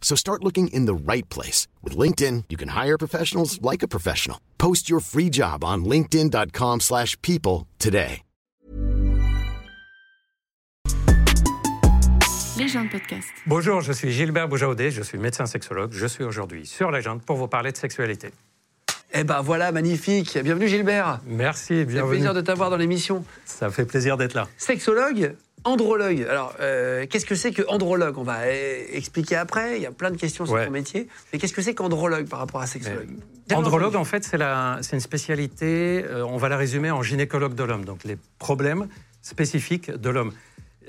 So start looking in the right place. With LinkedIn, you can hire professionals like a professional. Post your free job on linkedin.com slash people today. Légende podcast. Bonjour, je suis Gilbert Boujaudé, je suis médecin sexologue. Je suis aujourd'hui sur Légende pour vous parler de sexualité. Eh ben voilà, magnifique. Bienvenue Gilbert. Merci, C'est un bienvenue. plaisir de t'avoir dans l'émission. Ça fait plaisir d'être là. Sexologue, andrologue. Alors, euh, qu'est-ce que c'est que andrologue? On va euh, expliquer après. Il y a plein de questions sur Ouais. ton métier. Mais qu'est-ce que c'est qu'andrologue par rapport à sexologue? Tellement Andrologue, en fait, c'est une spécialité, euh, on va la résumer en gynécologue de l'homme, donc les problèmes spécifiques de l'homme.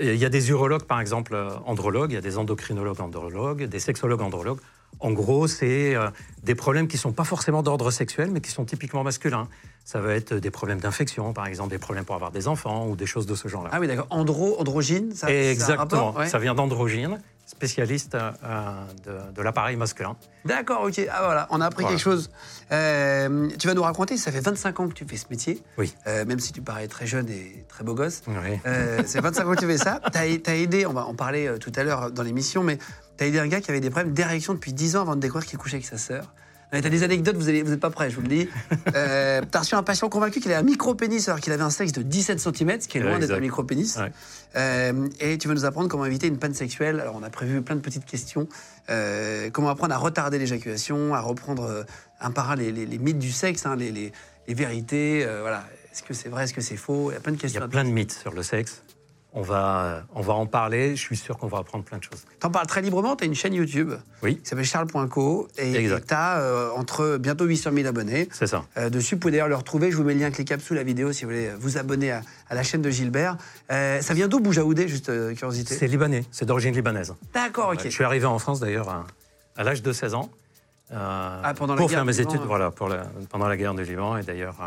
Il y a des urologues, par exemple, euh, andrologues, il y a des endocrinologues andrologues, des sexologues andrologues. En gros, c'est euh, des problèmes qui ne sont pas forcément d'ordre sexuel, mais qui sont typiquement masculins. Ça va être des problèmes d'infection, par exemple, des problèmes pour avoir des enfants ou des choses de ce genre-là. Ah oui, d'accord. Andro, androgyne, ça, ça Exactement. rapport Ouais. Ça vient d'androgyne, spécialiste euh, de, de l'appareil masculin. D'accord, ok. Ah voilà, on a appris Voilà. quelque chose. Euh, tu vas nous raconter, ça fait 25 ans que tu fais ce métier. Oui. Euh, même si tu parais très jeune et très beau gosse. Oui. C'est 25 ans que tu fais ça. Tu as, aidé, on va en parler tout à l'heure dans l'émission, mais tu as aidé un gars qui avait des problèmes d'érection depuis 10 ans avant de découvrir qu'il couchait avec sa sœur. Tu as des anecdotes, vous n'êtes pas prêts, je vous le dis. Euh, tu as reçu un patient convaincu qu'il avait un micro-pénis alors qu'il avait un sexe de 17 cm, ce qui est loin Ouais, d'être un micro-pénis. Ouais. Euh, et tu vas nous apprendre comment éviter une panne sexuelle. Alors, on a prévu plein de petites questions. Euh, comment apprendre à retarder l'éjaculation, à reprendre euh, un par un les, les- les mythes du sexe, hein, les, les- vérités. voilà. Est-ce que c'est vrai, est-ce que c'est faux? Il y a plein de Il y questions. a plein de mythes sur le sexe. On va, on va en parler. Je suis sûr qu'on va apprendre plein de choses. T'en parles très librement. Tu as une chaîne YouTube Oui, qui s'appelle charles.co et Exact. tu as entre bientôt 800 000 abonnés. c'est ça. Euh, dessus, vous pouvez d'ailleurs le retrouver. Je vous mets le lien cliquable sous la vidéo si vous voulez vous abonner à, à la chaîne de Gilbert. Euh, ça vient d'où Boujaoudé, juste euh, curiosité? C'est libanais. C'est d'origine libanaise. D'accord, ok. Je suis arrivé en France d'ailleurs à, à l'âge de 16 ans. euh, Ah, pendant la pour guerre faire mes Liban, études, hein. voilà, pour la- pendant la guerre du Liban. Et d'ailleurs, euh,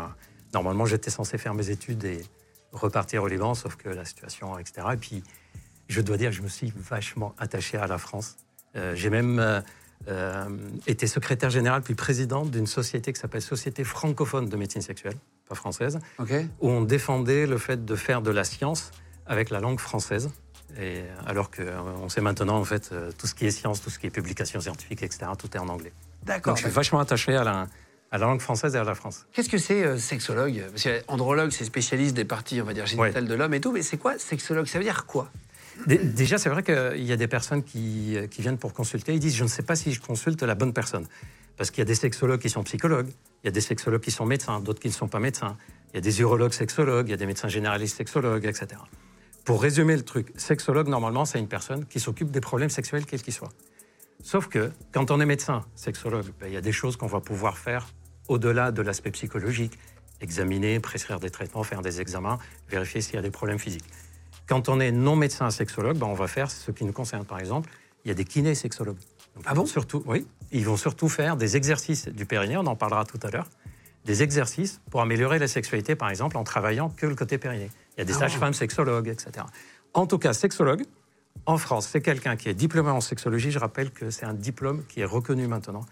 normalement, j'étais censé faire mes études et repartir au Liban, sauf que la situation, etc. Et puis, je dois dire que je me suis vachement attaché à la France. Euh, J'ai même euh, euh, été secrétaire général puis président d'une société qui s'appelle Société francophone de médecine sexuelle, pas française, où on défendait le fait de faire de la science avec la langue française. Et alors qu'on sait maintenant, en fait, tout ce qui est science, tout ce qui est publication scientifique, etc., tout est en anglais. D'accord. Donc je suis vachement attaché à la, à la langue française et à la France. Qu'est-ce que c'est euh, sexologue? Parce que andrologue, c'est spécialiste des parties, on va dire, génitales de l'homme et tout, mais c'est quoi sexologue? Ça veut dire quoi? Dé- Déjà, c'est vrai qu'il y a des personnes qui, euh, qui viennent pour consulter, ils disent, je ne sais pas si je consulte la bonne personne. Parce qu'il y a des sexologues qui sont psychologues, il y a des sexologues qui sont médecins, d'autres qui ne sont pas médecins, il y a des urologues sexologues, il y a des médecins généralistes sexologues, etc. Pour résumer le truc, sexologue, normalement, c'est une personne qui s'occupe des problèmes sexuels, quels qu'ils soient. Sauf que quand on est médecin, sexologue, ben, il y a des choses qu'on va pouvoir faire au-delà de l'aspect psychologique. Examiner, prescrire des traitements, faire des examens, vérifier s'il y a des problèmes physiques. Quand on est non médecin sexologue, ben, on va faire ce qui nous concerne. Par exemple, il y a des kinés sexologues. Donc, Ah bon? surtout, Oui, ils vont surtout faire des exercices du périnée, on en parlera tout à l'heure, des exercices pour améliorer la sexualité, par exemple, en travaillant que le côté périnée. Il y a des Ah. sages-femmes sexologues, etc. En tout cas, sexologue, en France, c'est quelqu'un qui est diplômé en sexologie. Je rappelle que c'est un diplôme qui est reconnu maintenant.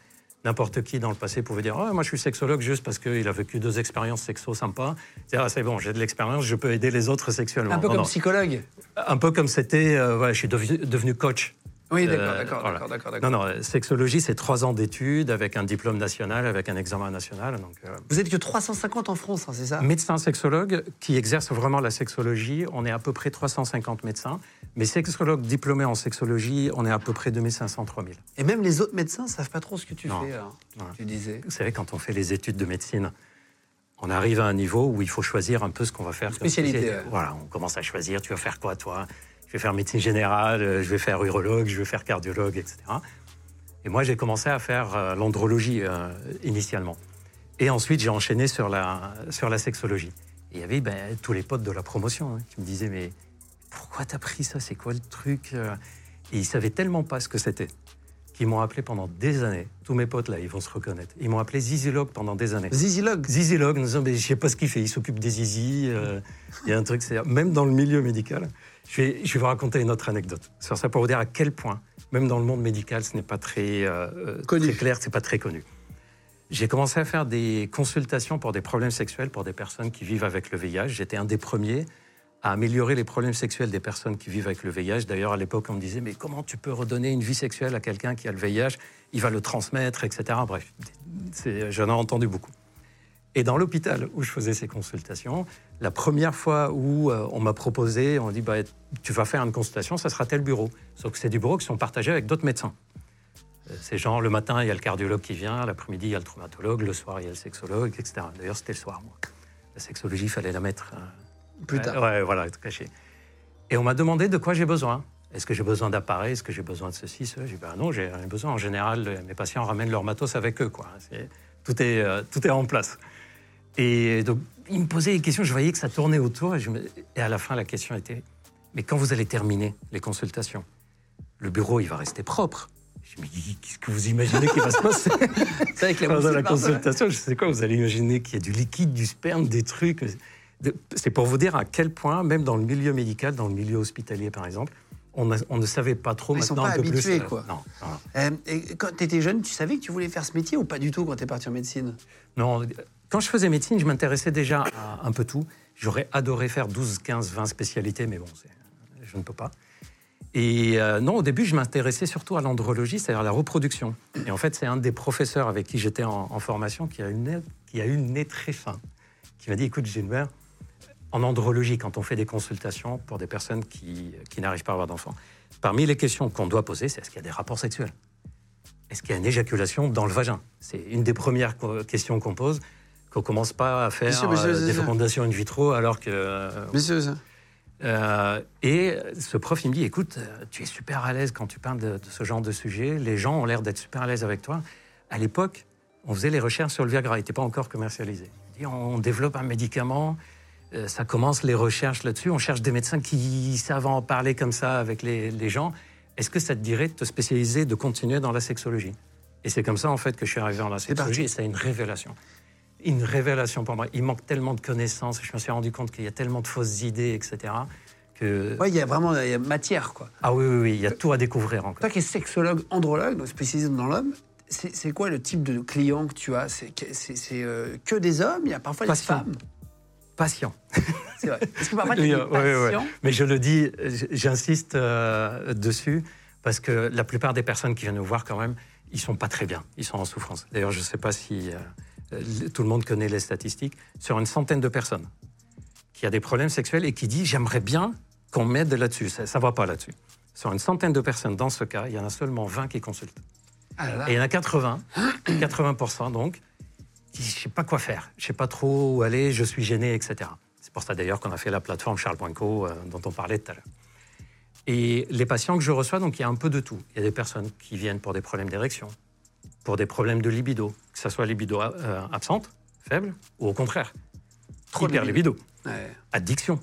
N'importe qui dans le passé pouvait dire oh, Moi, je suis sexologue juste parce qu'il a vécu deux expériences sexo sympas. C'est ah, bon, j'ai de l'expérience, je peux aider les autres sexuellement. Un peu Non, comme non. psychologue Un peu comme c'était euh, ouais, Je suis devenu, devenu coach. Oui, d'accord, Euh, d'accord, voilà. d'accord, d'accord. Non, non, sexologie, c'est trois ans d'études avec un diplôme national, avec un examen national. Donc, euh, Vous êtes que 350 en France, hein, c'est ça? Médecins sexologues qui exercent vraiment la sexologie, on est à peu près 350 médecins. Mais sexologues diplômés en sexologie, on est à peu près 2500-3000. Et même les autres médecins savent pas trop ce que tu Non. fais, Ouais. tu disais. Vous savez, quand on fait les études de médecine, on arrive à un niveau où il faut choisir un peu ce qu'on va faire. comme Spécialité. Voilà, on commence à choisir, tu vas faire quoi toi? Je vais faire médecine générale, euh, je vais faire urologue, je vais faire cardiologue, etc. Et moi, j'ai commencé à faire euh, l'andrologie euh, initialement. Et ensuite, j'ai enchaîné sur la, sur la sexologie. Et il y avait ben, tous les potes de la promotion hein, qui me disaient Mais pourquoi t'as pris ça? C'est quoi le truc Et ils savaient tellement pas ce que c'était qui m'ont appelé pendant des années. Tous mes potes là, ils vont se reconnaître. Ils m'ont appelé Zizilog pendant des années. Zizilog Zizilog, nous disant, mais je sais pas ce qu'il fait. Il s'occupe des zizi. euh, Il y a un truc, c'est même dans le milieu médical. Je vais, je vais vous raconter une autre anecdote sur ça pour vous dire à quel point, même dans le monde médical, ce n'est pas très, euh, euh, Connu. très clair, c'est pas très connu. J'ai commencé à faire des consultations pour des problèmes sexuels pour des personnes qui vivent avec le VIH. J'étais un des premiers à améliorer les problèmes sexuels des personnes qui vivent avec le VIH. D'ailleurs, à l'époque, on me disait, mais comment tu peux redonner une vie sexuelle à quelqu'un qui a le VIH Il va le transmettre, etc. Bref, j'en ai entendu beaucoup. Et dans l'hôpital où je faisais ces consultations, la première fois où euh, on m'a proposé, on dit, bah, tu vas faire une consultation, ça sera tel bureau. Sauf que c'est des bureaux qui sont partagés avec d'autres médecins. Euh, C'est genre, le matin, il y a le cardiologue qui vient, l'après-midi, il y a le traumatologue, le soir, il y a le sexologue, etc. D'ailleurs, c'était le soir, moi. La sexologie, il fallait la mettre... euh, Plus tard. Ouais, voilà, être caché. Et on m'a demandé de quoi j'ai besoin. Est-ce que j'ai besoin d'appareils? Est-ce que j'ai besoin de ceci, cela? J'ai dit, ben non, j'ai rien besoin. En général, mes patients ramènent leur matos avec eux. Quoi. Tout, est, euh, tout est en place. Et donc, ils me posaient des questions, je voyais que ça tournait autour. Et, je me- et à la fin, la question était, mais quand vous allez terminer les consultations, le bureau, il va rester propre. Je me dis, qu'est-ce que vous imaginez qui va se passer? Avec la pendant la consultation, je sais quoi, vous allez imaginer qu'il y a du liquide, du sperme, des trucs. C'est pour vous dire à quel point, même dans le milieu médical, dans le milieu hospitalier par exemple, on, a- on ne savait pas trop Ils sont maintenant pas un peu habitués, plus. quoi. Non, non. Euh, et quand tu étais jeune, tu savais que tu voulais faire ce métier ou pas du tout quand tu es parti en médecine? Non, quand je faisais médecine, je m'intéressais déjà à un peu tout. J'aurais adoré faire 12, 15, 20 spécialités, mais bon, je ne peux pas. Et euh, non, au début, je m'intéressais surtout à l'andrologie, c'est-à-dire la reproduction. Et en fait, c'est un des professeurs avec qui j'étais en, formation qui a, une eu le nez très fin, qui m'a dit, écoute, Gilbert, en andrologie, quand on fait des consultations pour des personnes qui, qui n'arrivent pas à avoir d'enfants, parmi les questions qu'on doit poser, c'est est-ce qu'il y a des rapports sexuels? Est-ce qu'il y a une éjaculation dans le vagin? C'est une des premières questions qu'on pose, qu'on commence pas à faire sûr, bien sûr, euh, des fécondations in vitro alors que... euh, Bien sûr, ça. euh, et ce prof, il me dit, écoute, tu es super à l'aise quand tu parles de, de ce genre de sujet. Les gens ont l'air d'être super à l'aise avec toi. À l'époque, on faisait les recherches sur le Viagra. Il n'était pas encore commercialisé. On développe un médicament. euh, ça commence les recherches là-dessus. On cherche des médecins qui savent en parler comme ça avec les, les gens. Est-ce que ça te dirait de te spécialiser, de continuer dans la sexologie? Et c'est comme ça, en fait, que je suis arrivé dans la sexologie. Et c'est une révélation. Une révélation pour moi. Il manque tellement de connaissances. Je me suis rendu compte qu'il y a tellement de fausses idées, etc. Que... Ouais, il y a vraiment il y a matière, quoi. Ah oui, oui, oui, il y a tout à découvrir encore. Toi qui es sexologue, andrologue, donc spécialisé dans l'homme, c'est quoi le type de client que tu as? C'est euh, que des hommes? Il y a parfois des femmes Patient. C'est vrai. Parce que parfois, Oui, ouais, ouais. patients. Mais je le dis, j'insiste euh, dessus, parce que la plupart des personnes qui viennent nous voir, quand même, ils sont pas très bien. Ils sont en souffrance. D'ailleurs, je ne sais pas si euh, euh, tout le monde connaît les statistiques. Sur une centaine de personnes qui a des problèmes sexuels et qui dit J'aimerais bien qu'on m'aide là-dessus. Ça ne va pas là-dessus. Sur une centaine de personnes, dans ce cas, il y en a seulement 20 qui consultent. Ah là là. Et il y en a 80, 80% donc, qui ne sais pas quoi faire, je ne sais pas trop où aller, je suis gêné, etc. C'est pour ça d'ailleurs qu'on a fait la plateforme Charles.co euh, dont on parlait tout à l'heure. Et les patients que je reçois, donc il y a un peu de tout. Il y a des personnes qui viennent pour des problèmes d'érection, pour des problèmes de libido, que ce soit libido euh, absente, faible, ou au contraire, Trop hyper libido. Ouais. Addiction.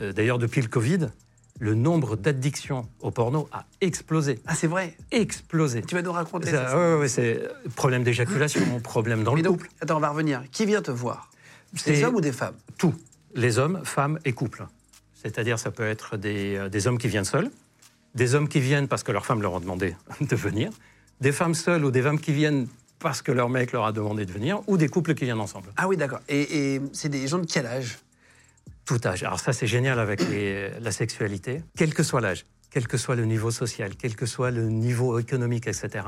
Euh, D'ailleurs, depuis le Covid, le nombre d'addictions au porno a explosé. Ah, c'est vrai. Explosé. Tu vas nous raconter Ça, ça. ouais, ouais, c'est euh, problème d'éjaculation, problème dans Mais le donc, couple. attends, on va revenir. Qui vient te voir? Des hommes ou des femmes? Tout. Les hommes, femmes et couples. C'est-à-dire, ça peut être des, euh, des hommes qui viennent seuls, des hommes qui viennent parce que leurs femmes leur ont demandé de venir, des femmes seules ou des femmes qui viennent parce que leur mec leur a demandé de venir, ou des couples qui viennent ensemble. Ah oui, d'accord. Et, et c'est des gens de quel âge? Tout âge. Alors ça, c'est génial avec les- la sexualité. Quel que soit l'âge, quel que soit le niveau social, quel que soit le niveau économique, etc.,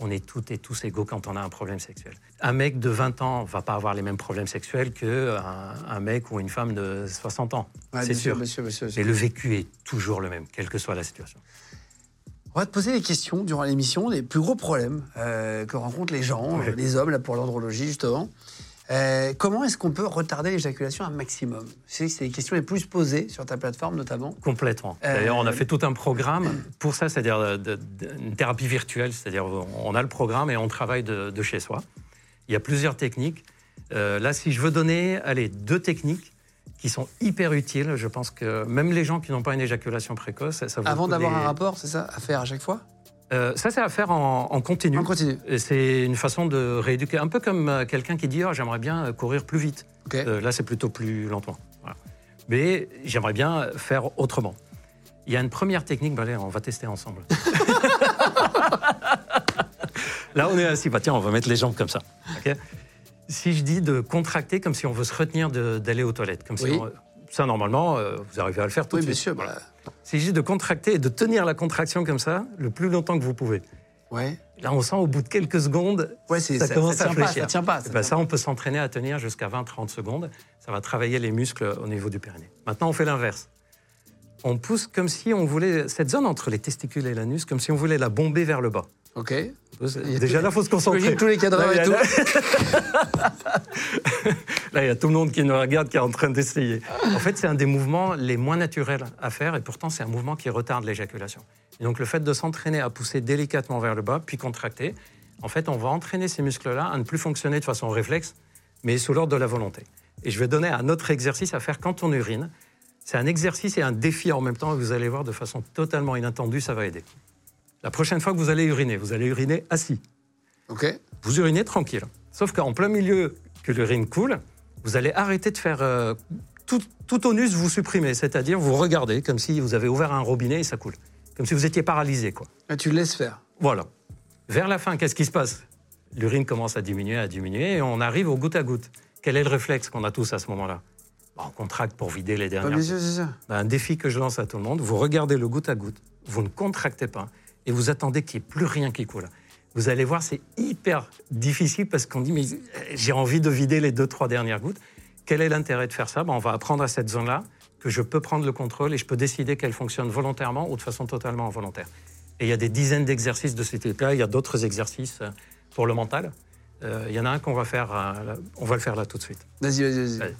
on est toutes et tous égaux quand on a un problème sexuel. Un mec de 20 ans va pas avoir les mêmes problèmes sexuels qu'un un mec ou une femme de 60 ans. C'est sûr. sûr, bien sûr. Et le vécu est toujours le même, quelle que soit la situation. On va te poser des questions durant l'émission, des plus gros problèmes euh, que rencontrent les gens, Ouais. les hommes, là, pour l'andrologie, justement. Euh, comment est-ce qu'on peut retarder l'éjaculation un maximum? C'est c'est les questions les plus posées sur ta plateforme, notamment. Complètement. Euh, D'ailleurs, on a fait tout un programme pour ça, c'est-à-dire une thérapie virtuelle, c'est-à-dire on a le programme et on travaille de, de chez soi. Il y a plusieurs techniques. Euh, là, si je veux donner, allez, deux techniques qui sont hyper utiles, je pense que même les gens qui n'ont pas une éjaculation précoce, ça vaut Avant d'avoir les- un rapport, c'est ça, à faire à chaque fois? Euh, ça, c'est à faire en, en continu. On continue. Et c'est une façon de rééduquer, un peu comme euh, quelqu'un qui dit oh, j'aimerais bien euh, courir plus vite. Euh, là, c'est plutôt plus lentement. Voilà. Mais j'aimerais bien faire autrement. Il y a une première technique, bah, allez, on va tester ensemble. là, on est assis, bah, tiens, on va mettre les jambes comme ça. Si je dis de contracter comme si on veut se retenir d'aller aux toilettes, comme si Oui. on- ça, normalement, euh, vous arrivez à le faire tout Oui, de suite. bah, Si je dis de contracter et de tenir la contraction comme ça, le plus longtemps que vous pouvez. ouais. Là, on sent au bout de quelques secondes, Ouais, c'est- ça, ça- commence ça à tient pas, fléchir. ça tient pas, ça Eh ben, ça, on peut s'entraîner à tenir jusqu'à 20-30 secondes. Ça va travailler les muscles au niveau du périnée. Maintenant, on fait l'inverse. On pousse comme si on voulait, cette zone entre les testicules et l'anus, comme si on voulait la bomber vers le bas. Ok. Déjà là, il faut se concentrer. Tous les cadreurs Là, et tout. Là, il y a tout le monde qui nous regarde, qui est en train d'essayer. En fait, c'est un des mouvements les moins naturels à faire, et pourtant, c'est un mouvement qui retarde l'éjaculation. Et donc, le fait de s'entraîner à pousser délicatement vers le bas, puis contracter, en fait, on va entraîner ces muscles-là à ne plus fonctionner de façon réflexe, mais sous l'ordre de la volonté. Et je vais donner un autre exercice à faire quand on urine. C'est un exercice et un défi en même temps, et vous allez voir de façon totalement inattendue, ça va aider. La prochaine fois que vous allez uriner, vous allez uriner assis Ok. vous urinez tranquille. Sauf qu'en plein milieu que l'urine coule, vous allez arrêter de faire euh, tout, tout onus, vous supprimez. C'est-à-dire, vous regardez comme si vous avez ouvert un robinet et ça coule. Comme si vous étiez paralysé, quoi. Ah, tu le laisses faire. Voilà. Vers la fin, qu'est-ce qui se passe? L'urine commence à diminuer, à diminuer, et on arrive au goutte à goutte. Quel est le réflexe qu'on a tous à ce moment-là? Bon, On contracte pour vider les Ah, dernières. bien sûr, c'est ça. Ben, un défi que je lance à tout le monde, vous regardez le goutte à goutte, vous ne contractez pas et vous attendez qu'il n'y ait plus rien qui coule. Vous allez voir, c'est hyper difficile parce qu'on dit, mais euh, j'ai envie de vider les deux, trois dernières gouttes. Quel est l'intérêt de faire ça? Ben, On va apprendre à cette zone-là que je peux prendre le contrôle et je peux décider qu'elle fonctionne volontairement ou de façon totalement involontaire. Et il y a des dizaines d'exercices de ce type-là. Il y a d'autres exercices euh, pour le mental. Euh, il y en a un qu'on va faire, euh, là- on va le faire là tout de suite. Vas-y, vas-y, vas-y.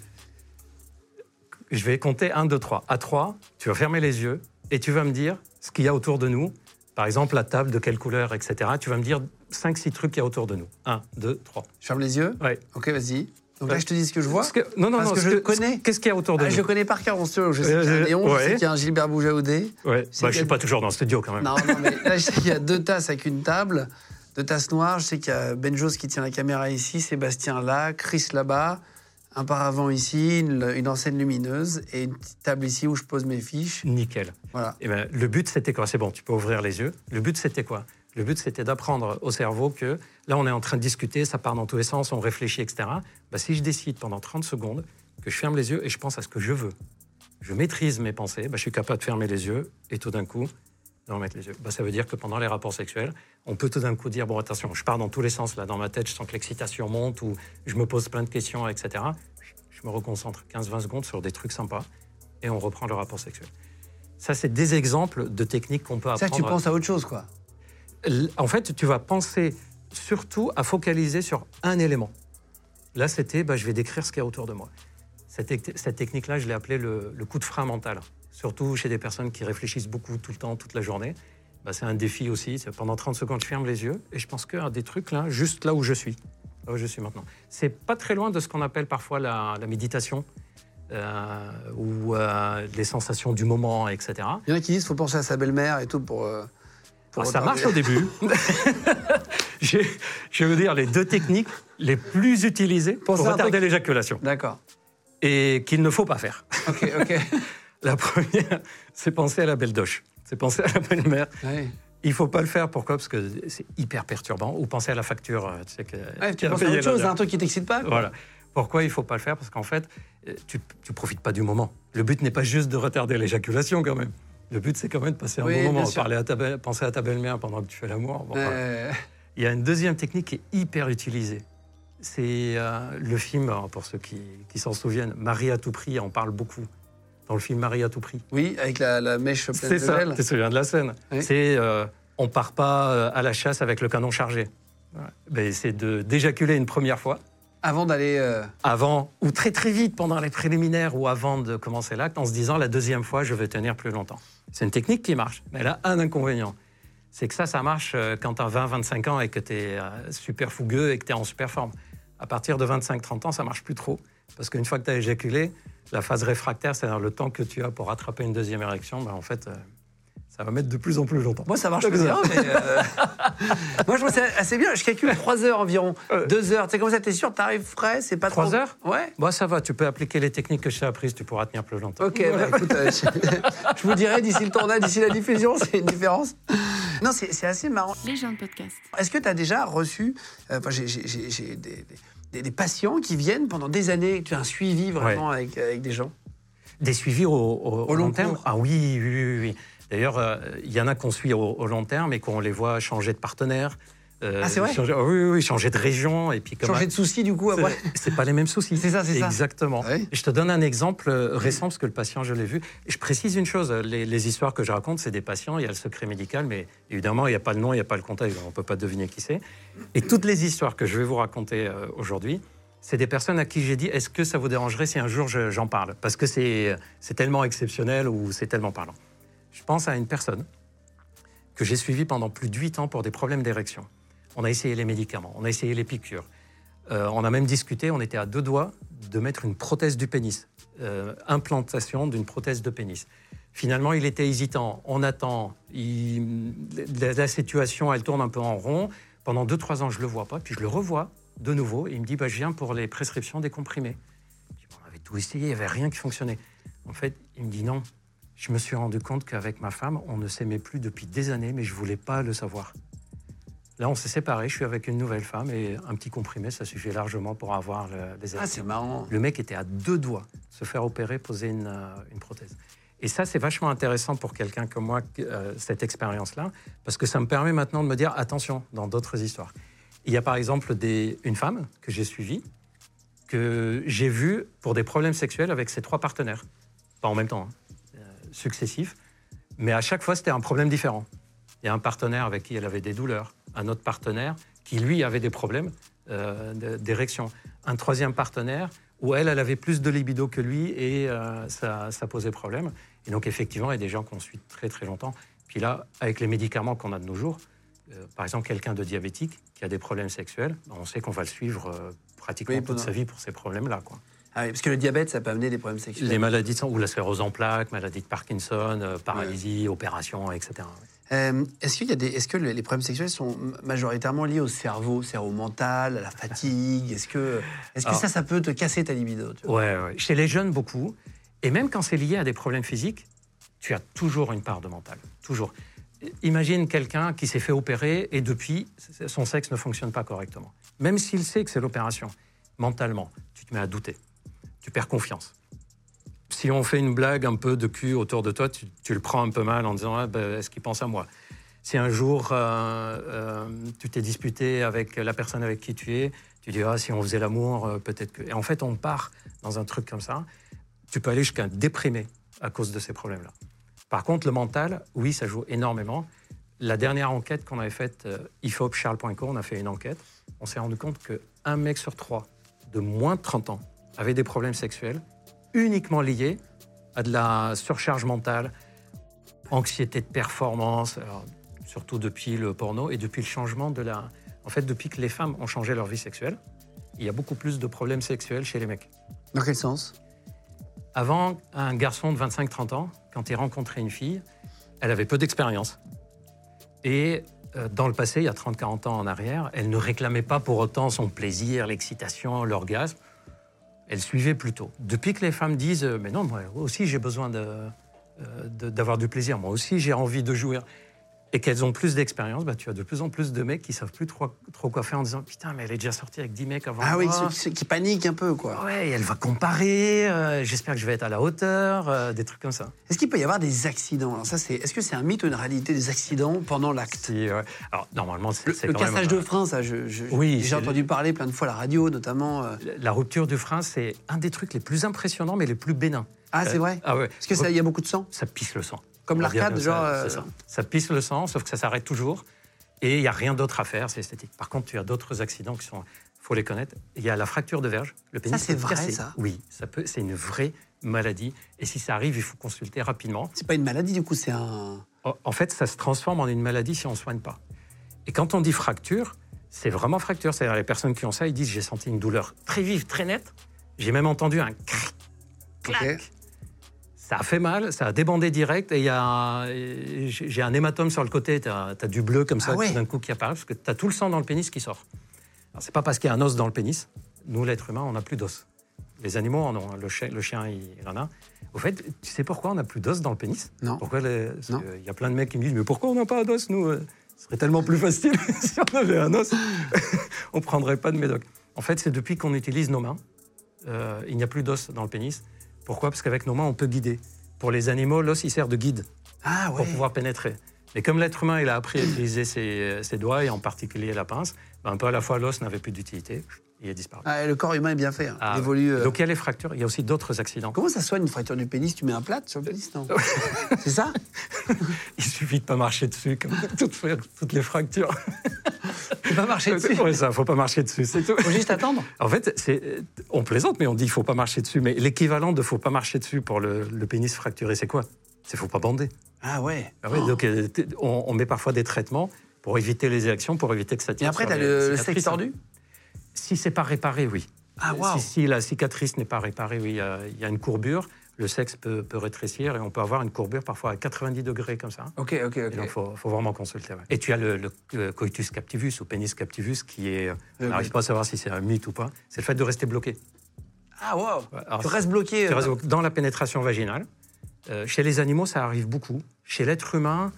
Je vais compter 1, 2, 3. À 3, tu vas fermer les yeux et tu vas me dire ce qu'il y a autour de nous. Par exemple, la table, de quelle couleur, etc. Tu vas me dire 5, 6 trucs qu'il y a autour de nous. 1, 2, 3. Je ferme les yeux. Ouais. Ok, vas-y. Donc là, je te dis ce que je vois. Que- non, non, Parce non. que je connais. Qu'est-ce qu'il y a autour de Ah, nous? je connais par cœur mon studio. Je sais Euh, qu'il y a un euh, Léon, je ouais. sais qu'il y a un Gilbert Ouais. Boujaoudé. C'est Bah, je ne suis pas toujours dans le studio quand même. Non, non, mais là, je sais qu'il y a deux tasses avec une table, deux tasses noires. Je sais qu'il y a Benjos qui tient la caméra ici, Sébastien là, Chris là-bas, un paravent ici, une, une enseigne lumineuse et une petite table ici où je pose mes fiches. Nickel. Voilà. Eh ben, le but, c'était quoi? C'est bon, tu peux ouvrir les yeux. Le but, c'était quoi? Le but, c'était d'apprendre au cerveau que là, on est en train de discuter, ça part dans tous les sens, on réfléchit, etc. Bah, si je décide pendant 30 secondes que je ferme les yeux et je pense à ce que je veux, je maîtrise mes pensées, bah, je suis capable de fermer les yeux et tout d'un coup, de remettre les yeux. Bah, ça veut dire que pendant les rapports sexuels, on peut tout d'un coup dire bon, attention, je pars dans tous les sens là, dans ma tête, je sens que l'excitation monte ou je me pose plein de questions, etc. Je me reconcentre 15-20 secondes sur des trucs sympas et on reprend le rapport sexuel. Ça, c'est des exemples de techniques qu'on peut Ça, apprendre. tu penses à autre chose, quoi. En fait, tu vas penser surtout à focaliser sur un élément. Là, c'était, bah, je vais décrire ce qu'il y a autour de moi. Cette technique-là, je l'ai appelée le, le coup de frein mental. Surtout chez des personnes qui réfléchissent beaucoup tout le temps, toute la journée. Bah, c'est un défi aussi. Pendant 30 secondes, je ferme les yeux et je pense que à des trucs là, juste là où je suis, là où je suis maintenant. C'est pas très loin de ce qu'on appelle parfois la, la méditation euh, ou euh, les sensations du moment, etc. Il y en a qui disent qu'il faut penser à sa belle-mère et tout pour. euh, pour Ah, ça marche au début. je, je vous dire les deux techniques les plus utilisées pour retarder truc- l'éjaculation D'accord. et qu'il ne faut pas faire. Ok, ok. La première, c'est penser à la belle doche. C'est penser à la belle-mère. Ouais. Il faut pas le faire. Pourquoi? Parce que c'est hyper perturbant. Ou penser à la facture. euh, Tu sais que, Ouais, tu penses à autre chose, un truc qui t'excite pas quoi. Voilà. Pourquoi il faut pas le faire? Parce qu'en fait, euh, tu, tu profites pas du moment. Le but n'est pas juste de retarder l'éjaculation quand même. Le but, c'est quand même de passer un Oui, bon moment. Parler à ta belle- penser à ta belle-mère pendant que tu fais l'amour. Bon, voilà. Il y a une deuxième technique qui est hyper utilisée. C'est euh, le film, alors, pour ceux qui, qui s'en souviennent, Marie à tout prix en parle beaucoup. Dans le film Marie à tout prix. oui, avec la, la mèche pleine C'est de ça, gel. tu te souviens de la scène. Oui. C'est euh, on part pas euh, à la chasse avec le canon chargé. Ben, c'est de d'éjaculer une première fois, Avant d'aller. euh, avant, ou très très vite pendant les préliminaires ou avant de commencer l'acte, en se disant la deuxième fois, je vais tenir plus longtemps. C'est une technique qui marche, mais elle a un inconvénient. C'est que ça, ça marche euh, quand tu as 20-25 ans et que tu es super fougueux et que tu es en super forme. À partir de 25-30 ans, ça marche plus trop. Parce qu'une fois que tu as éjaculé, la phase réfractaire, c'est-à-dire le temps que tu as pour rattraper une deuxième érection, ben, en fait, euh, Ça va mettre de plus en plus longtemps. Moi, ça marche bien, mais. euh, Moi, je ça assez bien. Je calcule 3 heures environ. 2 heures. Tu sais, comme ça, t'es sûr, t'arrives frais, c'est pas trop. Trois heures? Ouais. Bon, ça va, tu peux appliquer les techniques que je t'ai apprises, tu pourras tenir plus longtemps. Ok, bah, écoute, euh, je, je vous dirai d'ici le tournage, d'ici la diffusion, c'est une différence. Non, c'est c'est assez marrant. Les gens de podcast. Est-ce que tu as déjà reçu. Enfin, j'ai des, des- des patients qui viennent pendant des années, tu as un suivi vraiment avec, avec des gens Des suivis au, au- au long long terme cours. Ah oui, oui, oui. oui. D'ailleurs, euh, il y en a qu'on suit au, au long terme et qu'on les voit changer de partenaire. Euh, Ah, c'est vrai changer, ah oui, oui, oui, changer de région. Et puis comme Changer de souci, du coup, après C'est- pas les mêmes soucis. C'est ça, c'est ça. Exactement. Et Je te donne un exemple euh, récent parce que le patient, je l'ai vu. Je précise une chose les, les histoires que je raconte, c'est des patients, il y a le secret médical, mais évidemment, il n'y a pas le nom, il n'y a pas le contexte, on ne peut pas deviner qui c'est. Et toutes les histoires que je vais vous raconter euh, aujourd'hui, c'est des personnes à qui j'ai dit est-ce que ça vous dérangerait si un jour je- j'en parle? Parce que c'est c'est tellement exceptionnel ou c'est tellement parlant. Je pense à une personne que j'ai suivie pendant plus de 8 ans pour des problèmes d'érection. On a essayé les médicaments, on a essayé les piqûres. Euh, on a même discuté, on était à deux doigts de mettre une prothèse du pénis, euh, implantation d'une prothèse de pénis. Finalement, il était hésitant. On attend. La, situation, elle tourne un peu en rond. Pendant deux, trois ans, je le vois pas. Puis je le revois de nouveau. Il me dit bah, Je viens pour les prescriptions des comprimés. On avait tout essayé, il n'y avait rien qui fonctionnait. En fait, il me dit non. Je me suis rendu compte qu'avec ma femme, on ne s'aimait plus depuis des années, mais je voulais pas le savoir. Là, on s'est séparés. Je suis avec une nouvelle femme et un petit comprimé, ça suffit largement pour avoir le, les Ah, c'est marrant. le mec était à deux doigts de se faire opérer, poser une, euh, une prothèse. Et ça, c'est vachement intéressant pour quelqu'un comme moi, euh, cette expérience-là, parce que ça me permet maintenant de me dire attention dans d'autres histoires. Il y a par exemple des, une femme que j'ai suivie, que j'ai vue pour des problèmes sexuels avec ses trois partenaires. Pas en même temps, hein, euh, successifs, mais à chaque fois, c'était un problème différent. Il y a un partenaire avec qui elle avait des douleurs, un autre partenaire qui, lui, avait des problèmes euh, d'érection, un troisième partenaire où elle, elle avait plus de libido que lui et euh, ça, ça posait problème. Et donc, effectivement, il y a des gens qu'on suit très, très longtemps. Puis là, avec les médicaments qu'on a de nos jours, euh, par exemple, quelqu'un de diabétique qui a des problèmes sexuels, ben, on sait qu'on va le suivre pratiquement Oui, toute sa vie pour ces problèmes-là. quoi. Ah oui, parce que le diabète, ça peut amener des problèmes sexuels. Les maladies de sang, ou la sclérose en plaques, maladie de Parkinson, paralysie, opération, etc. Euh, est-ce, qu'il y a des, est-ce que le- les problèmes sexuels sont majoritairement liés au cerveau, cerveau mental, à la fatigue? Est-ce que, est-ce que Alors- ça, ça peut te casser ta libido tu vois? Ouais, ouais. Chez les jeunes, beaucoup. Et même quand c'est lié à des problèmes physiques, tu as toujours une part de mental. Toujours. Imagine quelqu'un qui s'est fait opérer et depuis, son sexe ne fonctionne pas correctement. Même s'il sait que c'est l'opération, mentalement, tu te mets à douter. Tu perds confiance. Si on fait une blague un peu de cul autour de toi, tu, le prends un peu mal en disant Ah, ben, Est-ce qu'il pense à moi? Si un jour, euh, euh, tu t'es disputé avec la personne avec qui tu es, tu dis Ah, si on faisait l'amour, euh, peut-être que. Et en fait, on part dans un truc comme ça. Tu peux aller jusqu'à déprimer à cause de ces problèmes-là. Par contre, le mental, oui, ça joue énormément. La dernière enquête qu'on avait faite, euh, ifopcharles.co, on a fait une enquête. On s'est rendu compte qu'un mec sur trois de moins de 30 ans avait des problèmes sexuels uniquement liés à de la surcharge mentale, anxiété de performance, alors, surtout depuis le porno et depuis le changement de la... En fait, depuis que les femmes ont changé leur vie sexuelle, il y a beaucoup plus de problèmes sexuels chez les mecs. Dans quel sens? Avant, un garçon de 25-30 ans, quand il rencontrait une fille, elle avait peu d'expérience. Et euh, dans le passé, il y a 30-40 ans en arrière, elle ne réclamait pas pour autant son plaisir, l'excitation, l'orgasme. Elle suivait plutôt. Depuis que les femmes disent euh, Mais non, moi aussi j'ai besoin euh, d'avoir du plaisir, moi aussi j'ai envie de jouir, et qu'elles ont plus d'expérience, bah, tu as de plus en plus de mecs qui savent plus trop, trop quoi faire en disant Putain, mais elle est déjà sortie avec 10 mecs avant Ah oui, moi. ceux qui, ceux qui paniquent un peu, quoi. Ouais, et elle va comparer, euh, j'espère que je vais être à la hauteur, euh, des trucs comme ça. Est-ce qu'il peut y avoir des accidents? Alors ça, c'est, est-ce que c'est un mythe ou une réalité des accidents pendant l'acte? Si, ouais. Alors, normalement, c'est Le, c'est le quand même, cassage de frein, ça, je, je- Oui, j'ai entendu parler plein de fois à la radio, notamment. euh. La rupture du frein, c'est un des trucs les plus impressionnants, mais les plus bénins. Ah, c'est vrai? Ah ouais. Parce que ça, il y a beaucoup de sang. Ça pisse le sang. Comme l'arcade, genre, ça, euh, c'est ça. Ça pisse le sang, sauf que ça s'arrête toujours. Et il n'y a rien d'autre à faire, c'est esthétique. Par contre, tu as d'autres accidents qui sont. Il faut les connaître. Il y a la fracture de verge. Le pénis c'est peut vrai, casser. ça Oui, ça peut. C'est une vraie maladie. Et si ça arrive, il faut consulter rapidement. C'est pas une maladie, du coup, c'est un. En- fait, ça se transforme en une maladie si on ne soigne pas. Et quand on dit fracture, c'est vraiment fracture. C'est-à-dire les personnes qui ont ça, ils disent j'ai senti une douleur très vive, très nette. J'ai même entendu un cric, clac. Ça a fait mal, ça a débandé direct, et il y a un- et j'ai un hématome sur le côté, tu as, du bleu comme ça Ah ouais. d'un coup qui apparaît, parce que tu as tout le sang dans le pénis qui sort. Alors c'est pas parce qu'il y a un os dans le pénis, nous l'être humain, on n'a plus d'os. Les animaux en ont, le chien, le chien il, il en a. Au fait, tu sais pourquoi on n'a plus d'os dans le pénis? Non. Pourquoi Il y a plein de mecs qui me disent, mais pourquoi on n'a pas d'os, nous euh, Ce serait tellement plus facile si on avait un os. on prendrait pas de médoc. En fait, c'est depuis qu'on utilise nos mains, euh, il n'y a plus d'os dans le pénis. Pourquoi? Parce qu'avec nos mains, on peut guider. Pour les animaux, l'os, il sert de guide Ah ouais. pour pouvoir pénétrer. Mais comme l'être humain, il a appris à utiliser ses, ses doigts, et en particulier la pince, ben, un peu à la fois, l'os n'avait plus d'utilité, il est disparu. Ah, le corps humain est bien fait. hein. Ah, il évolue. euh. Donc il y a les fractures, il y a aussi d'autres accidents. Comment ça soigne une fracture du pénis? Tu mets un plat sur le pénis, non? C'est ça? Il suffit de pas marcher dessus, comme toutes, toutes les fractures. Tu pas marcher dessus Ouais, ça, faut pas marcher dessus, c'est tout. Faut juste attendre En fait, c'est- on plaisante, mais on dit faut pas marcher dessus. Mais l'équivalent de faut pas marcher dessus pour le, le pénis fracturé, c'est quoi? C'est faut pas bander. Ah ouais. Ah ouais, donc euh, on, on met parfois des traitements pour éviter les érections, pour éviter que ça Et tire. après, sur tu as les le, le sexe tordu? Si c'est pas réparé, oui. Ah, si, si la cicatrice n'est pas réparée, oui, il y a- il y, a une courbure. Le sexe peut, peut rétrécir et on peut avoir une courbure parfois à 90 degrés comme ça. Ok, ok, Et ok. donc, il faut, faut vraiment consulter. ouais. Et tu as le, le, coitus captivus ou pénis captivus qui est. On Euh, n'arrive pas à savoir si c'est un mythe ou pas. C'est le fait de rester bloqué. Ah wow. alors, Tu restes bloqué. Tu euh, restes dans la pénétration vaginale. Euh, chez les animaux, ça arrive beaucoup. Chez l'être humain,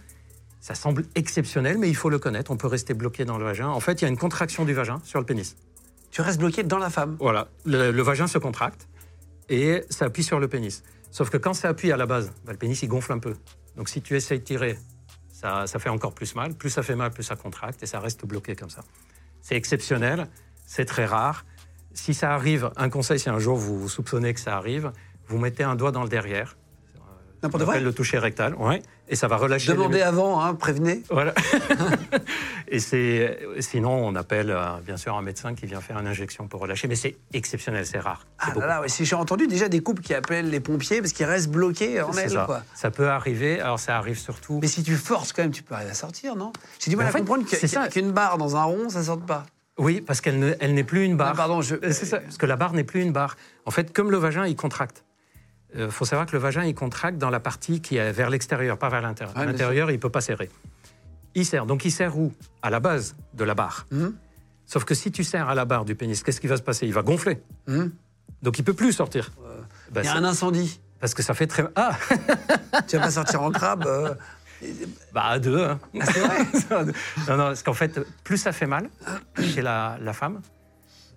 ça semble exceptionnel, mais il faut le connaître. On peut rester bloqué dans le vagin. En fait, il y a une contraction du vagin sur le pénis. Tu restes bloqué dans la femme. Voilà, le, le vagin se contracte et ça appuie sur le pénis. Sauf que quand ça appuie à la base, bah, le pénis il gonfle un peu. Donc si tu essayes de tirer, ça, ça fait encore plus mal. Plus ça fait mal, plus ça contracte et ça reste bloqué comme ça. C'est exceptionnel, c'est très rare. Si ça arrive, un conseil, si un jour vous soupçonnez que ça arrive, vous mettez un doigt dans le derrière. N'importe quoi. le toucher rectal, ouais, et ça va relâcher. les- Demandez avant, hein, prévenez. voilà. et c'est, sinon, on appelle euh, bien sûr un médecin qui vient faire une injection pour relâcher, mais c'est exceptionnel, c'est rare. Ah là là, ouais, si j'ai entendu déjà des couples qui appellent les pompiers parce qu'ils restent bloqués en elle, ça. quoi. Ça peut arriver. Alors, ça arrive surtout. Mais si tu forces quand même, tu peux arriver à sortir, non? J'ai du mal à fait, comprendre que- c'est ça. qu'une barre dans un rond, ça sorte pas. Oui, parce qu'elle ne- elle n'est plus une barre. Ah, pardon, je- Euh, C'est ça, parce que la barre n'est plus une barre. En fait, comme le vagin, il contracte. Il faut savoir que le vagin, il contracte dans la partie qui est vers l'extérieur, pas vers l'intérieur. Ouais, à l'intérieur, il ne peut pas serrer. Il serre. Donc, il serre où? À la base de la barre. Mhm. Sauf que si tu serres à la barre du pénis, qu'est-ce qui va se passer? Il va gonfler. Mhm. Donc, il peut plus sortir. Ben, Il y a un incendie. Parce que ça fait très. Ah Tu vas pas sortir en crabe. euh, Bah, à deux. hein. Ah, c'est vrai? Non, non, parce qu'en fait, plus ça fait mal chez la, la femme,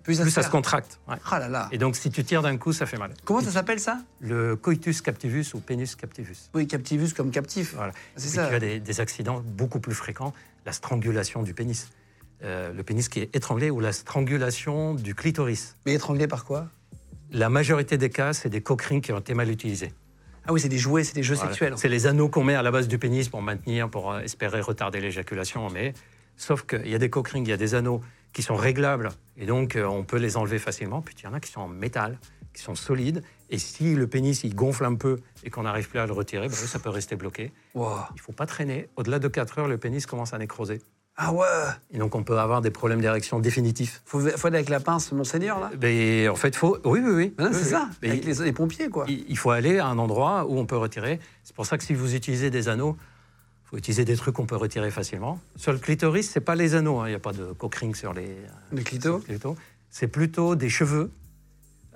Plus ça plus ça se contracte. ouais. Ah là là. Et donc, si tu tires d'un coup, ça fait mal. Comment ça s'appelle ça? Le coitus captivus ou pénis captivus. Oui, captivus comme captif. Voilà. C'est ça. tu as des, des accidents beaucoup plus fréquents, la strangulation du pénis. Euh, le pénis qui est étranglé ou la strangulation du clitoris. Mais étranglé par quoi? La majorité des cas, c'est des coquerings qui ont été mal utilisés. Ah oui, c'est des jouets, c'est des jeux Voilà. sexuels. C'est les anneaux qu'on met à la base du pénis pour maintenir, pour euh, espérer retarder l'éjaculation. Mais sauf qu'il y a des coquerings, il y a des anneaux qui sont réglables et donc euh, on peut les enlever facilement. Puis il y en a qui sont en métal, qui sont solides. Et si le pénis il gonfle un peu et qu'on n'arrive plus à le retirer, ben ça peut rester bloqué. Wow. Il faut pas traîner. Au-delà de 4 heures, le pénis commence à nécroser. Ah ouais Et donc on peut avoir des problèmes d'érection définitifs. faut, faut aller avec la pince, monseigneur, là Mais en fait, faut. Oui, oui, oui. C'est oui. ça, Mais avec les, les pompiers, quoi. il il faut aller à un endroit où on peut retirer. C'est pour ça que si vous utilisez des anneaux, faut utiliser des trucs qu'on peut retirer facilement. Sur le clitoris, c'est pas les anneaux. hein. Il n'y a pas de cockring sur les Le clito. sur le clito. C'est plutôt des cheveux.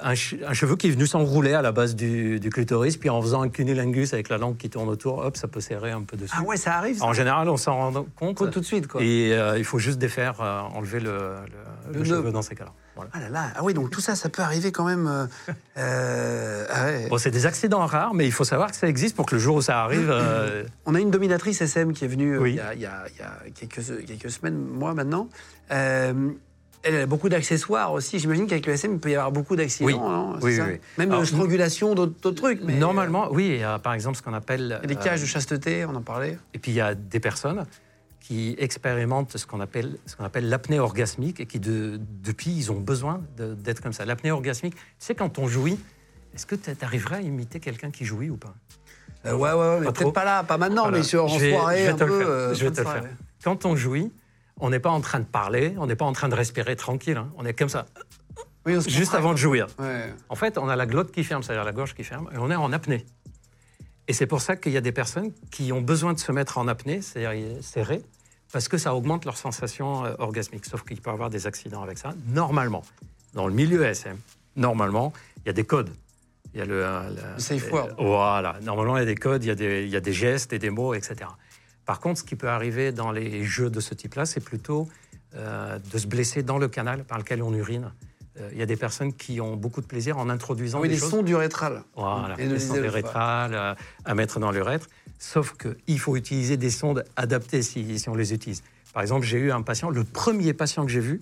Un, che- un cheveu qui est venu s'enrouler à la base du, du clitoris, puis en faisant un cunilingus avec la langue qui tourne autour, hop, ça peut serrer un peu dessus. Ah ouais, ça arrive, ça En général, on s'en rend compte. Tout de suite, quoi. Et euh, il faut juste défaire, euh, enlever le, le- le Le cheveu dans ces cas-là. Voilà. Ah là là, ah oui, donc tout ça, ça peut arriver quand même. euh, euh, ah ouais. Bon, c'est des accidents rares, mais il faut savoir que ça existe pour que le jour où ça arrive. euh, On a une dominatrice SM qui est venue Oui. il, y a, il y a- il y a quelques, quelques semaines, mois maintenant. Euh, elle a beaucoup d'accessoires aussi. J'imagine qu'avec le SM, il peut y avoir beaucoup d'accidents. Oui. Oui, ça oui. Même Alors, strangulation, d'autres trucs. Mais Normalement, oui, il y a par exemple ce qu'on appelle. Il y a des cages de chasteté, on en parlait. Et puis il y a des personnes qui expérimentent ce qu'on appelle, ce qu'on appelle l'apnée orgasmique et qui, de- depuis, ils ont besoin de- d'être comme ça. L'apnée orgasmique, tu sais, quand on jouit, est-ce que tu arriverais à imiter quelqu'un qui jouit ou pas? Euh, ouais, ouais, ouais, mais Pas peut-être trop. pas là, pas maintenant, Voilà. mais sur, en vais- soirée, je vais un le peu. faire. euh, Je vais te le soirée, faire. Quand on jouit, on n'est pas en train de parler, on n'est pas en train de respirer tranquille, hein. on est comme ça, Oui, juste avant de jouir. Ouais. En fait, on a la glotte qui ferme, c'est-à-dire la gorge qui ferme, et on est en apnée. Et c'est pour ça qu'il y a des personnes qui ont besoin de se mettre en apnée, c'est-à-dire serré, parce que ça augmente leur sensation euh, orgasmique. Sauf qu'il peut y avoir des accidents avec ça. Normalement, dans le milieu SM, normalement, il y a des codes. Il y a le, euh, Le safe word. Voilà. Normalement, il y a des codes, il y a des, il y a des gestes et des mots, etc. Par contre, ce qui peut arriver dans les jeux de ce type-là, c'est plutôt euh, de se blesser dans le canal par lequel on urine. Euh, Il y a des personnes qui ont beaucoup de plaisir en introduisant Oui, des les choses. sons du rétral. Voilà, Et sondes l'idée, rétrales euh, à mettre dans l'urètre. Sauf qu'il faut utiliser des sondes adaptées si, si on les utilise. Par exemple, j'ai eu un patient, le premier patient que j'ai vu,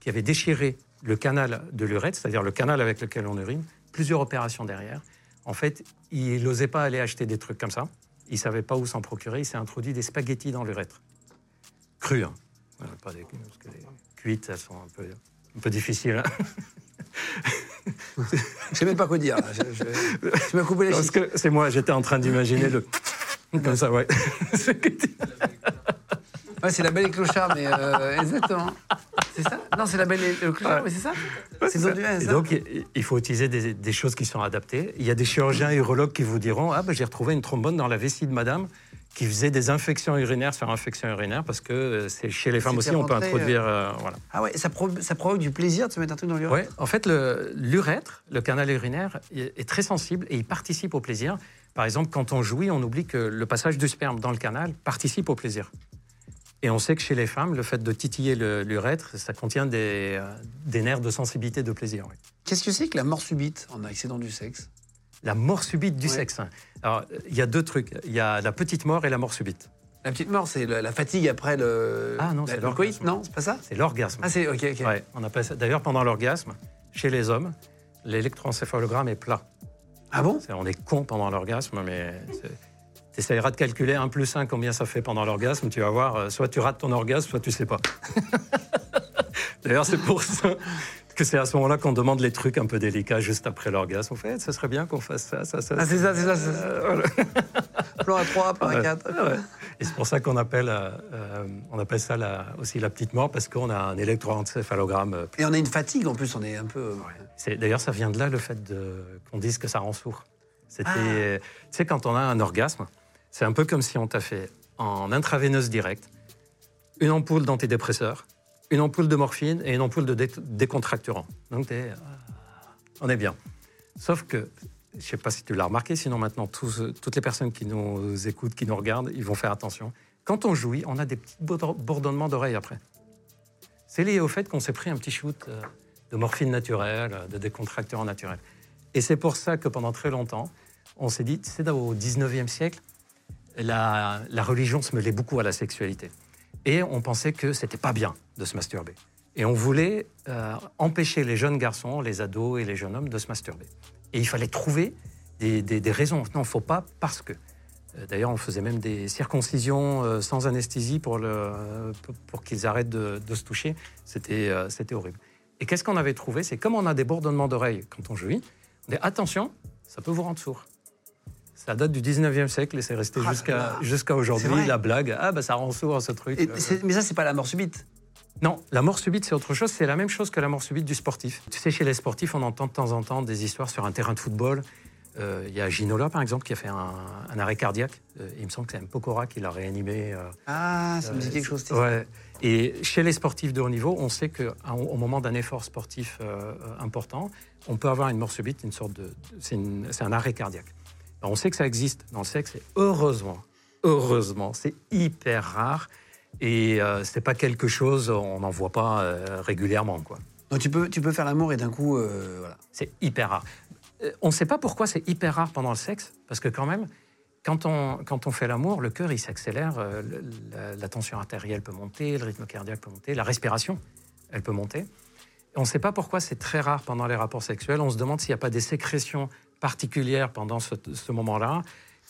qui avait déchiré le canal de l'urètre, c'est-à-dire le canal avec lequel on urine, plusieurs opérations derrière. En fait, il n'osait pas aller acheter des trucs comme ça. Il ne savait pas où s'en procurer. Il s'est introduit des spaghettis dans l'urètre. Crus, hein. Pas des, parce que les cuites, elles sont un peu, un peu difficiles. hein. Je sais même pas quoi dire. Je, je, je m'as coupé les Parce que c'est moi, j'étais en train d'imaginer le. Comme ça, ouais. Ouais, c'est la belle et clochard, mais euh, exactement. C'est ça? Non, c'est la belle et le clochard, Ouais. mais c'est ça? C'est du- ouais, Et ça? donc, il- faut utiliser des, des choses qui sont adaptées. Il y a des chirurgiens urologues qui vous diront Ah, ben, j'ai retrouvé une trombone dans la vessie de madame qui faisait des infections urinaires sur infections urinaires parce que euh, c'est chez les femmes aussi, C'était on peut rentré, introduire. euh, voilà. Ah ouais, ça, pro- ça provoque du plaisir de se mettre un truc dans l'urètre? Ouais, en fait, l'urètre, le, canal urinaire, est très sensible et il participe au plaisir. Par exemple, quand on jouit, on oublie que le passage du sperme dans le canal participe au plaisir. Et on sait que chez les femmes, le fait de titiller le- l'urètre, ça contient des, euh, des nerfs de sensibilité de plaisir. oui. Qu'est-ce que c'est que la mort subite en accident du sexe? La mort subite du Ouais. sexe. Alors, il y a deux trucs. Il y a la petite mort et la mort subite. La petite mort, c'est la fatigue après le. Ah non, c'est l'orgasme. Non, c'est pas ça? C'est l'orgasme. Ah, c'est. Ok, ok. Ouais, on appelle ça. D'ailleurs, pendant l'orgasme, chez les hommes, l'électroencéphalogramme est plat. Ah bon On est con pendant l'orgasme, mais tu essaieras de calculer 1 plus 1 combien ça fait pendant l'orgasme. Tu vas voir, euh, soit tu rates ton orgasme, soit tu sais pas. D'ailleurs, c'est pour ça que c'est à ce moment-là qu'on demande les trucs un peu délicats juste après l'orgasme. En fait, ce serait bien qu'on fasse ça, ça, ça. Ah, c'est ça, c'est ça. ça. Euh. Plan à 3, plan à Ouais. 4. Ah ouais. Et c'est pour ça qu'on appelle, euh, on appelle ça la- aussi la petite mort, parce qu'on a un électroencéphalogramme. Et on a une fatigue en plus, on est un peu. D'ailleurs, ça vient de là le fait de- qu'on dise que ça rend sourd. C'était, Ah. tu sais, quand on a un orgasme, c'est un peu comme si on t'a fait en intraveineuse directe une ampoule d'antidépresseur, une ampoule de morphine et une ampoule de dé- décontracturant. Donc, t'es, ah, on est bien. Sauf que, je ne sais pas si tu l'as remarqué, sinon maintenant, tous, toutes les personnes qui nous écoutent, qui nous regardent, ils vont faire attention. Quand on jouit, on a des petits bourdon- bourdonnements d'oreilles après. C'est lié au fait qu'on s'est pris un petit shoot euh, de morphine naturelle, de décontracturant naturel. Et c'est pour ça que pendant très longtemps, on s'est dit, c'est au 19e siècle, la, la religion se mêlait beaucoup à la sexualité. Et on pensait que c'était pas bien de se masturber. Et on voulait euh, empêcher les jeunes garçons, les ados et les jeunes hommes de se masturber. Et il fallait trouver des, des- des raisons. Non, faut pas parce que. Euh, D'ailleurs, on faisait même des circoncisions euh, sans anesthésie pour, qu'ils arrêtent de, se toucher. C'était horrible. Et qu'est-ce qu'on avait trouvé? C'est comme on a des bourdonnements d'oreilles quand on jouit, on dit attention, ça peut vous rendre sourd. Ça date du 19e siècle et c'est resté Ah jusqu'à aujourd'hui. La blague, ah bah ça rend sourd ce truc. Et mais ça, c'est pas la mort subite. non, la mort subite, c'est autre chose. C'est la même chose que la mort subite du sportif. Tu sais, chez les sportifs, on entend de temps en temps des histoires sur un terrain de football. Euh, Il y a Ginola, par exemple, qui a fait un, un arrêt cardiaque. Euh, il me semble que c'est un Pokora qui l'a réanimé. euh, Ah, ça me dit quelque chose. Ouais. Et chez les sportifs de haut niveau, on sait qu'au moment d'un effort sportif euh, euh, important, on peut avoir une mort subite, une sorte de, c'est un arrêt cardiaque. Alors, on sait que ça existe dans le sexe, et heureusement, heureusement, c'est hyper rare. Et euh, c'est pas quelque chose, on n'en voit pas euh, régulièrement, quoi. Donc tu peux, tu peux faire l'amour et d'un coup, voilà. C'est hyper rare. On ne sait pas pourquoi c'est hyper rare pendant le sexe, parce que quand même, quand on, quand on fait l'amour, le cœur il s'accélère, euh, la, la tension artérielle peut monter, le rythme cardiaque peut monter, la respiration, elle peut monter. On ne sait pas pourquoi c'est très rare pendant les rapports sexuels. On se demande s'il n'y a pas des sécrétions particulières pendant ce, ce moment-là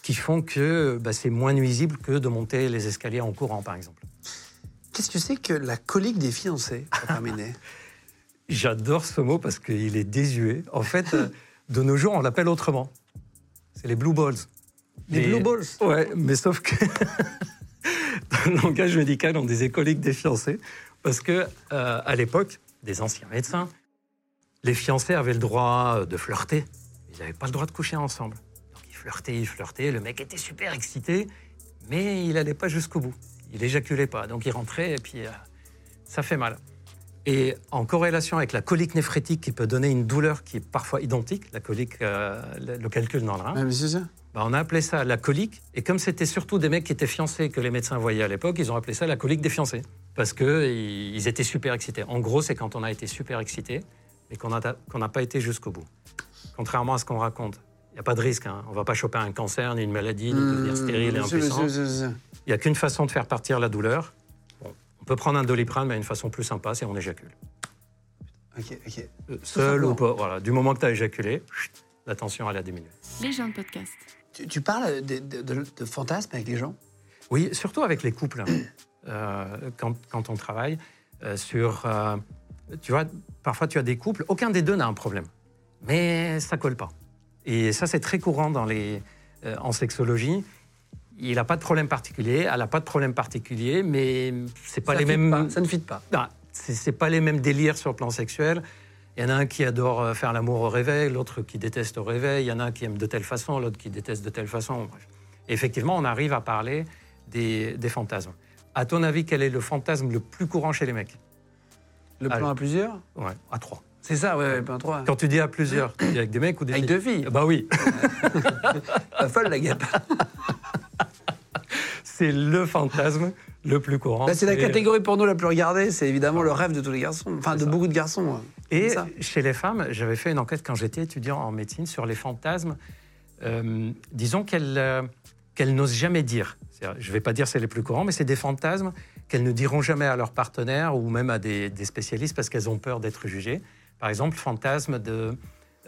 qui font que bah, c'est moins nuisible que de monter les escaliers en courant, par exemple. Qu'est-ce que c'est que la colique des fiancés, pour terminer? J'adore ce mot parce qu'il est désuet. En fait, euh, de nos jours, on l'appelle autrement. C'est les blue balls. Les Mais- blue balls Ouais, mais sauf que dans le langage médical, on disait coliques des fiancés parce que euh, à l'époque, des anciens médecins, les fiancés avaient le droit de flirter. Ils n'avaient pas le droit de coucher ensemble. Donc ils flirtait, il flirtait. Le mec était super excité, mais il n'allait pas jusqu'au bout. Il éjaculait pas. Donc il rentrait et puis euh, ça fait mal. Et en corrélation avec la colique néphrétique qui peut donner une douleur qui est parfois identique, la colique, euh, le, calcul dans le rein, Ouais, mais c'est ça. Bah, on a appelé ça la colique. Et comme c'était surtout des mecs qui étaient fiancés que les médecins voyaient à l'époque, ils ont appelé ça la colique des fiancés. Parce qu'ils ils étaient super excités. En gros, c'est quand on a été super excité et qu'on n'a pas été jusqu'au bout. Contrairement à ce qu'on raconte. Il n'y a pas de risque. hein. On ne va pas choper un cancer, ni une maladie, ni devenir stérile et Mmh, impuissant. Il n'y a qu'une façon de faire partir la douleur. Bon, on peut prendre un doliprane, mais une façon plus sympa, c'est on éjacule. Ok, ok. Euh, Seul ou pas. Voilà. Du moment que tu as éjaculé, la tension, elle a diminué. Les gens de podcast. Tu, tu parles de, de, de- de fantasmes avec les gens? Oui, surtout avec les couples, euh, quand, quand on travaille euh, sur... euh, tu vois, parfois tu as des couples, aucun des deux n'a un problème, mais ça colle pas. Et ça, c'est très courant dans les, en sexologie. Il n'a pas de problème particulier, elle n'a pas de problème particulier, mais c'est pas Ça les mêmes... pas, ça ne fit pas. Non, c'est c'est pas les mêmes délires sur le plan sexuel. Il y en a un qui adore euh, faire l'amour au réveil, l'autre qui déteste au réveil. Il y en a un qui aime de telle façon, l'autre qui déteste de telle façon. Et effectivement, on arrive à parler des, des fantasmes. À ton avis, quel est le fantasme le plus courant chez les mecs? Le plan à plusieurs? Ouais, à trois. C'est ça, ouais, ouais, plan à trois. Quand tu dis à plusieurs, tu dis avec des mecs ou des Avec filles? deux filles. Bah oui, Pas folle la guêpe. c'est le fantasme le plus courant. Bah, c'est la catégorie porno la plus regardée. C'est évidemment le rêve de tous les garçons. Enfin, de ça. beaucoup de garçons. ouais. Et chez les femmes, j'avais fait une enquête quand j'étais étudiant en médecine sur les fantasmes. Euh, disons qu'elles euh, qu'elles n'osent jamais dire. Je ne vais pas dire c'est les plus courants, mais c'est des fantasmes qu'elles ne diront jamais à leur partenaire ou même à des, des spécialistes parce qu'elles ont peur d'être jugées. Par exemple, fantasme de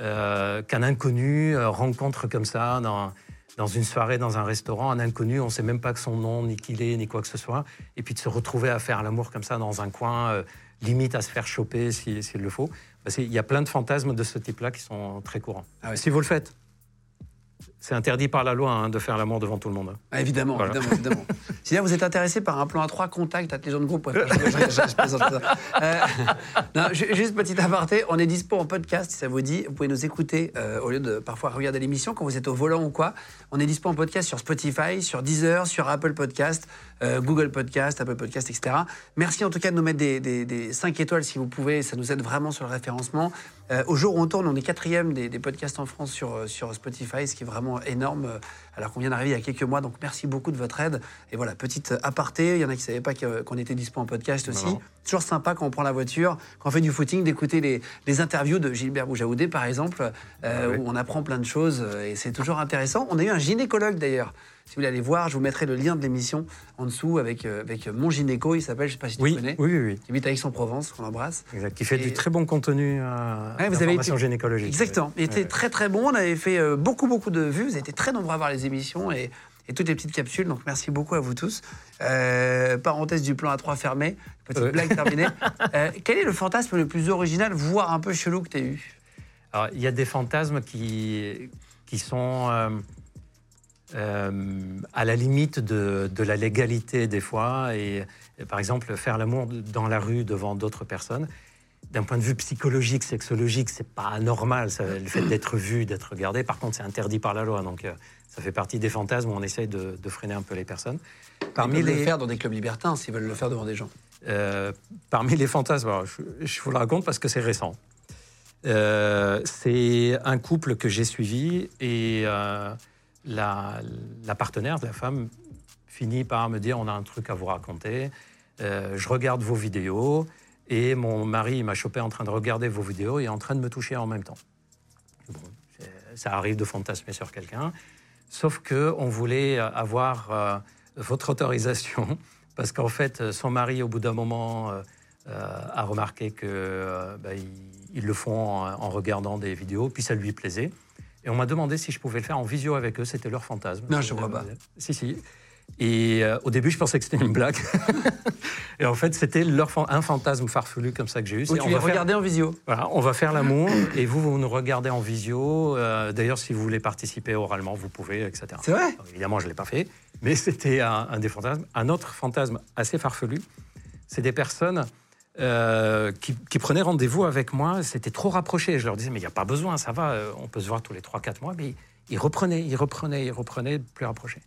euh, qu'un inconnu rencontre comme ça dans, dans une soirée, dans un restaurant, un inconnu, on ne sait même pas que son nom, ni qui il est, ni quoi que ce soit, et puis de se retrouver à faire l'amour comme ça dans un coin, euh, limite à se faire choper si- s'il le faut. Il y a plein de fantasmes de ce type-là qui sont très courants. Ah. Si vous le faites, c'est interdit par la loi hein, de faire l'amour devant tout le monde. Ah, évidemment, Voilà. évidemment, évidemment. Si là vous êtes intéressé par un plan à trois, contact à les gens de groupe. Ouais, je, je- je-. Euh, non, juste petit aparté, on est dispo en podcast si ça vous dit. Vous pouvez nous écouter euh, au lieu de parfois regarder l'émission quand vous êtes au volant ou quoi. On est dispo en podcast sur Spotify, sur Deezer, sur Apple Podcast, euh, Google Podcast, Apple Podcast, etc. Merci en tout cas de nous mettre des, des, des 5 étoiles si vous pouvez. Ça nous aide vraiment sur le référencement. Au jour où on tourne, on est quatrième des, des podcasts en France sur, sur Spotify, ce qui est vraiment énorme, euh, alors qu'on vient d'arriver il y a quelques mois. Donc merci beaucoup de votre aide. Et voilà, petite aparté, il y en a qui ne savaient pas que- qu'on était dispo en podcast aussi. non. Toujours sympa quand on prend la voiture, quand on fait du footing, d'écouter les, les interviews de Gilbert Boujaoudé, par exemple, euh, Ah oui. où on apprend plein de choses euh, et c'est toujours intéressant. On a eu un gynécologue d'ailleurs. Si vous voulez aller voir, je vous mettrai le lien de l'émission en dessous avec, euh, avec mon gynéco, il s'appelle, je ne sais pas si tu Oui, connais, oui, oui, oui. qui habite à Aix-en-Provence, qu'on embrasse. Exact. Qui fait Et- du très bon contenu euh, Ouais, vous avez d'information été- gynécologique. Exactement. Il était très très bon. On avait fait euh, beaucoup beaucoup de vues. Vous avez été très nombreux à voir les émissions et, et toutes les petites capsules. Donc merci beaucoup à vous tous. Euh, parenthèse du plan à trois fermé. Petite Ouais. blague terminée. Euh, quel est le fantasme le plus original, voire un peu chelou que tu as eu? Alors, il y a des fantasmes qui, qui sont euh, à la limite de, de la légalité des fois. Et, et par exemple, faire l'amour dans la rue devant d'autres personnes. D'un point de vue psychologique, sexologique, c'est pas anormal, ça, le fait d'être vu, d'être regardé. Par contre, c'est interdit par la loi. Donc, euh, ça fait partie des fantasmes où on essaye de, de freiner un peu les personnes. Parmi Parmi les... le faire dans des clubs libertins s'ils veulent le faire devant des gens. euh, parmi les fantasmes, alors, je, je vous le raconte parce que c'est récent. Euh, c'est un couple que j'ai suivi et euh, la, partenaire de la femme finit par me dire on a un truc à vous raconter. Euh, je regarde vos vidéos et mon mari m'a chopé en train de regarder vos vidéos et en train de me toucher en même temps. Ça arrive de fantasmer sur quelqu'un, sauf que on voulait avoir euh, votre autorisation parce qu'en fait son mari au bout d'un moment euh, euh, a remarqué que euh, bah, ils, le font en regardant des vidéos, puis ça lui plaisait. Et on m'a demandé si je pouvais le faire en visio avec eux, c'était leur fantasme. Non, je vois pas. Si, si. Et euh, au début, je pensais que c'était une blague. et en fait, c'était leur fan- un fantasme farfelu comme ça que j'ai eu. Tu on les va faire- regardais en visio. voilà, on va faire l'amour et vous, vous nous regardez en visio. Euh, D'ailleurs, si vous voulez participer oralement, vous pouvez, etc. C'est vrai Alors, évidemment, je ne l'ai pas fait, mais c'était un, un des fantasmes. Un autre fantasme assez farfelu, c'est des personnes euh, qui, qui prenaient rendez-vous avec moi. C'était trop rapproché. Je leur disais, mais il n'y a pas besoin, ça va, euh, on peut se voir tous les 3-4 mois. Mais Ils reprenaient, ils reprenaient, ils reprenaient, plus rapprochés.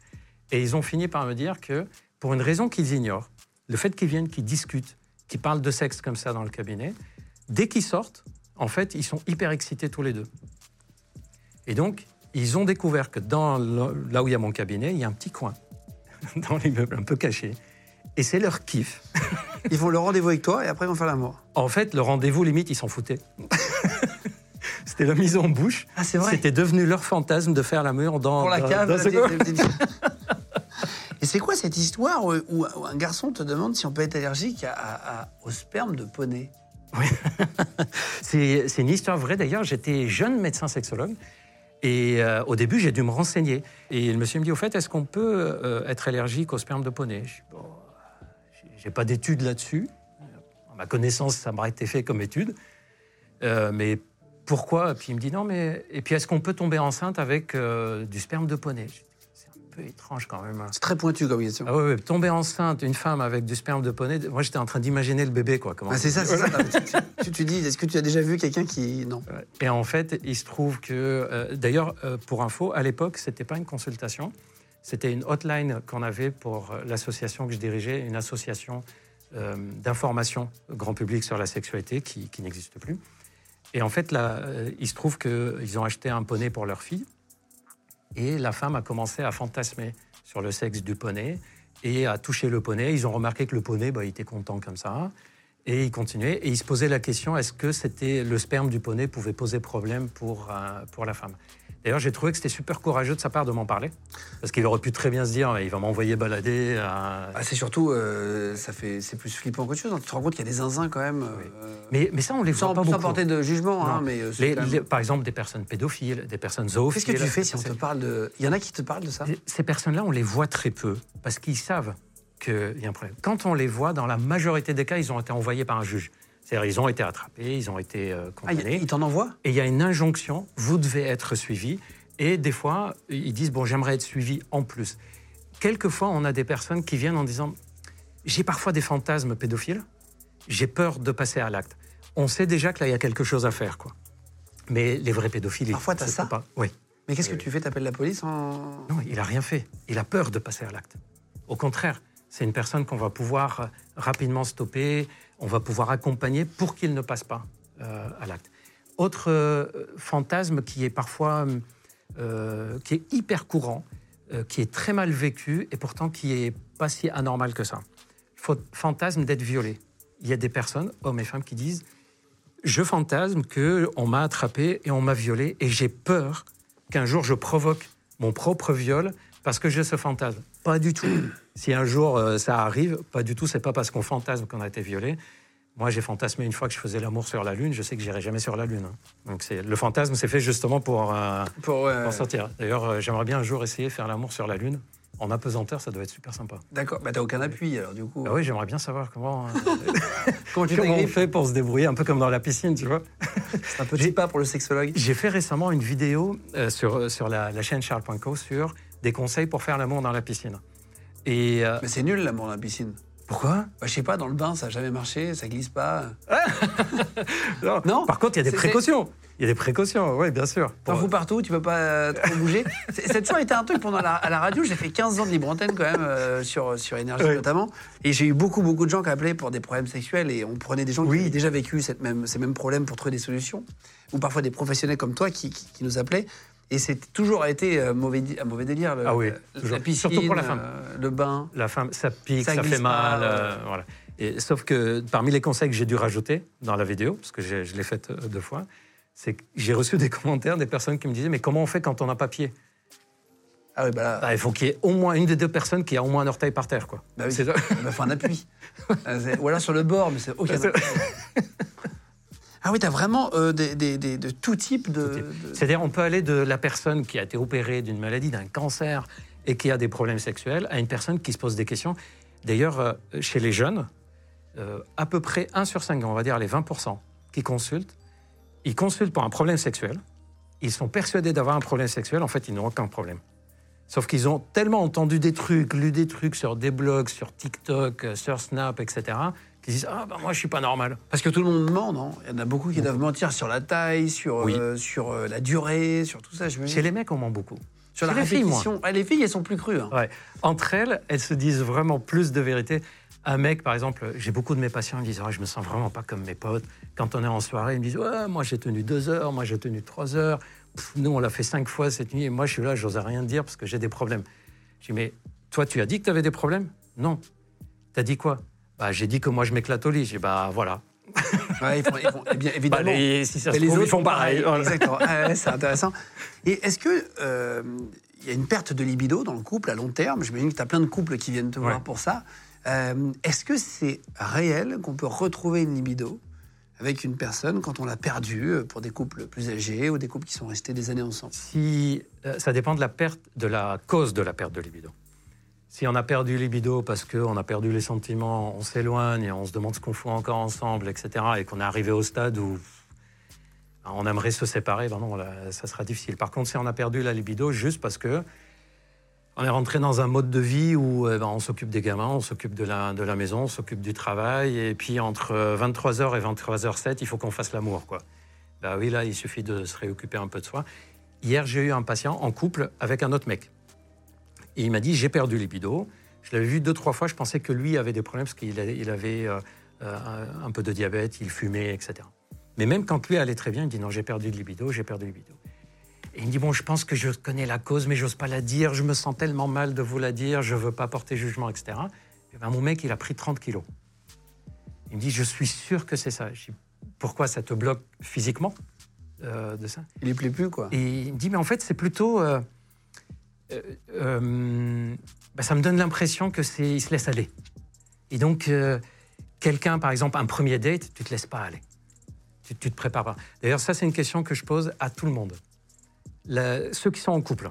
Et ils ont fini par me dire que, pour une raison qu'ils ignorent, le fait qu'ils viennent, qu'ils discutent, qu'ils parlent de sexe comme ça dans le cabinet, dès qu'ils sortent, en fait, ils sont hyper excités tous les deux. Et donc, ils ont découvert que dans là où il y a mon cabinet, il y a un petit coin dans l'immeuble, un peu caché. Et c'est leur kiff. Ils font le rendez-vous avec toi et après ils vont faire l'amour. En fait, le rendez-vous, limite, ils s'en foutaient. C'était la mise en bouche. Ah, c'est vrai C'était devenu leur fantasme de faire l'amour dans, Pour la dans- cave. dans petite- la petite- Et c'est quoi cette histoire où, un garçon te demande si on peut être allergique à- à- à- au sperme de poney? C'est c'est une histoire vraie. D'ailleurs, j'étais jeune médecin sexologue. Et euh, au début, j'ai dû me renseigner. Et le monsieur me dit, au fait, est-ce qu'on peut euh, être allergique au sperme de poney? Je dis, bon, j'ai- j'ai pas d'études là-dessus. À ma connaissance, ça m'a été fait comme étude. Euh, mais pourquoi? Puis il me dit, non, mais... Et puis, est-ce qu'on peut tomber enceinte avec euh, du sperme de poney? Je C'est un peu étrange quand même. hein. C'est très pointu comme question. Ah ouais, tomber enceinte, une femme avec du sperme de poney, moi j'étais en train d'imaginer le bébé, quoi. comment- Ah, c'est ça, c'est ça. Tu, tu- tu dis, est-ce que tu as déjà vu quelqu'un qui. Non. Et en fait, il se trouve que, euh, d'ailleurs, pour info, à l'époque, c'était pas une consultation, c'était une hotline qu'on avait pour euh, l'association que je dirigeais, une association euh, d'information grand public sur la sexualité qui, n'existe plus. Et en fait, euh, il se trouve qu'ils ont acheté un poney pour leur fille, et la femme a commencé à fantasmer sur le sexe du poney et à toucher le poney. Ils ont remarqué que le poney, bah, était content comme ça. Et il continuait. Et il se posait la question est-ce que c'était le sperme du poney pouvait poser problème pour, pour la femme? D'ailleurs, j'ai trouvé que c'était super courageux de sa part de m'en parler. Parce qu'il aurait pu très bien se dire il va m'envoyer balader. euh, Ah, c'est surtout. euh, ça fait, c'est plus flippant qu'autre chose. hein. Tu te rends compte qu'il y a des zinzins quand même. euh, mais, mais ça, on les voit sans, pas sans beaucoup. porter de jugement, hein, mais. c'est Les- quand même- les- par exemple, des personnes pédophiles, des personnes zoophiles. Qu'est-ce que tu fais si on te parle de. Il y en a qui te parlent de ça? Ces personnes-là, on les voit très peu parce qu'ils savent qu'il y a un problème. Quand on les voit, dans la majorité des cas, ils ont été envoyés par un juge. C'est-à-dire, ils ont été attrapés, ils ont été euh, Ah, il- condamnés. ils t'en envoient? Et il y a une injonction, vous devez être suivi. Et des fois, ils disent, bon, j'aimerais être suivi en plus. Quelquefois, on a des personnes qui viennent en disant, j'ai parfois des fantasmes pédophiles, j'ai peur de passer à l'acte. On sait déjà que là, il y a quelque chose à faire, quoi. Mais les vrais pédophiles, ils Parfois, t'as ça? pas. Oui. Mais qu'est-ce que tu fais? T'appelles la police en. Non, il n'a rien fait. Il a peur de passer à l'acte. Au contraire, c'est une personne qu'on va pouvoir euh, rapidement stopper, on va pouvoir accompagner pour qu'il ne passe pas euh, à l'acte. Autre euh, fantasme qui est parfois euh, qui est hyper courant, qui est très mal vécu et pourtant qui est pas si anormal que ça. Faut- fantasme d'être violé. Il y a des personnes, hommes et femmes, qui disent je fantasme que on m'a attrapé et on m'a violé et j'ai peur qu'un jour je provoque mon propre viol parce que j'ai ce fantasme. Pas du tout. si un jour euh, ça arrive, pas du tout. C'est pas parce qu'on fantasme qu'on a été violé. Moi, j'ai fantasmé une fois que je faisais l'amour sur la lune. Je sais que j'irai jamais sur la lune. hein. Donc, c'est le fantasme, c'est fait justement pour, euh, Pour, sortir. D'ailleurs, euh, j'aimerais bien un jour essayer de faire l'amour sur la lune. En apesanteur, ça doit être super sympa. D'accord, bah t'as aucun appui alors du coup. Ah oui, j'aimerais bien savoir comment, euh, Comment tu comment on fait pour se débrouiller, un peu comme dans la piscine, tu vois. C'est un petit pas pour le sexologue. J'ai fait récemment une vidéo euh, sur, sur la, la chaîne Charles.co sur des conseils pour faire l'amour dans la piscine. Et euh, Mais c'est nul l'amour dans la piscine. pourquoi? Bah, je sais pas, dans le bain, ça n'a jamais marché, ça glisse pas. non. Non Par contre, il y a des précautions. Il y a des précautions, oui, bien sûr. T'en fous partout, tu peux pas euh, trop bouger. A toujours été un truc pendant la, à la radio. J'ai fait 15 ans de libre antenne quand même euh, sur, sur Énergie Oui. notamment. Et j'ai eu beaucoup, beaucoup de gens qui appelaient pour des problèmes sexuels et on prenait des gens qui avaient déjà vécu cette même, ces mêmes problèmes pour trouver des solutions. Ou parfois des professionnels comme toi qui, qui- qui nous appelaient. Et c'est toujours été euh, mauvais, un mauvais délire. Le, Ah oui, la toujours. piscine, Surtout pour la femme. euh, le bain. La femme, ça pique, Ça fait mal. euh, voilà. Et, sauf que parmi les conseils que j'ai dû rajouter dans la vidéo, parce que je l'ai faite deux fois, c'est que j'ai reçu des commentaires des personnes qui me disaient Mais comment on fait quand on n'a pas pied? Ah oui, bah là, Ah, Il faut qu'il y ait au moins une des deux personnes qui a au moins un orteil par terre. Quoi. bah oui. C'est- bah, faut un appui. Ou alors sur le bord, mais c'est aucun. Ah oui, t'as vraiment euh, des, des- des- de tout type de. de- C'est-à-dire, on peut aller de la personne qui a été opérée d'une maladie, d'un cancer et qui a des problèmes sexuels, à une personne qui se pose des questions. D'ailleurs, euh, chez les jeunes, euh, à peu près 1 sur 5, on va dire les 20% qui consultent, ils consultent pour un problème sexuel. Ils sont persuadés d'avoir un problème sexuel. En fait, ils n'ont aucun problème. Sauf qu'ils ont tellement entendu des trucs, lu des trucs sur des blogs, sur TikTok, sur Snap, etc., qui disent Ah, ben moi, je suis pas normal. Parce que tout le monde ment, non? Il y en a beaucoup qui doivent mentir sur la taille, sur, Oui. euh, sur euh, la durée, sur tout ça. Je me Chez les mecs, on ment beaucoup. Sur la les filles, moi. Ah, les filles, elles sont plus crues. hein. Ouais. Entre elles, elles se disent vraiment plus de vérité. Un mec, par exemple, j'ai beaucoup de mes patients qui me disent Ah, Je me sens vraiment pas comme mes potes. Quand on est en soirée, ils me disent Ouais, moi j'ai tenu deux heures, moi j'ai tenu trois heures. Pff, nous, on l'a fait cinq fois cette nuit et moi je suis là, j'ose rien dire parce que j'ai des problèmes. Je dis Mais toi, tu as dit que tu avais des problèmes? Non. T'as dit quoi? Bah, J'ai dit que moi je m'éclate au lit. J'ai Bah voilà. Ouais, ils font- ils font- eh bien, Bah, évidemment. les- si ça trouve, ils font pareil. Exactement. Ah ouais, c'est intéressant. Et est-ce que euh, il y a une perte de libido dans le couple à long terme? J'imagine que tu as plein de couples qui viennent te voir pour ça. Euh, est-ce que c'est réel qu'on peut retrouver une libido avec une personne quand on l'a perdue euh, pour des couples plus âgés ou des couples qui sont restés des années ensemble? Si, euh, ça dépend de la perte, de la cause de la perte de libido. Si on a perdu libido parce qu'on a perdu les sentiments, on s'éloigne, et on se demande ce qu'on fout encore ensemble, etc., et qu'on est arrivé au stade où ben, on aimerait se séparer, ben non, ça sera difficile. Par contre, si on a perdu la libido juste parce que on est rentré dans un mode de vie où eh ben, on s'occupe des gamins, on s'occupe de la, de la maison, on s'occupe du travail, et puis entre 23h et 23h07, il faut qu'on fasse l'amour, quoi. Bah oui, là, il suffit de se réoccuper un peu de soi. Hier, j'ai eu un patient en couple avec un autre mec. Et il m'a dit J'ai perdu libido. Je l'avais vu deux, trois fois. Je pensais que lui avait des problèmes parce qu'il avait euh, euh, un peu de diabète, il fumait, etc. Mais même quand lui allait très bien, il dit Non, j'ai perdu de libido, j'ai perdu de libido. Et il me dit Bon, je pense que je connais la cause, mais j'ose pas la dire. Je me sens tellement mal de vous la dire. Je veux pas porter jugement, etc. Et ben, mon mec, il a pris 30 kilos. Il me dit Je suis sûr que c'est ça. Je dis Pourquoi ça te bloque physiquement euh, de ça? Il ne plaît plus, quoi. et il me dit, mais en fait, c'est plutôt. euh, euh, euh, bah, ça me donne l'impression que c'est, il se laisse aller. Et donc, euh, quelqu'un, par exemple, un premier date, tu te laisses pas aller. Tu, tu te prépares pas. D'ailleurs, ça, c'est une question que je pose à tout le monde. Ceux qui sont en couple,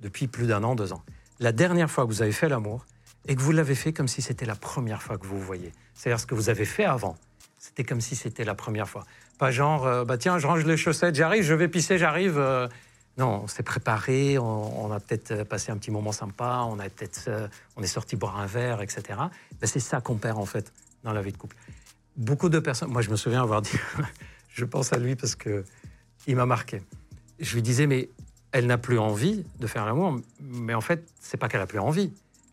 depuis plus d'un an, deux ans, la dernière fois que vous avez fait l'amour et que vous l'avez fait comme si c'était la première fois que vous vous voyez. C'est-à-dire ce que vous avez fait avant, c'était comme si c'était la première fois. Pas genre, bah tiens, je range les chaussettes, j'arrive, je vais pisser, j'arrive. Non, on s'est préparé, on, on a peut-être euh, passé un petit moment sympa, on a peut-être, euh, on est sorti boire un verre, etc. Ben, c'est ça qu'on perd en fait dans la vie de couple. Beaucoup de personnes, moi je me souviens avoir dit, je pense à lui parce que il m'a marqué. Je lui disais, mais elle n'a plus envie de faire l'amour, mais en fait, c'est pas qu'elle a plus envie.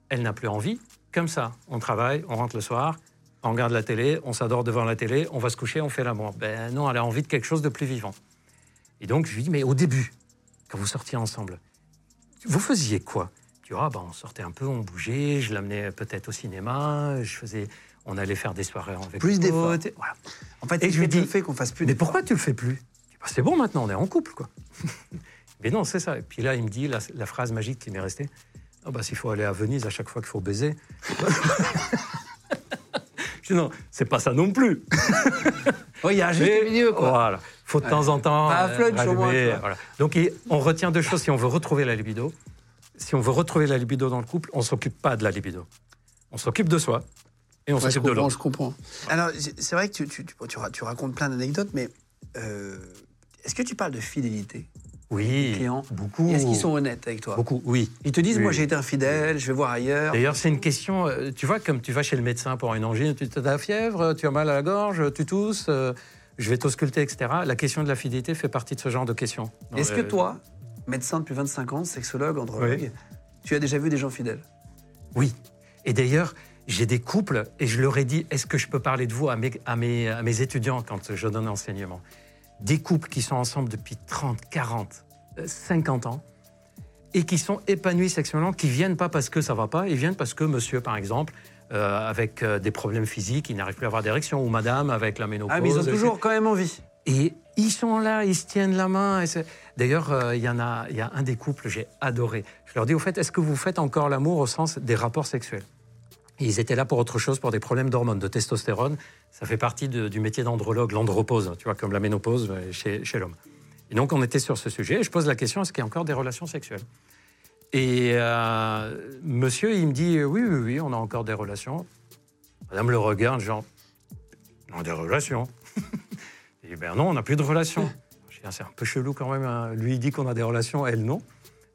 Elle n'a plus envie, comme ça. On travaille, on rentre le soir, on regarde la télé, on s'adore devant la télé, on va se coucher, on fait l'amour. Ben non, elle a envie de quelque chose de plus vivant. Et donc, je lui dis, mais au début, quand vous sortiez ensemble, vous faisiez quoi? Tu vois, ben, on sortait un peu, on bougeait, je l'amenais peut-être au cinéma, je faisais, on allait faire des soirées avec Plus d'efforts. Voilà. En fait, Et je lui dis, fait qu'on fasse plus Mais pourquoi tu le fais plus? Bah, C'est bon maintenant, on est en couple, quoi. mais non, c'est ça. Et puis là, il me dit la, la phrase magique qui m'est restée. Ah bah, s'il faut aller à Venise à chaque fois qu'il faut baiser. je dis non, c'est pas ça non plus. Oui, il y a un juste milieu, quoi. Voilà. Faut de temps en temps. Pas à euh, flunch, au moins, rallumer, quoi. voilà. Donc, il- on retient deux choses si on veut retrouver la libido. Si on veut retrouver la libido dans le couple, on s'occupe pas de la libido. On s'occupe de soi et on Ouais, s'occupe de l'autre. je comprends. Alors, c'est vrai que tu, tu, tu- tu ra- tu racontes plein d'anecdotes, mais euh, est-ce que tu parles de fidélité? Oui, clients? beaucoup. Est-ce qu'ils sont honnêtes avec toi? Beaucoup, oui. Ils te disent, Oui. moi j'ai été infidèle, je vais voir ailleurs. D'ailleurs, c'est une question, euh, tu vois, comme tu vas chez le médecin pour une angine, tu as la fièvre, tu as mal à la gorge, tu tousses, euh, je vais t'ausculter, etc. La question de la fidélité fait partie de ce genre de questions. Est-ce que toi, médecin depuis 25 ans, sexologue, andrologue, Oui. tu as déjà vu des gens fidèles? Oui. Et d'ailleurs, j'ai des couples, et je leur ai dit, est-ce que je peux parler de vous à mes, à mes, à mes étudiants quand je donne l'enseignement? Des couples qui sont ensemble depuis 30, 40, euh, 50 ans, et qui sont épanouis sexuellement, qui viennent pas parce que ça va pas, ils viennent parce que monsieur, par exemple, euh, avec euh, des problèmes physiques, il n'arrive plus à avoir d'érection, ou madame avec la ménopause. Ah, mais ils ont toujours quand même envie. Et ils sont là, ils se tiennent la main. D'ailleurs, euh, il y en a, il y a un des couples, j'ai adoré. Je leur dis, au fait, est-ce que vous faites encore l'amour au sens des rapports sexuels? Et ils étaient là pour autre chose, pour des problèmes d'hormones, de testostérone. Ça fait partie de- du métier d'andrologue, l'andropause, tu vois, comme la ménopause chez, chez l'homme. Et donc, on était sur ce sujet. Et je pose la question, est-ce qu'il y a encore des relations sexuelles? Et euh, monsieur, il me dit, oui, oui, oui, on a encore des relations. Madame le regarde, genre, on a des relations. Et ben non, on n'a plus de relations. Ah, c'est un peu chelou quand même. hein. Lui, il dit qu'on a des relations, elle, non.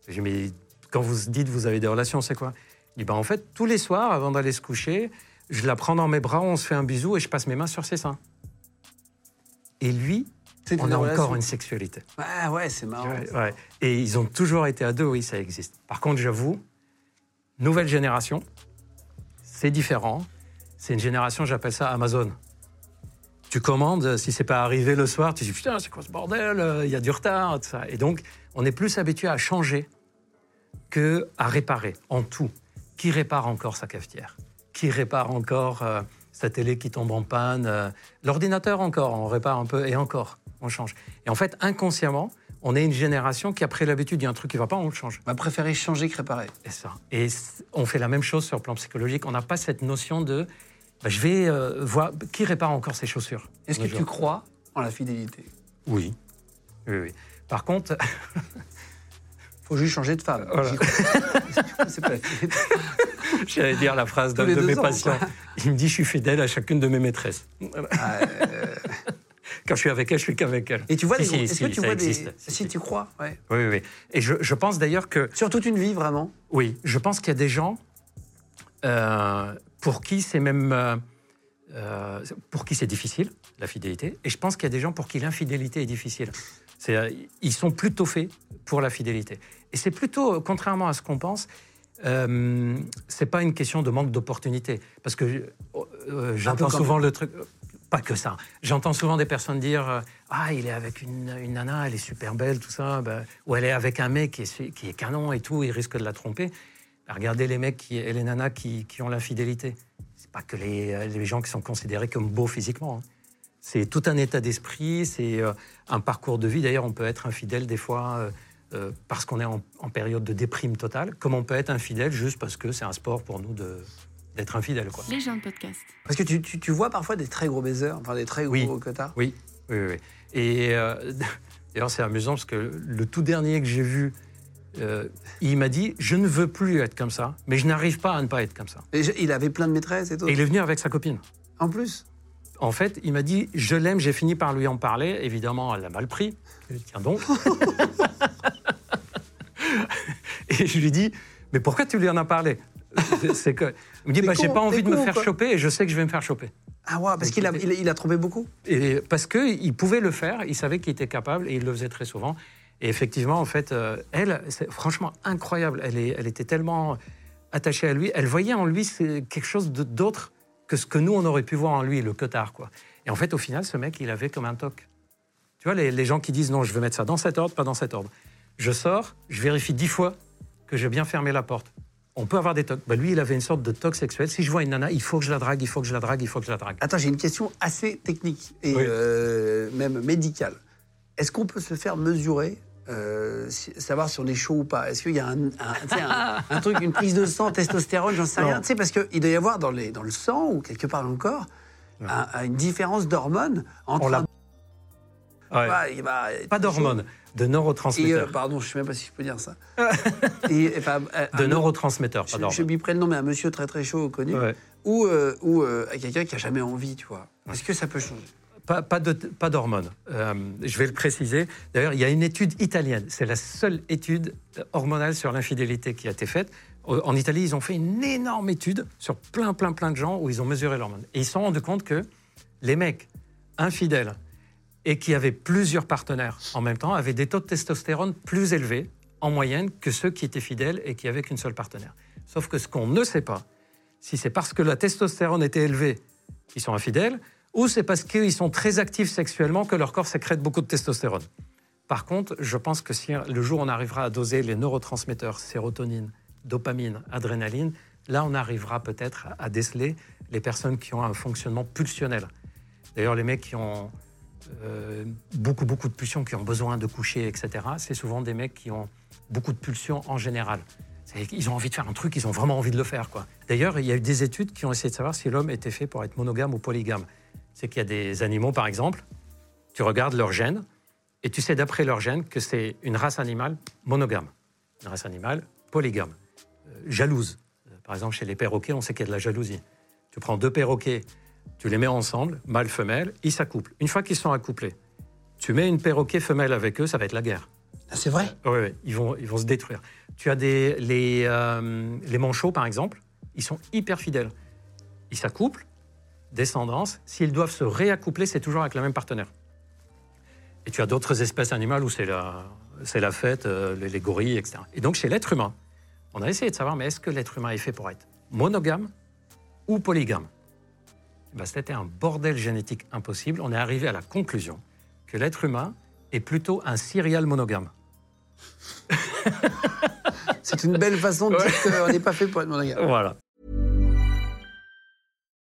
Je dis, mais quand vous dites que vous avez des relations, c'est quoi? Il dit, ben, en fait, tous les soirs, avant d'aller se coucher, je la prends dans mes bras, on se fait un bisou et je passe mes mains sur ses seins. Et lui, on a relation. encore une sexualité. Ouais, ouais, c'est marrant. Ouais, ouais. Et ils ont toujours été à deux, oui, ça existe. Par contre, j'avoue, nouvelle génération, c'est différent. C'est une génération, j'appelle ça Amazon. Tu commandes, si c'est pas arrivé le soir, tu dis putain, c'est quoi ce bordel Euh, Il y a du retard, tout ça. Et donc, on est plus habitué à changer que à réparer en tout. Qui répare encore sa cafetière? Qui répare encore euh, sa télé qui tombe en panne euh, L'ordinateur encore, on répare un peu et encore, on change. Et en fait, inconsciemment, on est une génération qui a pris l'habitude, il y a un truc qui va pas, on le change. On va préférer changer que réparer. Et ça. Et on fait la même chose sur le plan psychologique. On n'a pas cette notion de bah, je vais euh, voir qui répare encore ses chaussures. Est-ce que tu crois en la fidélité? Oui. Oui, oui. Par contre, Faut juste changer de femme. Voilà. C'est pas la fidélité. j'allais dire la phrase d'un de mes ans, patients. quoi. Il me dit je suis fidèle à chacune de mes maîtresses. Voilà. Ah, euh, Quand je suis avec elle, je suis qu'avec elle. Et tu vois Si, des si, Est-ce si, que tu vois des Si, tu crois, ouais. Oui, oui, oui. Et je, je pense d'ailleurs que Sur toute une vie, vraiment. Oui, je pense qu'il y a des gens euh, pour qui c'est même euh, pour qui c'est difficile la fidélité, et je pense qu'il y a des gens pour qui l'infidélité est difficile. Euh, ils sont plutôt faits pour la fidélité, et c'est plutôt contrairement à ce qu'on pense. Euh, c'est pas une question de manque d'opportunité, parce que euh, j'entends comme- souvent le truc. Pas que ça. J'entends souvent des personnes dire euh, Ah, il est avec une, une nana, elle est super belle, tout ça. ben, ou elle est avec un mec qui est, qui est canon et tout, il risque de la tromper. Ben, regardez les mecs qui, et les nanas qui, qui ont l'infidélité. C'est pas que les, euh, les gens qui sont considérés comme beaux physiquement. hein. C'est tout un état d'esprit, c'est euh, un parcours de vie. D'ailleurs, on peut être infidèle des fois euh, parce qu'on est en, en période de déprime totale, comme on peut être infidèle juste parce que c'est un sport pour nous de- d'être infidèle. Quoi. Les gens de podcast. Parce que tu, tu, tu vois parfois des très gros baisers, enfin des très gros Oui. quotas. Oui, oui, oui. oui. Et euh, d'ailleurs, c'est amusant parce que le tout dernier que j'ai vu, euh, il m'a dit Je ne veux plus être comme ça, mais je n'arrive pas à ne pas être comme ça. Et je- il avait plein de maîtresses et tout. Et il est venu avec sa copine. En plus? En fait, il m'a dit Je l'aime, j'ai fini par lui en parler. Évidemment, elle l'a mal pris. Je dis, Tiens donc. et je lui dis Mais pourquoi tu lui en as parlé? C'est que. Il me dit bah, J'ai pas envie de me faire quoi. choper et je sais que je vais me faire choper. Ah ouais, parce qu'il a, il, a- il a trompé beaucoup. Et parce qu'il pouvait le faire, il savait qu'il était capable et il le faisait très souvent. Et effectivement, en fait, euh, elle, c'est franchement incroyable. Elle, est, elle était tellement attachée à lui. Elle voyait en lui quelque chose d'autre que ce que nous, on aurait pu voir en lui, le cotard. Quoi. Et en fait, au final, ce mec, il avait comme un toc. Tu vois, les, les gens qui disent non, je veux mettre ça dans cet ordre, pas dans cet ordre. Je sors, je vérifie dix fois que j'ai bien fermé la porte. On peut avoir des tocs. Bah, lui, il avait une sorte de toc sexuel. Si je vois une nana, il faut que je la drague, il faut que je la drague, il faut que je la drague. Attends, j'ai une question assez technique et Oui. euh, même médicale. Est-ce qu'on peut se faire mesurer, euh, savoir si on est chaud ou pas Est-ce qu'il y a un, un- tu sais, un- un truc, une prise de sang, testostérone, j'en sais Non. rien. Tu sais, parce qu'il doit y avoir dans, les, dans le sang ou quelque part dans le corps un- un- une différence d'hormones entre. L'a- Ouais. bah, Pas d'hormones, de Et, neurotransmetteurs. euh, pardon, je ne sais même pas si je peux dire ça. et, enfin, euh, de neurotransmetteurs, pas Je, je d'hormones. lui prends le nom, mais un monsieur très très chaud connu, Ouais. ou, euh, ou quelqu'un qui a jamais envie, tu vois. Est-ce que ça peut changer? Pas, d'hormones. Euh, je vais le préciser. D'ailleurs, il y a une étude italienne. C'est la seule étude hormonale sur l'infidélité qui a été faite. Au- En Italie, ils ont fait une énorme étude sur plein, plein, plein de gens où ils ont mesuré l'hormone. Et ils se sont rendus compte que les mecs infidèles et qui avaient plusieurs partenaires en même temps avaient des taux de testostérone plus élevés en moyenne que ceux qui étaient fidèles et qui avaient qu'une seule partenaire. Sauf que ce qu'on ne sait pas, si c'est parce que la testostérone était élevée qu'ils sont infidèles, ou c'est parce qu'ils sont très actifs sexuellement que leur corps sécrète beaucoup de testostérone. Par contre, je pense que si le jour on arrivera à doser les neurotransmetteurs, sérotonine, dopamine, adrénaline, là on arrivera peut-être à déceler les personnes qui ont un fonctionnement pulsionnel. D'ailleurs, les mecs qui ont euh, beaucoup, beaucoup de pulsions, qui ont besoin de coucher, etc., c'est souvent des mecs qui ont beaucoup de pulsions en général. Ils ont envie de faire un truc, ils ont vraiment envie de le faire. D'ailleurs, il y a eu des études qui ont essayé de savoir si l'homme était fait pour être monogame ou polygame. C'est qu'il y a des animaux, par exemple, tu regardes leurs gènes, et tu sais d'après leurs gènes que c'est une race animale monogame, une race animale polygame, euh, jalouse. Euh, Par exemple, chez les perroquets, on sait qu'il y a de la jalousie. Tu prends deux perroquets, tu les mets ensemble, mâle, femelle, ils s'accouplent. Une fois qu'ils sont accouplés, tu mets une perroquet femelle avec eux, ça va être la guerre. Ah, C'est vrai? Oui, oui, ils vont, ils vont se détruire. Tu as des, les, euh, les manchots, par exemple, ils sont hyper fidèles. Ils s'accouplent, descendance. S'ils doivent se réaccoupler, c'est toujours avec le même partenaire. Et tu as d'autres espèces animales où c'est la, c'est la fête, euh, les, les gorilles, etc. Et donc chez l'être humain, on a essayé de savoir, mais est-ce que l'être humain est fait pour être monogame ou polygame? Eh ben, C'était un bordel génétique impossible. On est arrivé à la conclusion que l'être humain est plutôt un serial monogame. C'est une belle façon de dire qu'on n'est pas fait pour être monogame. Voilà.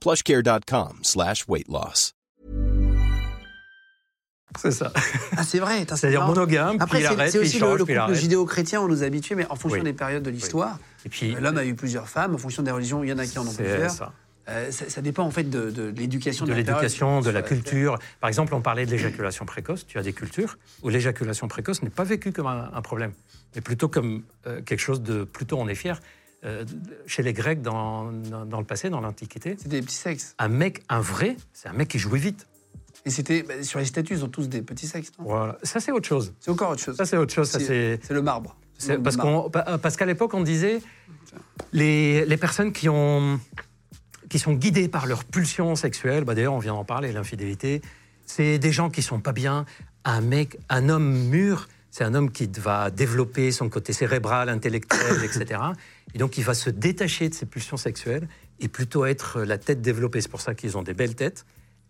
plushcare.com slash weight loss. C'est ça. Ah, c'est vrai. C'est-à-dire monogame, Après, puis il c'est arrête, c'est puis aussi il le, change, le puis il couple judéo-chrétien, on nous habituait, mais en fonction Oui. des périodes de l'histoire. Et puis, euh, L'homme a eu plusieurs femmes, en fonction des religions, il y en a qui en ont c'est plusieurs. ça. Euh, ça, ça dépend en fait de, de l'éducation de la période. l'éducation, de la culture. Par exemple, on parlait de l'éjaculation précoce. Tu as des cultures où l'éjaculation précoce n'est pas vécue comme un, un problème, mais plutôt comme euh, quelque chose de plutôt on est fier. Euh, chez les Grecs, dans, dans- dans le passé, dans l'Antiquité, C'était des petits sexes. un mec, un vrai, c'est un mec qui jouait vite. Et c'était bah, sur les statues, ils ont tous des petits sexes. non? Voilà. Ça, c'est autre chose. C'est encore autre chose. Ça, c'est autre chose. C'est le marbre. Le parce qu'à l'époque, on disait les, les personnes qui, ont, qui sont guidées par leur pulsion sexuelle, bah d'ailleurs, on vient d'en parler, l'infidélité, c'est des gens qui sont pas bien. Un mec, un homme mûr, c'est un homme qui va développer son côté cérébral, intellectuel, etc. Et donc, il va se détacher de ses pulsions sexuelles et plutôt être la tête développée. C'est pour ça qu'ils ont des belles têtes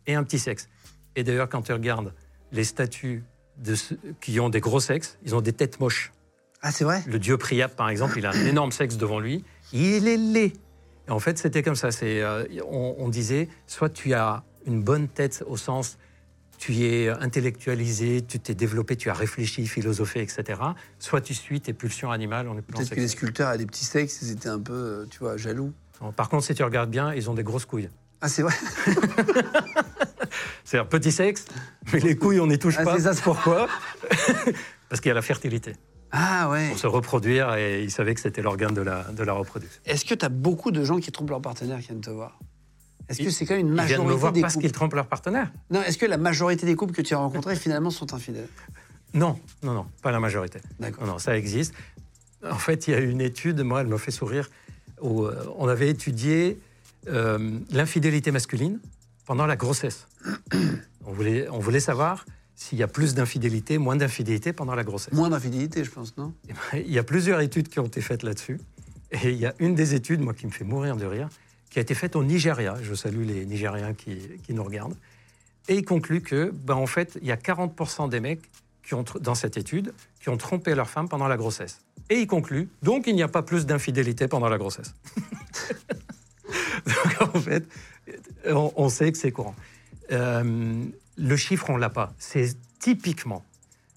et un petit sexe. Et d'ailleurs, quand tu regardes les statues de ceux qui ont des gros sexes, ils ont des têtes moches. Ah, c'est vrai? Le dieu Priap, par exemple, il a un énorme sexe devant lui. Il est laid. Et en fait, c'était comme ça. C'est, euh, on, on disait, soit tu as une bonne tête au sens, tu es intellectualisé, tu t'es développé, tu as réfléchi, philosophé, etc. Soit tu suis tes pulsions animales Peut-être que les sculpteurs avaient des petits sexes, ils étaient un peu, euh, tu vois, jaloux. Par contre, si tu regardes bien, ils ont des grosses couilles. Ah, c'est vrai C'est un petit sexe, mais les couilles, on n'y touche Ah, pas. ça. Pourquoi? Parce qu'il y a la fertilité. Ah, ouais. Pour se reproduire, et ils savaient que c'était l'organe de la, de la reproduction. Est-ce que tu as beaucoup de gens qui trompent leur partenaire qui viennent te voir Est-ce que c'est quand même une Ils viennent me majorité voir des parce couples qu'ils trompent leur partenaire. Non, est-ce que la majorité des couples que tu as rencontrés finalement sont infidèles? Non, non, non, pas la majorité. D'accord. Non, non, ça existe. En fait, il y a une étude, moi, elle me fait sourire, où euh, on avait étudié euh, l'infidélité masculine pendant la grossesse. on, voulait, on voulait savoir s'il y a plus d'infidélité, moins d'infidélité pendant la grossesse. Moins d'infidélité, je pense, non? Eh ben, il y a plusieurs études qui ont été faites là-dessus. Et il y a une des études, moi, qui me fait mourir de rire, qui a été faite au Nigeria. Je salue les Nigériens qui, qui nous regardent. Et il conclut que, ben, en fait, il y a 40% des mecs qui ont, dans cette étude qui ont trompé leur femme pendant la grossesse. Et il conclut, donc il n'y a pas plus d'infidélité pendant la grossesse. donc en fait, on, sait que c'est courant. Euh, le chiffre, on l'a pas. C'est typiquement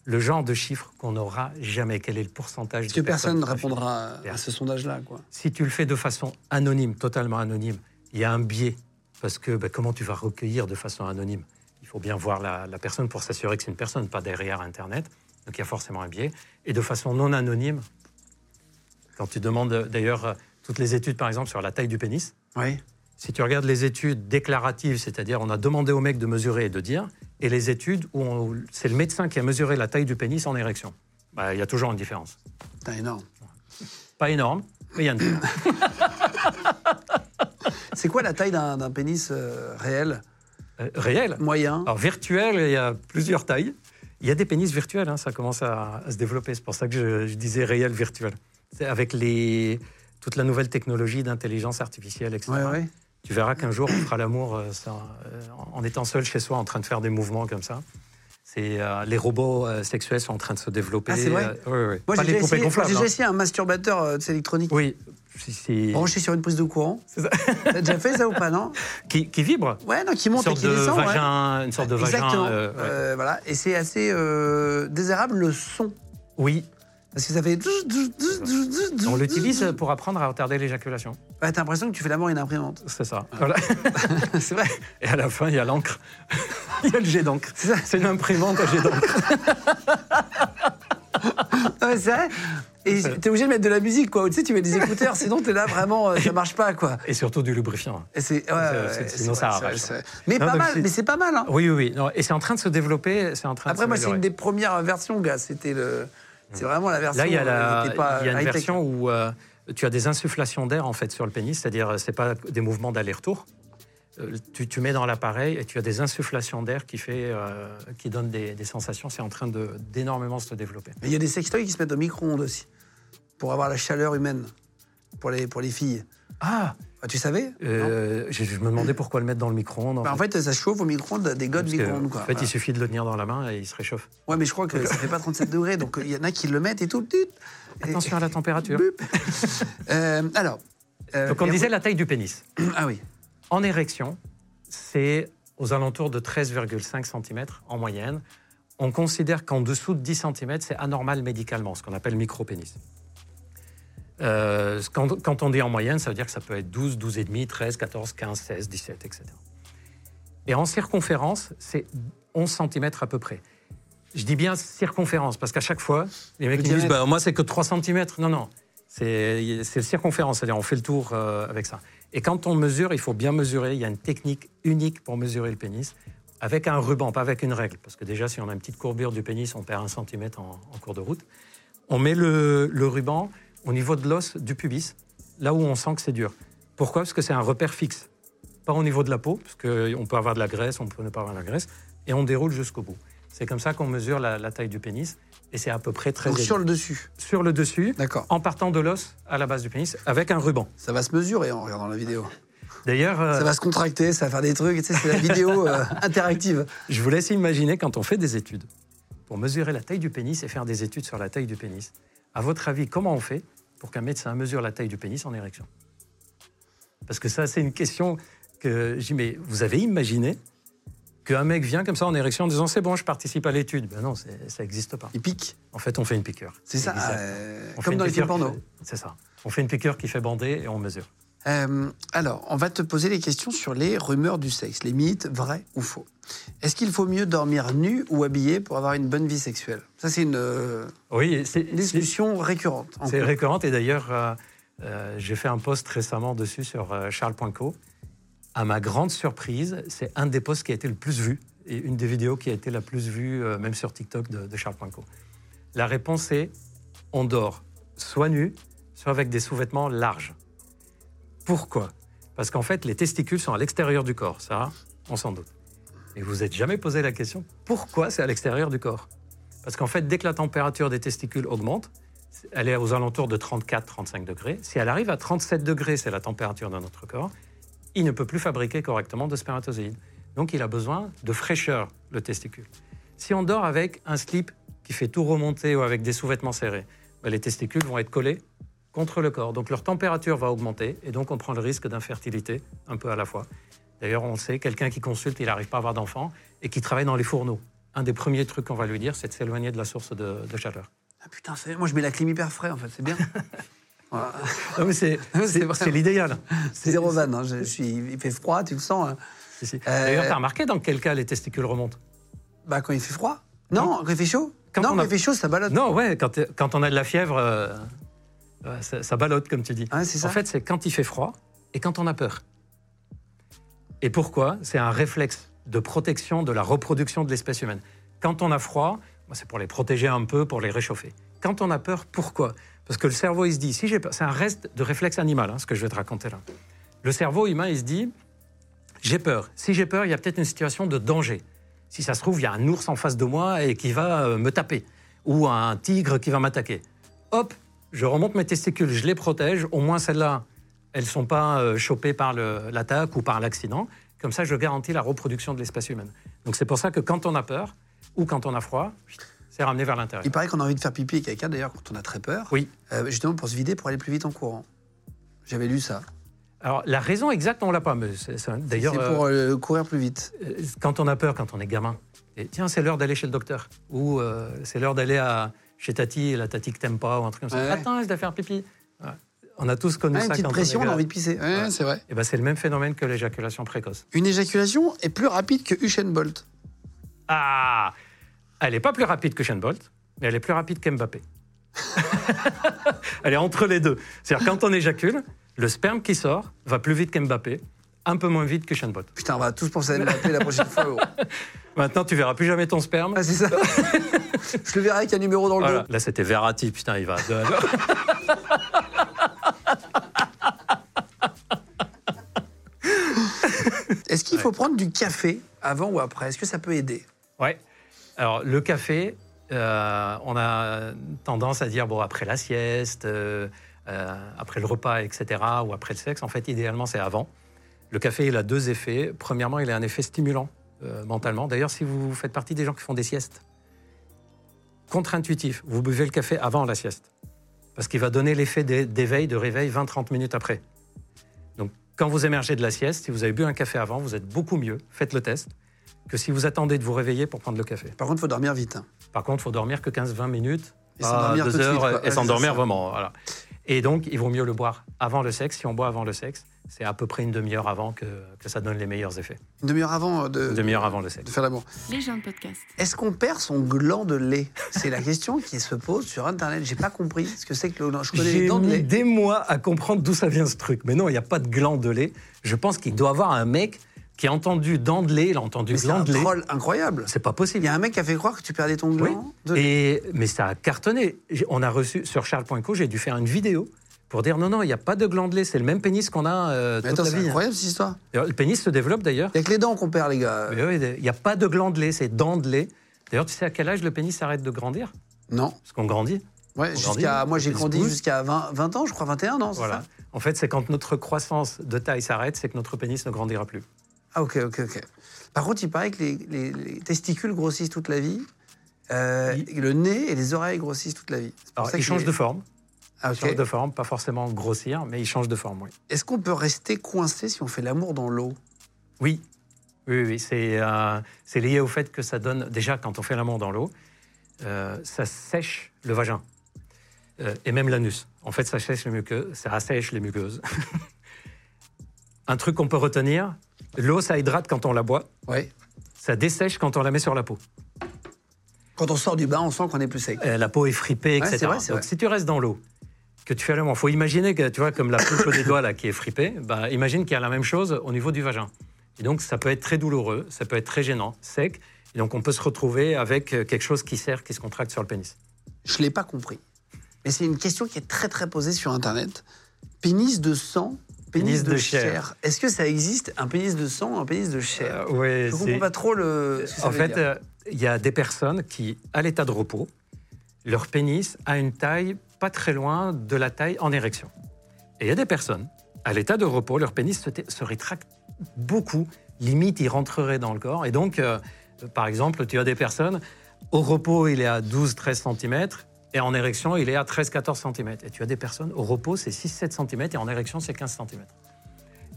le genre de chiffre qu'on n'aura jamais. Quel est le pourcentage Parce de que personne ne répondra à ce sondage-là, quoi. Si tu le fais de façon anonyme, totalement anonyme, il y a un biais. Parce que ben, comment tu vas recueillir de façon anonyme? Il faut bien voir la, la personne pour s'assurer que c'est une personne, pas derrière Internet. Donc il y a forcément un biais. Et de façon non anonyme, quand tu demandes d'ailleurs euh, toutes les études, par exemple, sur la taille du pénis, Oui. si tu regardes les études déclaratives, c'est-à-dire on a demandé au mec de mesurer et de dire, et les études où c'est le médecin qui a mesuré la taille du pénis en érection, bah, il y a toujours une différence. Putain, énorme. Pas énorme, mais il y a une différence. C'est quoi la taille d'un d'un pénis euh, réel? Euh, réel? Moyen Alors virtuel, il y a plusieurs tailles. Il y a des pénis virtuels, hein, ça commence à, à se développer. C'est pour ça que je, je disais réel, virtuel. C'est avec les, toute la nouvelle technologie d'intelligence artificielle, etc. Ouais, ouais. Tu verras qu'un jour, on fera l'amour euh, euh, en étant seul chez soi, en train de faire des mouvements comme ça. Euh, les robots euh, sexuels sont en train de se développer. Ah, c'est vrai Euh, oui, oui. Moi, j'ai déjà, essayé- déjà hein. essayé un masturbateur électronique Oui, branché sur une prise de courant. T'as déjà fait ça ou pas, non qui, qui vibre. Ouais, non, qui Une monte et sorte qui de descend. ouais. vagin, une sorte de Exactement. vagin. ouais. Euh, voilà. Et c'est assez désirable le son. Oui, Parce que ça fait. On l'utilise pour apprendre à retarder l'éjaculation. Ouais, t'as l'impression que tu fais l'amour à une imprimante. C'est ça. Voilà. c'est vrai. Et à la fin, il y a l'encre. il y a le jet d'encre. C'est une imprimante à jet d'encre. C'est vrai. Et t'es obligé de mettre de la musique, quoi. Tu sais, tu mets des écouteurs, sinon t'es là vraiment, euh, ça marche pas, quoi. Et surtout du lubrifiant. Et c'est. Ouais, ouais, sinon, ça arrache. Mais Non, pas mal, c'est- mais c'est pas mal, hein. Oui, oui, oui. Non, et c'est en train de se développer. C'est en train Après, de moi, c'est une des premières versions, gars. C'était le. C'est vraiment la version. Là, il y a, euh, la- il y a une version où euh, tu as des insufflations d'air en fait sur le pénis, c'est-à-dire euh, c'est pas des mouvements d'aller-retour. Euh, tu, tu mets dans l'appareil et tu as des insufflations d'air qui fait, euh, qui donnent des, des sensations. C'est en train d'énormément se développer. Mais il y a des sextoys qui se mettent au micro-ondes aussi. Pour avoir la chaleur humaine. Pour les, pour les filles. Ah, tu savais? Euh, je, je me demandais pourquoi le mettre dans le micro-ondes. Bah, en fait, ça chauffe au micro-ondes, des godes micro-ondes, quoi. en fait, il suffit de le tenir dans la main et il se réchauffe. Ouais, mais je crois que ça fait pas 37 degrés, donc il y en a qui le mettent et tout. Attention à la température. Euh, alors. euh, Donc on disait la taille du pénis. Ah oui. En érection, c'est aux alentours de 13,5 cm en moyenne. On considère qu'en dessous de 10 cm, c'est anormal médicalement, ce qu'on appelle micropénis. Euh, quand, quand on dit en moyenne, ça veut dire que ça peut être 12, 12,5, 13, 14, 15, 16, 17, etc. Et en circonférence, c'est 11 cm à peu près. Je dis bien circonférence, parce qu'à chaque fois, les mecs disent bah, Moi, c'est que 3 cm. Non, non. C'est c'est circonférence, c'est-à-dire on fait le tour euh, avec ça. Et quand on mesure, il faut bien mesurer. Il y a une technique unique pour mesurer le pénis, avec un ruban, pas avec une règle. Parce que déjà, si on a une petite courbure du pénis, on perd un centimètre en, en cours de route. On met le, le ruban au niveau de l'os du pubis, là où on sent que c'est dur. Pourquoi? Parce que c'est un repère fixe. Pas au niveau de la peau, parce qu'on peut avoir de la graisse, on peut ne pas avoir de la graisse, et on déroule jusqu'au bout. C'est comme ça qu'on mesure la, la taille du pénis, et c'est à peu près 13 Donc sur le dessus. sur le dessus, D'accord. en partant de l'os à la base du pénis, avec un ruban. Ça va se mesurer en regardant la vidéo. D'ailleurs, euh, Ça va se contracter, ça va faire des trucs. Tu sais, c'est la vidéo euh, interactive. je vous laisse imaginer quand on fait des études pour mesurer la taille du pénis et faire des études sur la taille du pénis. À votre avis, comment on fait pour qu'un médecin mesure la taille du pénis en érection? Parce que ça, c'est une question que j'ai. Mais vous avez imaginé qu'un mec vient comme ça en érection en disant c'est bon, je participe à l'étude Ben non, ça n'existe pas. Il pique? En fait, on fait une piqûre. C'est ça. Euh, On fait comme une dans les films porno. C'est ça. On fait une piqûre qui fait bander et on mesure. Euh, alors, on va te poser des questions sur les rumeurs du sexe, les mythes, vrais ou faux. Est-ce qu'il faut mieux dormir nu ou habillé pour avoir une bonne vie sexuelle? Ça, c'est une euh, Oui, discussion récurrente. en C'est couple. récurrent et d'ailleurs, euh, j'ai fait un post récemment dessus sur euh, charles.co. À ma grande surprise, c'est un des posts qui a été le plus vu et une des vidéos qui a été la plus vue, même sur TikTok, de, de charles.co. La réponse est on dort soit nu, soit avec des sous-vêtements larges. Pourquoi? Parce qu'en fait, les testicules sont à l'extérieur du corps, ça, on s'en doute. Et vous n'êtes jamais posé la question pourquoi c'est à l'extérieur du corps? Parce qu'en fait, dès que la température des testicules augmente, elle est aux alentours de 34-35 degrés. Si elle arrive à 37 degrés, c'est la température de notre corps, il ne peut plus fabriquer correctement de spermatozoïdes. Donc il a besoin de fraîcheur, le testicule. Si on dort avec un slip qui fait tout remonter ou avec des sous-vêtements serrés, ben, les testicules vont être collés contre le corps. Donc leur température va augmenter et donc on prend le risque d'infertilité un peu à la fois. D'ailleurs, on le sait, quelqu'un qui consulte, il n'arrive pas à avoir d'enfant et qui travaille dans les fourneaux. Un des premiers trucs qu'on va lui dire, c'est de s'éloigner de la source de, de chaleur. Ah putain, c'est- moi je mets la clim hyper frais en fait, c'est bien. Voilà. Non, mais c'est, l'idéal. C'est zéro vanne, hein, je, je suis, il fait froid, tu le sens. hein. Si, si. Euh, D'ailleurs, tu as remarqué dans quel cas les testicules remontent? Bah quand il fait froid? Non, quand il fait chaud? Quand Non, on quand il fait chaud, ça balade. Non, ouais, quand, quand on a de la fièvre, euh, euh, ça, ça ballotte, comme tu dis. Ça. En fait, c'est quand il fait froid et quand on a peur. Et pourquoi C'est un réflexe de protection de la reproduction de l'espèce humaine. Quand on a froid, c'est pour les protéger un peu, pour les réchauffer. Quand on a peur, pourquoi Parce que le cerveau, il se dit, si j'ai peur, c'est un reste de réflexe animal, hein, ce que je vais te raconter là. Le cerveau humain, il se dit, j'ai peur. Si j'ai peur, il y a peut-être une situation de danger. Si ça se trouve, il y a un ours en face de moi et qui va euh, me taper, ou un tigre qui va m'attaquer. Hop, je remonte mes testicules, je les protège. Au moins celles-là, elles ne sont pas euh, chopées par l'attaque ou par l'accident. Comme ça, je garantis la reproduction de l'espèce humaine. Donc c'est pour ça que quand on a peur ou quand on a froid, c'est ramené vers l'intérieur. Il paraît qu'on a envie de faire pipi et caca d'ailleurs quand on a très peur. Oui. Euh, justement pour se vider, pour aller plus vite en courant. J'avais lu ça. Alors la raison exacte, on ne l'a pas. Mais c'est- D'ailleurs, c'est pour euh, courir plus vite. Quand on a peur, quand on est gamin, et tiens, c'est l'heure d'aller chez le docteur, ou euh, c'est l'heure d'aller à- chez Tati, la Tati que t'aimes pas, ou un truc comme ça. Ouais. Attends, je dois faire pipi. Ouais. On a tous connu Ah, une ça petite quand pression, on a envie de pisser. Ouais, c'est vrai. Eh ben, c'est le même phénomène que l'éjaculation précoce. Une éjaculation est plus rapide que Usain Bolt. Ah Elle n'est pas plus rapide que Shane Bolt, mais elle est plus rapide qu'Mbappé. elle est entre les deux. C'est-à-dire, quand on éjacule, le sperme qui sort va plus vite qu'Mbappé, un peu moins vite que Shane Bolt. Putain, on va tous penser à Mbappé la prochaine fois. gros. Maintenant, tu verras plus jamais ton sperme. Ah, c'est ça. Je le verrai avec un numéro dans le Voilà. dos. Là, c'était Verratti, putain, il va. Est-ce qu'il faut prendre du café avant ou après? Est-ce que ça peut aider? Ouais. Alors, le café, euh, on a tendance à dire, bon, après la sieste, euh, euh, après le repas, etc., ou après le sexe. En fait, idéalement, c'est avant. Le café, il a deux effets. Premièrement, il a un effet stimulant mentalement. D'ailleurs, si vous faites partie des gens qui font des siestes, contre-intuitif, vous buvez le café avant la sieste. Parce qu'il va donner l'effet d'é- d'éveil, de réveil 20-30 minutes après. Donc, quand vous émergez de la sieste, si vous avez bu un café avant, vous êtes beaucoup mieux, faites le test, que si vous attendez de vous réveiller pour prendre le café. Par contre, il faut dormir vite. hein. Par contre, il faut dormir que 15-20 minutes, Et s'endormir suite, heures, et s'endormir vraiment. Voilà. Et donc, il vaut mieux le boire avant le sexe. Si on boit avant le sexe, c'est à peu près une demi-heure avant que, que ça donne les meilleurs effets. Une demi-heure avant euh, de, Une demi-heure avant le de sexe. faire l'amour. Les gens de podcast. Est-ce qu'on perd son gland de lait? C'est la question qui se pose sur Internet. J'ai pas compris ce que c'est que le gland. Je connais les J'ai dents de mis lait. des mois à comprendre d'où ça vient ce truc. Mais non, il n'y a pas de gland de lait. Je pense qu'il doit y avoir un mec qui a entendu dent de lait, il a entendu Mais c'est un troll incroyable. C'est pas Il possible. y a un mec qui a fait croire que tu perdais ton Oui. gland de lait. Et, mais ça a cartonné. On a reçu sur charles.co, j'ai dû faire une vidéo pour dire non, non, il n'y a pas de gland de lait, c'est le même pénis qu'on a euh, toute attends, la c'est vie. hein. incroyable cette histoire. D'ailleurs, Le pénis se développe d'ailleurs. Il y a que les dents qu'on perd, les gars. Mais oui, Il n'y a pas de gland de lait, c'est dent de lait. D'ailleurs, tu sais à quel âge le pénis arrête de grandir? Non. Parce qu'on grandit. Ouais, jusqu'à moi j'ai il grandi jusqu'à 20, 20 ans, je crois 21 ans, c'est Voilà. ça? En fait, c'est quand notre croissance de taille s'arrête, c'est que notre pénis ne grandira plus. Ah ok, ok, ok. Par contre, il paraît que les, les- les testicules grossissent toute la vie, euh, Oui. et le nez et les oreilles grossissent toute la vie. Alors, ça il que change les- de forme. Ah, Il ok. change de forme, pas forcément grossir, mais il change de forme, oui. Est-ce qu'on peut rester coincé si on fait l'amour dans l'eau? Oui, oui, oui. C'est euh, c'est lié au fait que ça donne, déjà, quand on fait l'amour dans l'eau, euh, ça sèche le vagin et même l'anus. En fait, ça sèche les muqueuses, ça assèche les muqueuses. Un truc qu'on peut retenir, l'eau, ça hydrate quand on la boit, Ouais. ça dessèche quand on la met sur la peau. Quand on sort du bain, on sent qu'on est plus sec. Euh, la peau est fripée, etc. vrai, Donc vrai. si tu restes dans l'eau, que tu fais l'amour, faut imaginer que tu vois comme la pulpe des doigts là qui est fripée, bah, imagine qu'il y a la même chose au niveau du vagin. Et donc ça peut être très douloureux, ça peut être très gênant, sec. Et donc on peut se retrouver avec euh, quelque chose qui serre, qui se contracte sur le pénis. Je l'ai pas compris. Mais c'est une question qui est très très posée sur Internet. Pénis de sang, pénis, Pénis de, de chair. chair. Est-ce que ça existe un pénis de sang, un pénis de chair? Ouais, Je comprends pas trop le. ce que ça En veut fait, euh, il y a des personnes qui, à l'état de repos, leur pénis a une taille pas très loin de la taille en érection. Et il y a des personnes, à l'état de repos, leur pénis se, se rétracte beaucoup, limite il rentrerait dans le corps. Et donc, euh, par exemple, tu as des personnes, au repos il est à 12-13 cm, et en érection il est à 13-14 cm. Et tu as des personnes, au repos c'est 6-7 cm, et en érection c'est 15 cm.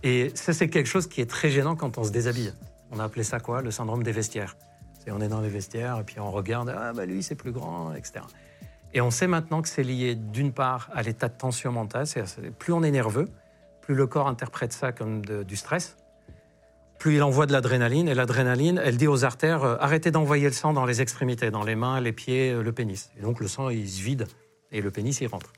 Et ça c'est quelque chose qui est très gênant quand on se déshabille. On a appelé ça quoi? Le syndrome des vestiaires. C'est on est dans les vestiaires et puis on regarde, ah bah lui c'est plus grand, etc. Et on sait maintenant que c'est lié d'une part à l'état de tension mentale, c'est-à-dire plus on est nerveux, plus le corps interprète ça comme du stress, plus il envoie de l'adrénaline, et l'adrénaline, elle dit aux artères, euh, arrêtez d'envoyer le sang dans les extrémités, dans les mains, les pieds, euh, le pénis. Et donc le sang, il se vide, et le pénis, il rentre.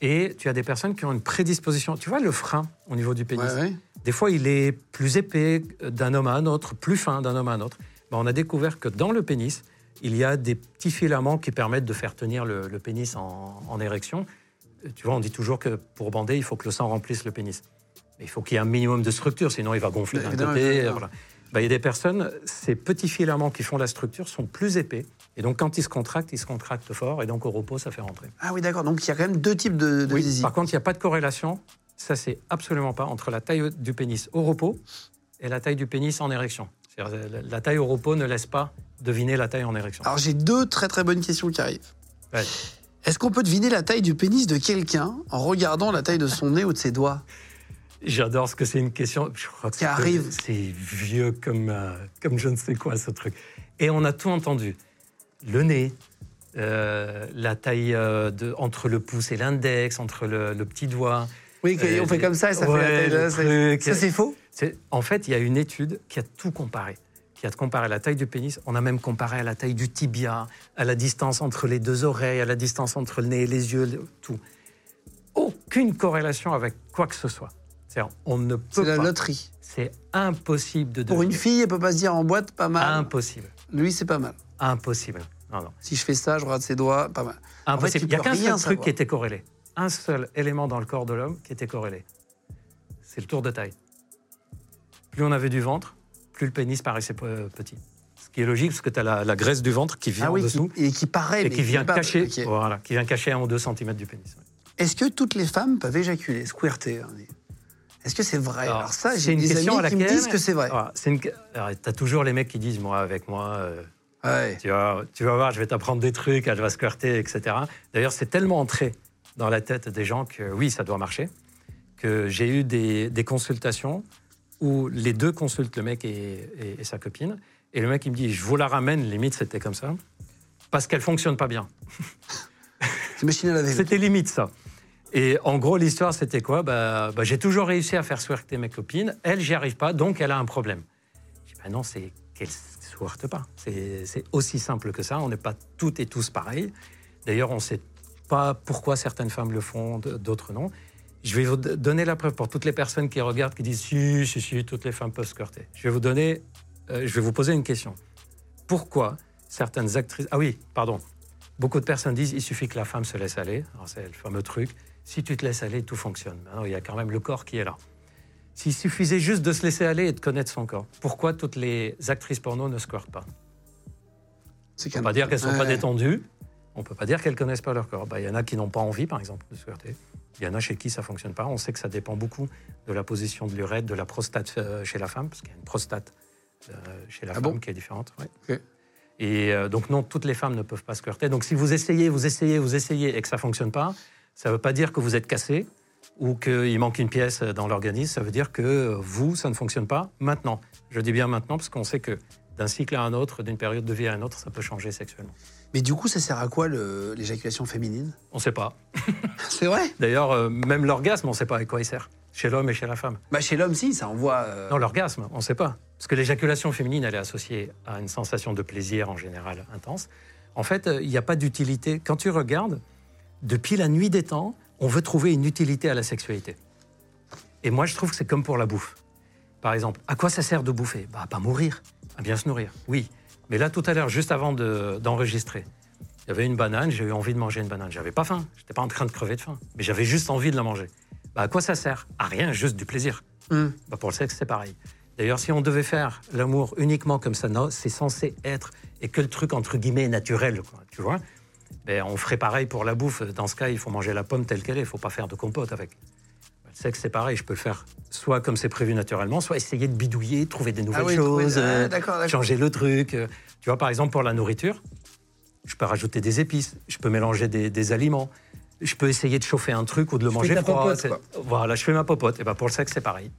Et tu as des personnes qui ont une prédisposition. Tu vois le frein au niveau du pénis? Ouais, ouais. des fois, il est plus épais d'un homme à un autre, plus fin d'un homme à un autre. Ben, on a découvert que dans le pénis, il y a des petits filaments qui permettent de faire tenir le, le pénis en, en érection. Euh, Tu vois, on dit toujours que pour bander, il faut que le sang remplisse le pénis. Il faut qu'il y ait un minimum de structure, sinon il va gonfler d'un côté. voilà. Ben, il y a des personnes, ces petits filaments qui font la structure sont plus épais. Et donc, quand ils se contractent, ils se contractent fort. Et donc, au repos, ça fait rentrer. Ah oui, d'accord. Donc il y a quand même deux types de, de Oui, zizi. par contre, il n'y a pas de corrélation, ça c'est absolument pas, entre la taille du pénis au repos et la taille du pénis en érection. La- La taille au repos ne laisse pas deviner la taille en érection. Alors j'ai deux très très bonnes questions qui arrivent. Ouais. Est-ce qu'on peut deviner la taille du pénis de quelqu'un en regardant la taille de son nez ou de ses doigts? J'adore ce que c'est une question. Je crois que Qui arrive. C'est vieux comme, euh, comme je ne sais quoi ce truc. Et on a tout entendu. Le nez, euh, la taille euh, de, entre le pouce et l'index, entre le, le petit doigt. Oui, Euh, fait comme ça et ça ouais, fait la taille de ça. truc. Ça, c'est faux En fait, il y a une étude qui a tout comparé. Qui a comparé la taille du pénis. On a même comparé à la taille du tibia, à la distance entre les deux oreilles, à la distance entre le nez et les yeux, tout. Aucune corrélation avec quoi que ce soit. On ne C'est peut la pas. loterie. C'est impossible de Pour une fille, elle peut pas se dire en boîte, pas mal. Impossible. Lui, c'est pas mal. Impossible. Non, non. Si je fais ça, je regarde ses doigts, pas mal. Impossible. Il n'y a qu'un seul truc savoir. qui était corrélé. Un seul élément dans le corps de l'homme qui était corrélé. C'est le tour de taille. Plus on avait du ventre, plus le pénis paraissait pe- petit. Ce qui est logique, parce que tu as la, la graisse du ventre qui vient Ah en dessous qui- et qui paraît. et mais qui vient, pas- cacher, voilà, qui vient cacher un ou deux centimètres du pénis. ouais. Est-ce que toutes les femmes peuvent éjaculer, squirter on dit Est-ce que c'est vrai? Alors, Alors, ça, j'ai une des question amis à qui me laquelle- disent que c'est vrai. Voilà, c'est une... Tu as toujours les mecs qui disent, moi, avec moi, euh, Ouais. tu, vas, tu vas voir, je vais t'apprendre des trucs, elle va squirter, etc. D'ailleurs, c'est tellement entré dans la tête des gens que oui, ça doit marcher, que j'ai eu des, des consultations où les deux consultent le mec et, et- et sa copine, et le mec il me dit, je vous la ramène, limite c'était comme ça, parce qu'elle fonctionne pas bien. C'était limite ça. Et en gros, l'histoire, c'était quoi? Bah, bah, J'ai toujours réussi à faire squirter mes copines. Elle, j'y arrive pas, donc elle a un problème. Je dis, bah non, c'est qu'elle ne squirte pas. C'est aussi simple que ça. On n'est pas toutes et tous pareils. D'ailleurs, on ne sait pas pourquoi certaines femmes le font, d'autres non. Je vais vous donner la preuve pour toutes les personnes qui regardent, qui disent si, si, si, toutes les femmes peuvent squirter. Je vais vous donner, euh, je vais vous poser une question. Pourquoi certaines actrices. Ah oui, pardon. Beaucoup de personnes disent il suffit que la femme se laisse aller. Alors, C'est le fameux truc. Si tu te laisses aller, tout fonctionne. Non, il y a quand même le corps qui est là. S'il suffisait juste de se laisser aller et de connaître son corps, pourquoi toutes les actrices porno ne squirtent pas? On ne peut pas dire qu'elles ne sont pas détendues. On ne peut pas dire qu'elles ne connaissent pas leur corps. Bah, Il y en a qui n'ont pas envie, par exemple, de squirter. Il y en a chez qui ça ne fonctionne pas. On sait que ça dépend beaucoup de la position de l'urètre, de la prostate euh, chez la femme, parce qu'il y a une prostate euh, chez la Ah femme bon? qui est différente. ouais. Et euh, donc non, toutes les femmes ne peuvent pas squirter. Donc si vous essayez, vous essayez, vous essayez et que ça ne fonctionne pas, ça ne veut pas dire que vous êtes cassé ou qu'il manque une pièce dans l'organisme. Ça veut dire que vous, ça ne fonctionne pas maintenant. Je dis bien maintenant parce qu'on sait que d'un cycle à un autre, d'une période de vie à un autre, ça peut changer sexuellement. Mais du coup, ça sert à quoi l'éjaculation féminine? On ne sait pas. C'est vrai? D'ailleurs, euh, même l'orgasme, on ne sait pas à quoi il sert. Chez l'homme et chez la femme. bah, Chez l'homme, si, ça envoie. euh, Non, l'orgasme, on ne sait pas. Parce que l'éjaculation féminine, elle est associée à une sensation de plaisir en général intense. En fait, euh, il n'y a pas d'utilité. Quand tu regardes, depuis la nuit des temps, on veut trouver une utilité à la sexualité. Et moi, je trouve que c'est comme pour la bouffe. Par exemple, à quoi ça sert de bouffer? Bah, à Pas mourir, à bien se nourrir, oui. Mais là, tout à l'heure, juste avant de- d'enregistrer, il y avait une banane, j'ai eu envie de manger une banane. J'avais pas faim, j'étais pas en train de crever de faim, mais j'avais juste envie de la manger. Bah, à quoi ça sert? À rien, juste du plaisir. hum. Bah, pour le sexe, c'est pareil. D'ailleurs, si on devait faire l'amour uniquement comme ça, c'est censé être, et que le truc entre guillemets naturel, quoi, tu vois, ben, on ferait pareil pour la bouffe. Dans ce cas, il faut manger la pomme telle qu'elle est, il faut pas faire de compote avec. Le sexe, c'est pareil, je peux le faire soit comme c'est prévu naturellement, soit essayer de bidouiller, trouver des nouvelles Ah oui, trouver- choses, ah, euh, d'accord. changer le truc. euh. Tu vois, par exemple, pour la nourriture, je peux rajouter des épices, je peux mélanger des, des aliments, je peux essayer de chauffer un truc ou de le fais manger ta froid. popote, quoi. Voilà, je fais ma popote. Et ben pour le sexe, c'est pareil.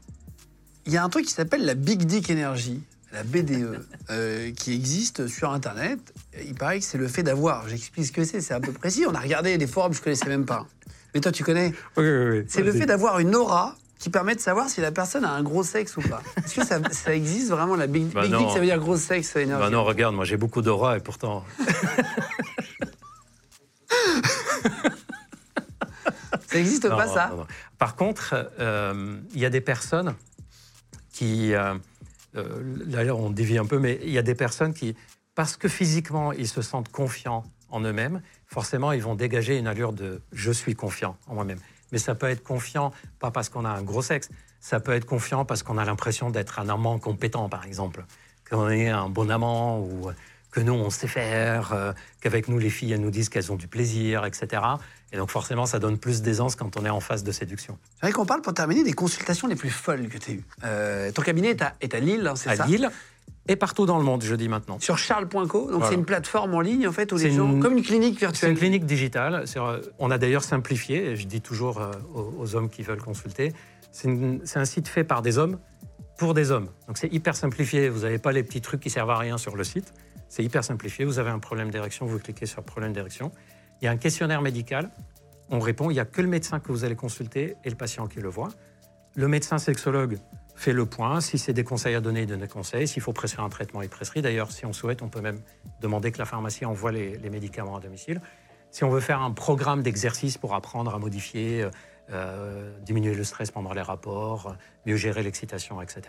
Il y a un truc qui s'appelle la Big Dick Energy, la BDE, euh, qui existe sur Internet. Il paraît que c'est le fait d'avoir. J'explique ce que c'est, c'est un peu précis. On a regardé les forums, je connaissais même pas. Mais toi, tu connais Oui, oui, oui. C'est le fait d'avoir une aura qui permet de savoir si la personne a un gros sexe ou pas. Est-ce que ça, ça existe vraiment, la Big, Bah big. Dick, ça veut dire gros sexe énergie Bah non, regarde, moi j'ai beaucoup d'aura et pourtant. Ça existe Non, pas, ça non, non. Par contre, euh, il y a des personnes qui. euh, euh, là, on dévie un peu, mais il y a des personnes qui, parce que physiquement ils se sentent confiants en eux-mêmes, forcément ils vont dégager une allure de je suis confiant en moi-même. Mais ça peut être confiant, pas parce qu'on a un gros sexe, ça peut être confiant parce qu'on a l'impression d'être un amant compétent, par exemple, qu'on est un bon amant ou que nous on sait faire, euh, qu'avec nous les filles elles nous disent qu'elles ont du plaisir, etc. Et donc forcément ça donne plus d'aisance quand on est en phase de séduction. C'est vrai qu'on parle pour terminer des consultations les plus folles que tu as eues. Euh, ton cabinet est à, est à Lille, hein, c'est À ça Lille et partout dans le monde, je dis maintenant. Sur charles.co, donc Voilà. c'est une plateforme en ligne en fait où C'est les gens, une- comme une clinique C'est virtuelle. une clinique digitale. C'est, euh, On a d'ailleurs simplifié, et je dis toujours euh, aux, aux hommes qui veulent consulter, c'est, une- c'est un site fait par des hommes pour des hommes. Donc c'est hyper simplifié. Vous n'avez pas les petits trucs qui servent à rien sur le site. C'est hyper simplifié. Vous avez un problème d'érection, vous cliquez sur problème d'érection. Il y a un questionnaire médical. On répond. Il n'y a que le médecin que vous allez consulter et le patient qui le voit. Le médecin sexologue fait le point. Si c'est des conseils à donner, il donne des conseils. S'il faut prescrire un traitement, il prescrit. D'ailleurs, si on souhaite, on peut même demander que la pharmacie envoie les, médicaments à domicile. Si on veut faire un programme d'exercice pour apprendre à modifier, euh, euh, diminuer le stress pendant les rapports, mieux gérer l'excitation, etc.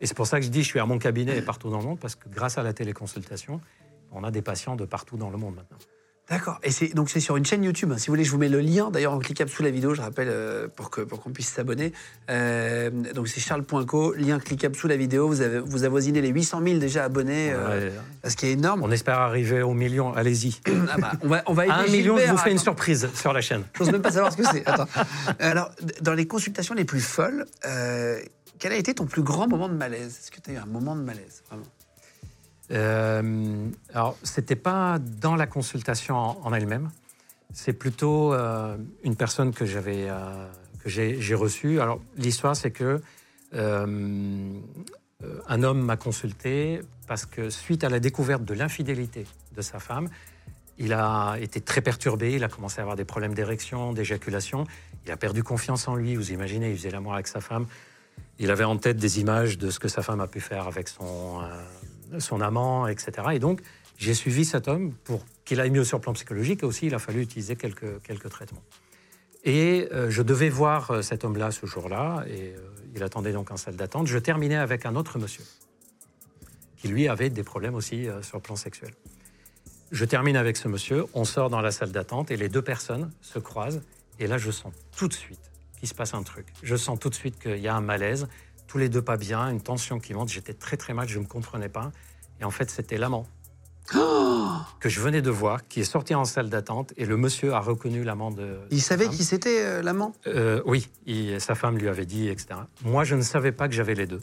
Et c'est pour ça que je dis je suis à mon cabinet et partout dans le monde, parce que grâce à la téléconsultation, on a des patients de partout dans le monde maintenant. D'accord. Et c'est donc c'est sur une chaîne YouTube. Si vous voulez, je vous mets le lien. D'ailleurs, en cliquable sous la vidéo, je rappelle euh, pour que pour qu'on puisse s'abonner. Euh, donc c'est charles.co, lien cliquable sous la vidéo. Vous avez vous avoisinez les 800 000 déjà abonnés, euh, Ouais. ce qui est énorme. On espère arriver au million. Allez-y. Ah bah, on va on va À un aider million, je vous fais une surprise sur la chaîne. J'ose même pas savoir ce que c'est. Attends. Alors, d- dans les consultations les plus folles, euh, quel a été ton plus grand moment de malaise? Est-ce que tu as eu un moment de malaise? Vraiment Euh, alors, c'était pas dans la consultation en, elle-même. C'est plutôt euh, une personne que j'avais, euh, que j'ai, reçue. Alors, l'histoire, c'est que un homme m'a consulté parce que suite à la découverte de l'infidélité de sa femme, il a été très perturbé. Il a commencé à avoir des problèmes d'érection, d'éjaculation. Il a perdu confiance en lui. Vous imaginez, il faisait l'amour avec sa femme. Il avait en tête des images de ce que sa femme a pu faire avec son, son amant, etc. Et donc, j'ai suivi cet homme pour qu'il aille mieux sur le plan psychologique. Et aussi, il a fallu utiliser quelques, quelques traitements. Et euh, je devais voir euh, cet homme-là ce jour-là. Et euh, il attendait donc en salle d'attente. Je terminais avec un autre monsieur qui, lui, avait des problèmes aussi sur le plan sexuel. Je termine avec ce monsieur. On sort dans la salle d'attente et les deux personnes se croisent. Et là, je sens tout de suite qu'il se passe un truc. Je sens tout de suite qu'il y a un malaise. Tous les deux pas bien, une tension qui monte. J'étais très très mal, je ne me comprenais pas. Et en fait, c'était l'amant que je venais de voir, qui est sorti en salle d'attente. Et le monsieur a reconnu l'amant de. Il savait femme. qui c'était euh, l'amant? Euh, oui, il- sa femme lui avait dit, etc. Moi, je ne savais pas que j'avais les deux,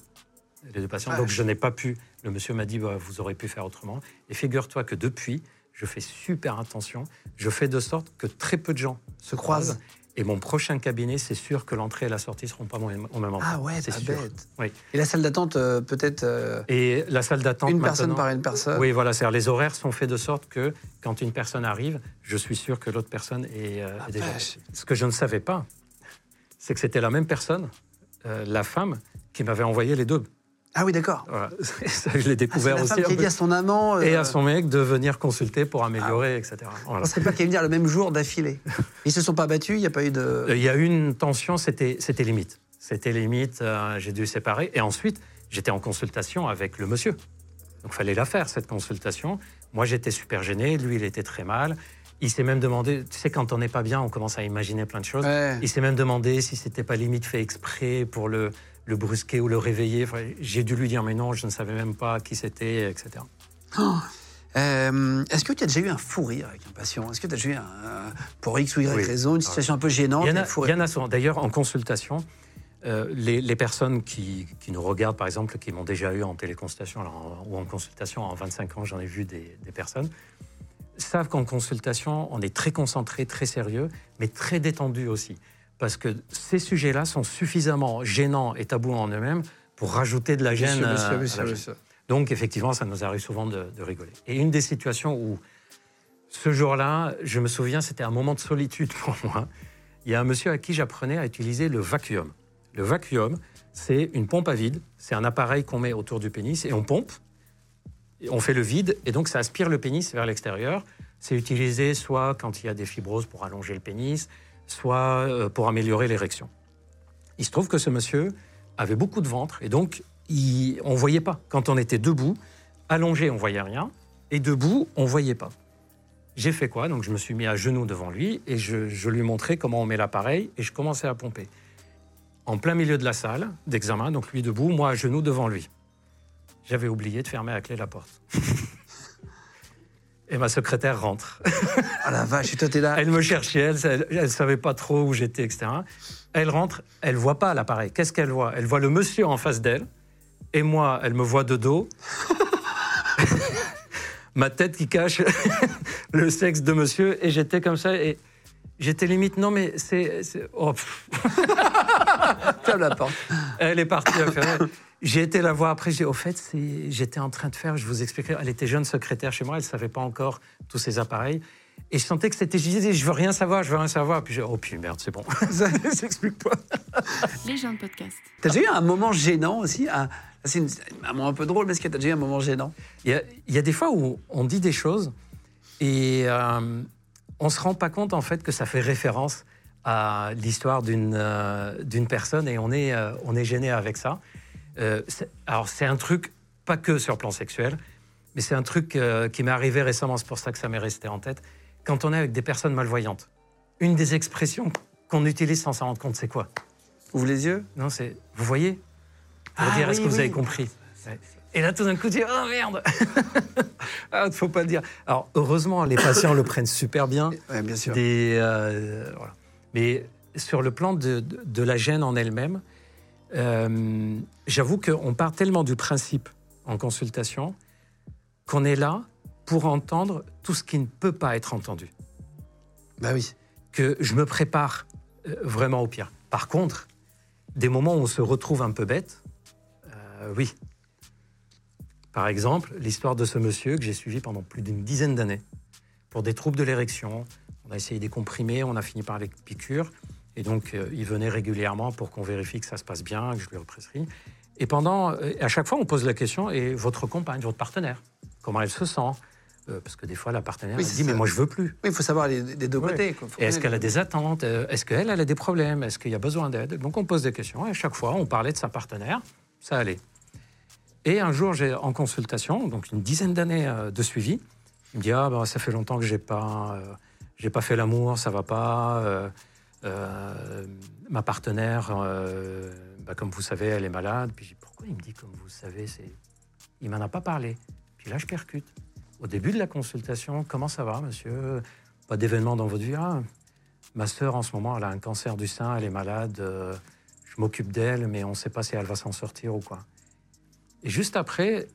les deux patients. Donc, Vache. je n'ai pas pu. Le monsieur m'a dit, bah, vous aurez pu faire autrement. Et figure-toi que depuis, je fais super attention. Je fais de sorte que très peu de gens se croisent. Et mon prochain cabinet, c'est sûr que l'entrée et la sortie seront pas au même au même endroit. Ah ouais, c'est sûr. bête. Oui. Et la salle d'attente, euh, peut-être euh, Et la salle d'attente. une personne par une personne Oui, voilà, c'est-à-dire les horaires sont faits de sorte que quand une personne arrive, je suis sûr que l'autre personne est, euh, Ah, est déjà. Ce que je ne savais pas, c'est que c'était la même personne, la femme, qui m'avait envoyé les deux. Ah oui, d'accord. Voilà. Ça, je l'ai Ah, c'est découvert la aussi. femme qui a dit à son amant. euh, Et à son mec de venir consulter pour améliorer, etc. Je Voilà. pensais pas qu'elle venir le même jour d'affilée. Ils se sont pas battus, il n'y a pas eu de. Euh, Il y a eu une tension, c'était c'était limite. C'était limite, euh, j'ai dû séparer. Et ensuite, j'étais en consultation avec le monsieur. Donc, il fallait la faire, cette consultation. Moi, j'étais super gêné. Lui, il était très mal. Il s'est même demandé, tu sais, quand on n'est pas bien, on commence à imaginer plein de choses. Ouais. Il s'est même demandé si c'était pas limite fait exprès pour le, le brusquer ou le réveiller. Enfin, J'ai dû lui dire, mais non, je ne savais même pas qui c'était, etc. Euh, Est-ce que tu as déjà eu un fou rire avec un patient? Est-ce que tu as déjà eu un, pour X ou Y Oui. raison, une situation un peu gênante Il y en a, il y en a souvent. D'ailleurs, en consultation, euh, les, les personnes qui, qui nous regardent, par exemple, qui m'ont déjà eu en téléconsultation alors, ou en consultation, en 25 ans, j'en ai vu des, des personnes, savent qu'en consultation, on est très concentré, très sérieux, mais très détendu aussi. Parce que ces sujets-là sont suffisamment gênants et tabous en eux-mêmes pour rajouter de la gêne. euh, sûr, bien à la gêne. sûr. Donc, effectivement, ça nous arrive souvent de, de rigoler. Et une des situations où, ce jour-là, je me souviens, c'était un moment de solitude pour moi. Il y a un monsieur à qui j'apprenais à utiliser le vacuum. Le vacuum, c'est une pompe à vide. C'est un appareil qu'on met autour du pénis et on pompe. Et on fait le vide et donc ça aspire le pénis vers l'extérieur. C'est utilisé soit quand il y a des fibroses pour allonger le pénis, soit euh, pour améliorer l'érection. Il se trouve que ce monsieur avait beaucoup de ventre et donc on ne voyait pas. Quand on était debout, allongé, on voyait rien, et debout, on ne voyait pas. J'ai fait quoi? Donc je me suis mis à genoux devant lui et je, je lui montrais comment on met l'appareil et je commençais à pomper. En plein milieu de la salle d'examen, donc lui debout, moi à genoux devant lui. J'avais oublié de fermer à clé la porte. et ma secrétaire rentre. Ah la vache, et toi t'es là. Elle me cherchait, elle ne savait pas trop où j'étais, etc. Elle rentre, elle voit pas l'appareil. Qu'est-ce qu'elle voit? Elle voit le monsieur en face d'elle, et moi, elle me voit de dos. Ma tête qui cache le sexe de monsieur, et j'étais comme ça. Et J'étais limite, non, mais c'est. Oh, la porte. elle est partie. J'ai été la voir après. J'ai au fait, c'est- j'étais en train de faire. Je vous expliquerai. Elle était jeune secrétaire chez moi. Elle savait pas encore tous ces appareils. Et je sentais que c'était. Je disais, je veux rien savoir. Je veux rien savoir. Puis j'ai, oh puis merde, c'est bon. Ça s'explique pas. Les gens de podcast. T'as déjà eu un moment gênant aussi? Un- C'est un moment un peu drôle, mais est-ce que t'as déjà eu un moment gênant? Il y, a, il y a des fois où on dit des choses et euh, on se rend pas compte en fait que ça fait référence à l'histoire d'une euh, d'une personne et on est, euh, on est gêné avec ça. Euh, alors c'est un truc pas que sur le plan sexuel, mais c'est un truc qui m'est arrivé récemment, c'est pour ça que ça m'est resté en tête. Quand on est avec des personnes malvoyantes, une des expressions qu'on utilise sans s'en rendre compte, c'est quoi? Ouvre les yeux? Non, c'est vous voyez? Pour Ah dire est-ce oui, que vous avez compris? Ouais. Et là, tout d'un coup, tu dis oh merde Ah, il ne faut pas le dire. Alors, heureusement, les patients le prennent super bien. Ouais, bien sûr. Des, euh, voilà. Mais sur le plan de, de- de la gêne en elle-même, euh, j'avoue qu'on part tellement du principe en consultation qu'on est là pour entendre tout ce qui ne peut pas être entendu Bah oui. que je me prépare euh, vraiment au pire. Par contre, des moments où on se retrouve un peu bête, euh, oui. Par exemple, l'histoire de ce monsieur que j'ai suivi pendant plus d'une dizaine d'années pour des troubles de l'érection. On a essayé des comprimés, on a fini par les piqûres. Et donc, euh, il venait régulièrement pour qu'on vérifie que ça se passe bien, que je lui represcris. Et pendant, euh, à chaque fois, on pose la question et votre compagne, votre partenaire, comment elle se sent? Euh, Parce que des fois, la partenaire Oui, elle dit ça. Mais moi, je veux plus. Oui, il faut savoir les, deux côtés. Est-ce qu'elle a des attentes? Est-ce qu'elle elle a des problèmes? Est-ce qu'il y a besoin d'aide? Donc on pose des questions et à chaque fois on parlait de sa partenaire, ça allait. Et un jour j'ai en consultation, donc une dizaine d'années euh, de suivi, il me dit ah ben, ça fait longtemps que j'ai pas euh, j'ai pas fait l'amour, ça va pas. euh, ma partenaire, bah, comme vous savez, elle est malade. Puis je dis, pourquoi il me dit comme vous savez c'est... Il m'en a pas parlé. Puis là je percute. Au début de la consultation, comment ça va, monsieur? Pas d'événement dans votre vie? Ah, Ma sœur, en ce moment, elle a un cancer du sein, elle est malade. je m'occupe d'elle, mais on ne sait pas si elle va s'en sortir ou quoi. Et juste après,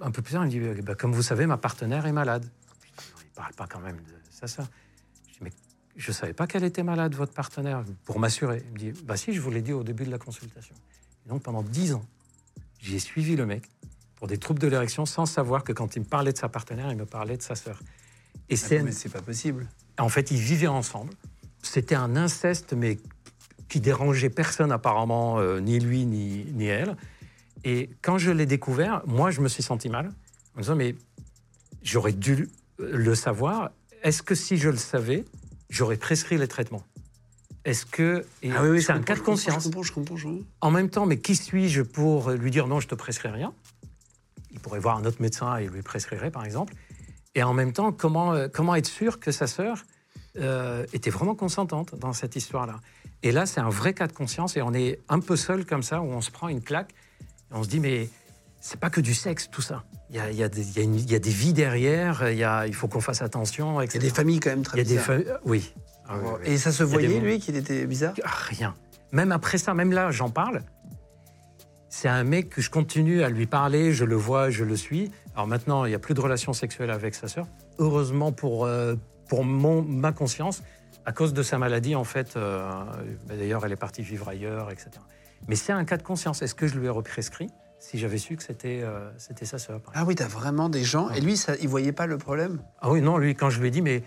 un peu plus tard, il me dit Bah, Comme vous savez, ma partenaire est malade. Je dis, Non, il ne parle pas quand même de sa sœur. Je dis Mais je ne savais pas qu'elle était malade, votre partenaire, pour m'assurer. Il me dit Bah, si, je vous l'ai dit au début de la consultation. Et donc, pendant dix ans, j'ai suivi le mec pour des troubles de l'érection sans savoir que quand il me parlait de sa partenaire, il me parlait de sa sœur. Et Ah, c'est mais c'est pas possible. en fait, ils vivaient ensemble. C'était un inceste, mais qui dérangeait personne apparemment, euh, ni lui ni, ni elle. Et quand je l'ai découvert, moi, je me suis senti mal, en me disant, mais j'aurais dû le savoir. Est-ce que si je le savais, j'aurais prescrit les traitements? Est-ce que... et Ah oui, oui, c'est un cas de conscience. Je comprends, je comprends, je comprends. En même temps, mais qui suis-je pour lui dire non, je te prescris rien? Il pourrait voir un autre médecin et lui prescrirait, par exemple. Et en même temps, comment, euh, comment être sûr que sa sœur euh, était vraiment consentante dans cette histoire-là? Et là, c'est un vrai cas de conscience et on est un peu seul comme ça, où on se prend une claque on se dit, mais c'est pas que du sexe, tout ça. Il y a, il y a des, il y a une- il y a des vies derrière, il, y a, il faut qu'on fasse attention, Il y a des familles quand même très Il y a des bizarres. familles- Oui. Ah oui, oui. Et ça se voyait, lui, qu'il était bizarre? Ah, Rien. Même après ça, même là, j'en parle. C'est un mec que je continue à lui parler, je le vois, je le suis. Alors maintenant, il n'y a plus de relation sexuelle avec sa sœur. Heureusement pour, euh, pour mon, ma conscience, à cause de sa maladie, en fait, euh, bah, d'ailleurs, elle est partie vivre ailleurs, etc. Mais c'est un cas de conscience. Est-ce que je lui ai represcrit si j'avais su que c'était euh, c'était sa sœur Ah oui, t'as vraiment des gens. Et lui, ça, il voyait pas le problème? Ah oui, non, lui, quand je lui ai dit, mais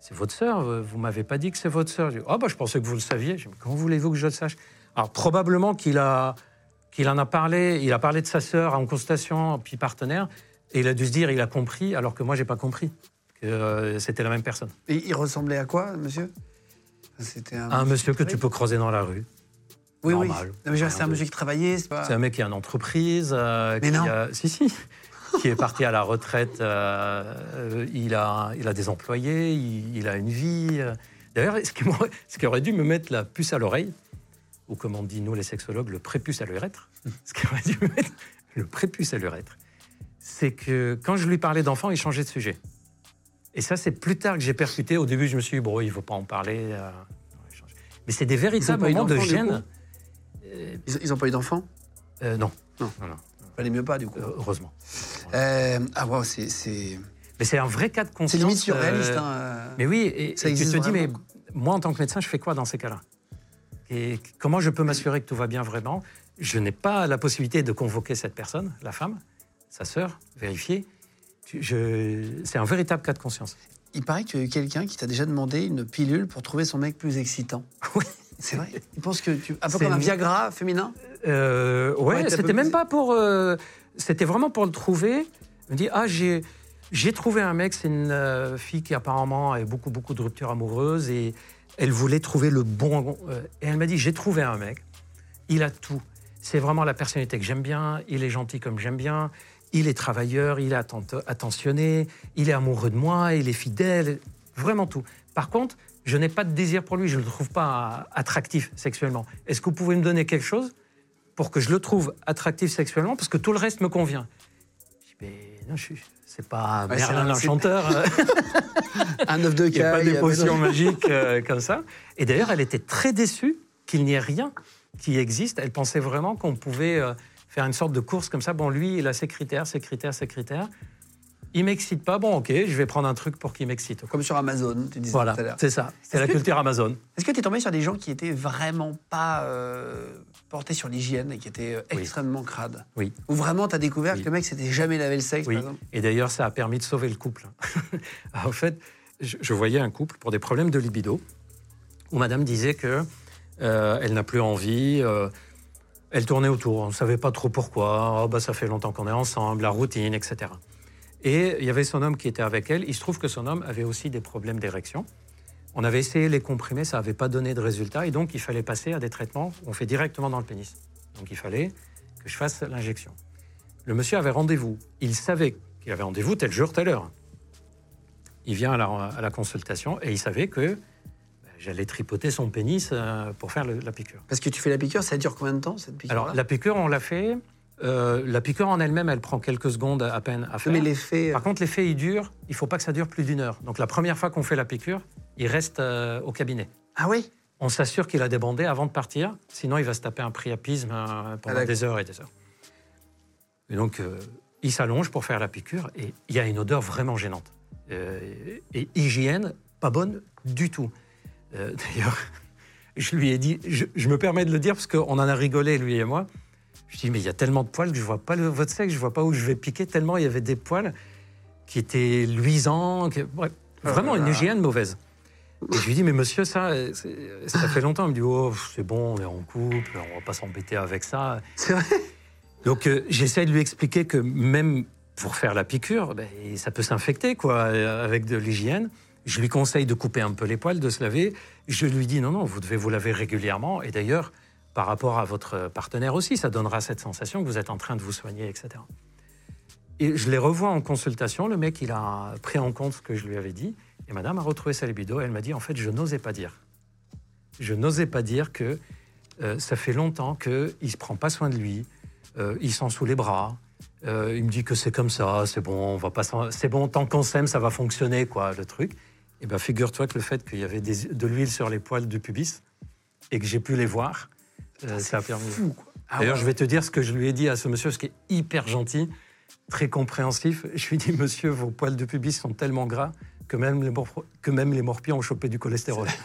c'est votre sœur, euh, vous m'avez pas dit que c'est votre sœur. Je dis, ah bah je pensais que vous le saviez. Mais comment voulez-vous que je le sache? Alors probablement qu'il a, qu'il en a parlé, il a parlé de sa sœur en consultation, puis partenaire, et il a dû se dire, il a compris, alors que moi j'ai pas compris que euh, c'était la même personne. Et il ressemblait à quoi, monsieur? C'était un... Un monsieur que tu peux croiser dans la rue. Oui, oui. normal. Dire, c'est un de- monsieur qui travaillait, c'est pas... C'est un mec qui a une entreprise. euh, Mais qui non. a- si, si. qui est parti à la retraite. euh, euh, il, a, il a des employés, il, il a une vie. euh. D'ailleurs, ce qui, m'aurait- ce qui aurait dû me mettre la puce à l'oreille, ou comme on dit nous les sexologues, le prépuce à l'urètre, ce qui aurait dû me mettre le prépuce à l'urètre, c'est que quand je lui parlais d'enfants, il changeait de sujet. Et ça, c'est plus tard que j'ai percuté. Au début, je me suis dit, bon, il ne faut pas en parler. euh. Mais c'est des véritables moments de gêne. Ils, ils ont pas eu d'enfants? Euh, non. Non. non. Fallait mieux pas, du coup. Euh, heureusement. Euh, ah, waouh, c'est... Mais c'est un vrai cas de conscience. c'est limite surréaliste. hein. Mais oui, et, Ça et tu te dis, mais moi, en tant que médecin, je fais quoi dans ces cas-là? Et comment je peux m'assurer que tout va bien vraiment? Je n'ai pas la possibilité de convoquer cette personne, la femme, sa sœur, vérifier. Je- C'est un véritable cas de conscience. Il paraît qu'il y a eu quelqu'un qui t'a déjà demandé une pilule pour trouver son mec plus excitant. Oui. C'est vrai. Il pense que tu. Un peu comme un Viagra féminin Euh, ouais, c'était même pas pour. euh, c'était vraiment pour le trouver. Il me dit Ah, j'ai, j'ai trouvé un mec, c'est une euh, fille qui apparemment a beaucoup, beaucoup de ruptures amoureuses et elle voulait trouver le bon. euh, et elle m'a dit J'ai trouvé un mec, il a tout. C'est vraiment la personnalité que j'aime bien, il est gentil comme j'aime bien, il est travailleur, il est atten- attentionné, il est amoureux de moi, il est fidèle, vraiment tout. Par contre, je n'ai pas de désir pour lui, je ne le trouve pas attractif sexuellement. Est-ce que vous pouvez me donner quelque chose pour que je le trouve attractif sexuellement parce que tout le reste me convient? Je dis, mais non, je suis- c'est pas Ouais, Merlin l'enchanteur, euh, Un œuf de il n'y a pas des potions magiques euh, comme ça. Et d'ailleurs, elle était très déçue qu'il n'y ait rien qui existe. Elle pensait vraiment qu'on pouvait euh, faire une sorte de course comme ça. Bon, lui, il a ses critères, ses critères, ses critères. Il m'excite pas. Bon, ok, je vais prendre un truc pour qu'il m'excite. Comme sur Amazon, tu disais Voilà, tout à l'heure. c'est ça. C'est la culture Amazon. Est-ce que tu es tombé sur des gens qui étaient vraiment pas euh, portés sur l'hygiène et qui étaient euh, Oui. extrêmement crades Oui. Ou vraiment tu as découvert Oui. que le mec s'était jamais lavé le sexe, Oui, par exemple et d'ailleurs, ça a permis de sauver le couple. en fait, je, je voyais un couple pour des problèmes de libido, où madame disait que euh, elle n'a plus envie, elle tournait autour, on ne savait pas trop pourquoi, oh, bah, ça fait longtemps qu'on est ensemble, la routine, etc. Et il y avait son homme qui était avec elle, il se trouve que son homme avait aussi des problèmes d'érection. On avait essayé les comprimer, ça n'avait pas donné de résultat, et donc il fallait passer à des traitements qu'on fait directement dans le pénis. Donc il fallait que je fasse l'injection. Le monsieur avait rendez-vous. Il savait qu'il avait rendez-vous tel jour, telle heure. Il vient à la, à la consultation et il savait que ben, j'allais tripoter son pénis euh, pour faire le- la piqûre. Parce que tu fais la piqûre, ça dure combien de temps cette piqûre Alors, la piqûre, on l'a fait. Euh, la piqûre en elle-même, elle prend quelques secondes à peine à faire. Mais l'effet. Par contre, l'effet, il dure. Il ne faut pas que ça dure plus d'une heure. Donc, la première fois qu'on fait la piqûre, il reste euh, au cabinet. Ah oui? On s'assure qu'il a débandé avant de partir, sinon il va se taper un priapisme euh, Ah, pendant d'accord. des heures et des heures. Et donc, euh, il s'allonge pour faire la piqûre et il y a une odeur vraiment gênante. Euh, et hygiène, pas bonne du tout. Euh, D'ailleurs, je lui ai dit, je, je me permets de le dire parce qu'on en a rigolé, lui et moi. Je dis, mais il y a tellement de poils que je vois pas le, votre sexe, je vois pas où je vais piquer, tellement il y avait des poils qui étaient luisants. que- bref, vraiment une hygiène mauvaise. Et je lui dis, mais monsieur, ça, ça fait longtemps. Il me dit, oh, c'est bon, on est en couple, on va pas s'embêter avec ça. C'est vrai Donc, euh, j'essaie de lui expliquer que même pour faire la piqûre, ben, ça peut s'infecter, quoi, euh, avec de l'hygiène. Je lui conseille de couper un peu les poils, de se laver. Je lui dis, non, non, vous devez vous laver régulièrement. Et d'ailleurs, par rapport à votre partenaire aussi, ça donnera cette sensation que vous êtes en train de vous soigner, etc. Et je les revois en consultation. Le mec, il a pris en compte ce que je lui avais dit. Et madame a retrouvé sa libido. Elle m'a dit, en fait, je n'osais pas dire. Je n'osais pas dire que euh, ça fait longtemps qu'il ne se prend pas soin de lui, euh, il sent sous les bras, euh, il me dit que c'est comme ça, c'est bon, on va pas s'en- c'est bon, tant qu'on s'aime, ça va fonctionner, quoi, le truc. Et ben figure-toi que le fait qu'il y avait de l'huile sur les poils du pubis et que j'ai pu les voir, euh, ça a permis. Fou, quoi. Ah D'ailleurs, ouais. je vais te dire ce que je lui ai dit à ce monsieur, ce qui est hyper gentil, très compréhensif. Je lui ai dit, monsieur, vos poils de pubis sont tellement gras que même les, mor- que même les morpions ont chopé du cholestérol.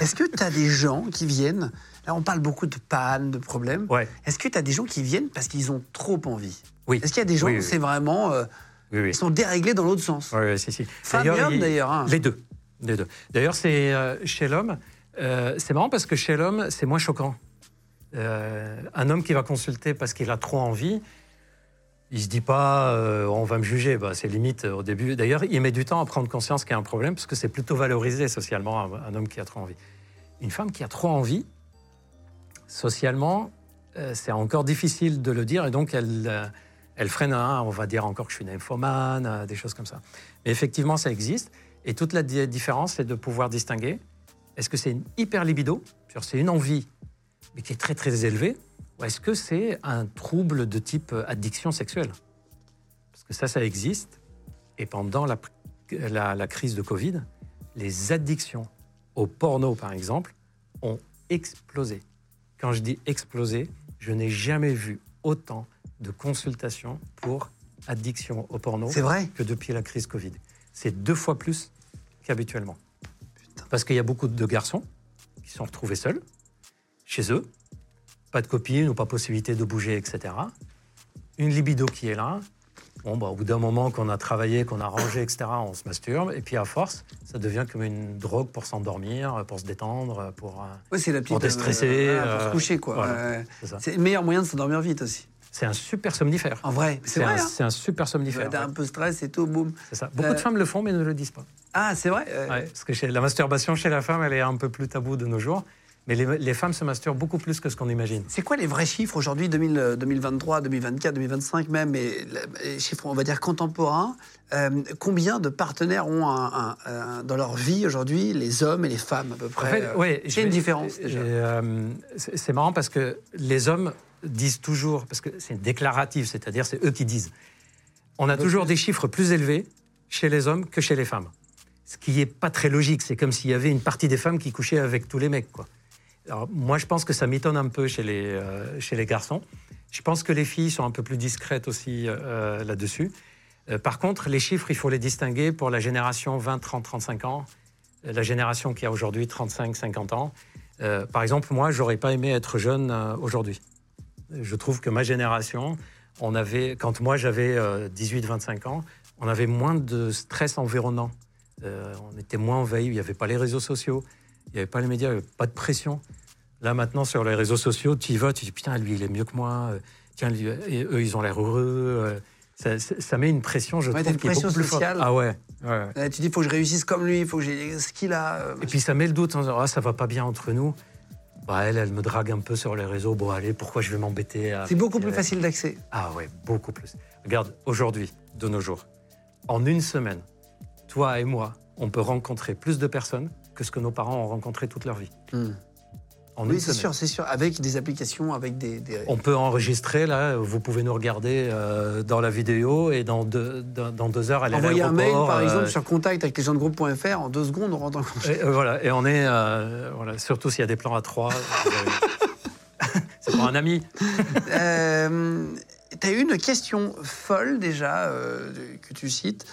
Est-ce que tu as des gens qui viennent Là, on parle beaucoup de panne, de problèmes. Ouais. Est-ce que tu as des gens qui viennent parce qu'ils ont trop envie? Oui. Est-ce qu'il y a des gens, Oui, oui. c'est vraiment. euh, Oui, ils sont déréglés dans l'autre sens? Oui, oui, si, si. Il- d'ailleurs, hein. Les deux. Les deux. D'ailleurs, c'est euh, chez l'homme, euh, c'est marrant parce que chez l'homme, c'est moins choquant. Euh, un homme qui va consulter parce qu'il a trop envie, il se dit pas euh, on va me juger. Bah, c'est limite au début. D'ailleurs, il met du temps à prendre conscience qu'il y a un problème parce que c'est plutôt valorisé socialement un, homme qui a trop envie. Une femme qui a trop envie, socialement, c'est encore difficile de le dire et donc elle, freine. on va dire encore que je suis nymphomane, des choses comme ça. Mais effectivement, ça existe. Et toute la di- différence, c'est de pouvoir distinguer est-ce que c'est une hyper libido, c'est une envie, mais qui est très très élevée, ou est-ce que c'est un trouble de type euh, addiction sexuelle? Parce que ça, ça existe. Et pendant la, la- la crise de Covid, les addictions au porno, par exemple, ont explosé. Quand je dis explosé, je n'ai jamais vu autant de consultations pour addiction au porno vrai? que depuis la crise Covid. C'est deux fois plus qu'habituellement. Parce qu'il y a beaucoup de garçons qui sont retrouvés seuls, chez eux, pas de copine ou pas possibilité de bouger, etc. Une libido qui est là. Bon, bah, au bout d'un moment qu'on a travaillé, qu'on a rangé, etc., on se masturbe. Et puis à force, ça devient comme une drogue pour s'endormir, pour se détendre, pour. euh, Ouais, c'est la petite. Pour déstresser, voilà, pour se euh, coucher, quoi. voilà, c'est le meilleur moyen de s'endormir vite aussi. C'est un super somnifère. En vrai, c'est C'est vrai. hein. c'est un super somnifère. T'as un peu stress et tout, boum. C'est ça. Beaucoup Euh, de femmes le font, mais ne le disent pas. Ah, c'est vrai. euh, Ouais, parce que chez- la masturbation chez la femme, elle est un peu plus tabou de nos jours. Mais les, les femmes se masturbent beaucoup plus que ce qu'on imagine. C'est quoi les vrais chiffres aujourd'hui, 2000, euh, 2023, 2024, 2025 même, et les chiffres, on va dire, contemporains euh, Combien de partenaires ont un- un- un- dans leur vie aujourd'hui, les hommes et les femmes à peu En près fait, euh, ouais, a une différence déjà. euh, c'est c'est marrant parce que les hommes disent toujours, parce que c'est déclaratif, c'est-à-dire c'est eux qui disent. On a toujours des chiffres plus élevés chez les hommes que chez les femmes. Ce qui n'est pas très logique. C'est comme s'il y avait une partie des femmes qui couchaient avec tous les mecs. Quoi. Alors, moi, je pense que ça m'étonne un peu chez les, euh, chez les garçons. Je pense que les filles sont un peu plus discrètes aussi euh, là-dessus. Euh, par contre, les chiffres, il faut les distinguer pour la génération 20, 30, 35 ans, la génération qui a aujourd'hui 35, 50 ans. Par exemple, moi, j'aurais pas aimé être jeune aujourd'hui. Je trouve que ma génération, on avait, quand moi j'avais 18-25 ans, on avait moins de stress environnant. Euh, on était moins envahi, il n'y avait pas les réseaux sociaux, il n'y avait pas les médias, il n'y avait pas de pression. Là maintenant, sur les réseaux sociaux, tu y vas, tu dis putain, lui il est mieux que moi, euh, tiens, lui, et eux ils ont l'air heureux. euh, ça, ça- ça met une pression, je Ouais, trouve, une qui est beaucoup pression plus forte. sociale. Ah ouais. Euh, tu dis, il faut que je réussisse comme lui, il faut que j'ai ce qu'il a. euh, Et puis ça met le doute en disant ah, ça va pas bien entre nous. Bah, elle, elle me drague un peu sur les réseaux. Bon, allez, pourquoi je vais m'embêter à- c'est beaucoup plus facile d'accès. Ah ouais, beaucoup plus. Regarde, aujourd'hui, de nos jours, en une semaine, toi et moi, on peut rencontrer plus de personnes que ce que nos parents ont rencontré toute leur vie. Hmm. En Oui, c'est sûr, c'est sûr. Avec des applications, avec des. des- On peut enregistrer, là, vous pouvez nous regarder euh, dans la vidéo et dans deux, dans, dans deux heures, aller à Envoyer un mail, par euh, exemple, sur contact avec lesgensdegroupe.fr, en deux secondes, on rentre en contact. Et, euh, voilà, et on est, euh, voilà, surtout s'il y a des plans à trois. C'est pour un ami. Euh, tu as eu une question folle déjà euh, que tu cites.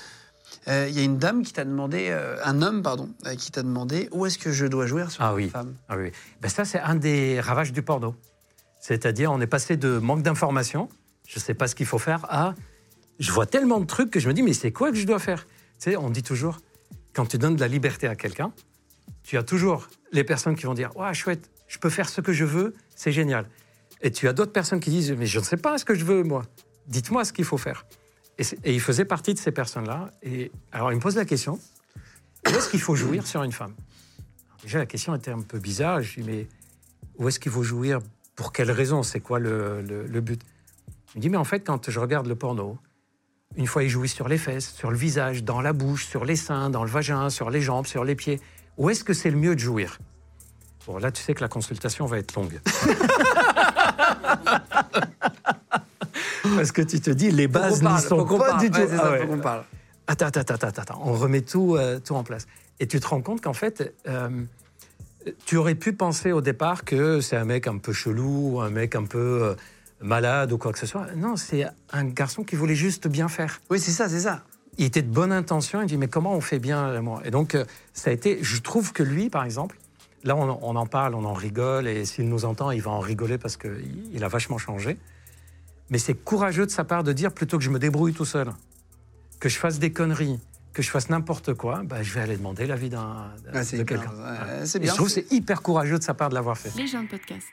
Euh, Il y a une dame qui t'a demandé, euh, un homme pardon, euh, qui t'a demandé où est-ce que je dois jouer sur Ah une oui. femme. Ah oui. Ben ça, c'est un des ravages du porno. C'est-à-dire, on est passé de manque d'informations, je ne sais pas ce qu'il faut faire, à je vois tellement de trucs que je me dis, mais c'est quoi que je dois faire? Tu sais, on dit toujours, quand tu donnes de la liberté à quelqu'un, tu as toujours les personnes qui vont dire, ouais, chouette, je peux faire ce que je veux, c'est génial. Et tu as d'autres personnes qui disent, mais je ne sais pas ce que je veux, moi. Dites-moi ce qu'il faut faire. Et, il faisait partie de ces personnes-là. Et alors, il me pose la question, où est-ce qu'il faut jouir sur une femme? Déjà, la question était un peu bizarre. Je dis, mais où est-ce qu'il faut jouir? Pour quelle raison? C'est quoi le, le- le but? Il me dit, mais en fait, quand je regarde le porno, une fois, il jouit sur les fesses, sur le visage, dans la bouche, sur les seins, dans le vagin, sur les jambes, sur les pieds. Où est-ce que c'est le mieux de jouir? Bon, là, tu sais que la consultation va être longue. Parce que tu te dis, les bases n'y sont pas parle. du tout. Ouais, Ah ouais. faut qu'on parle. Attends, attends, attends, attends. On remet tout, euh, tout en place. Et tu te rends compte qu'en fait, euh, tu aurais pu penser au départ que c'est un mec un peu chelou, un mec un peu euh, malade ou quoi que ce soit. Non, c'est un garçon qui voulait juste bien faire. Oui, c'est ça, c'est ça. Il était de bonne intention. Il dit mais comment on fait bien moi? Et donc ça a été. Je trouve que lui, par exemple, là on, on en parle, on en rigole, et s'il nous entend, il va en rigoler parce qu'il il a vachement changé. Mais c'est courageux de sa part de dire plutôt que je me débrouille tout seul, que je fasse des conneries, que je fasse n'importe quoi, bah, je vais aller demander l'avis d'un c'est de hyper- quelqu'un. ouais, je trouve que c'est hyper courageux de sa part de l'avoir fait. Les gens de podcast.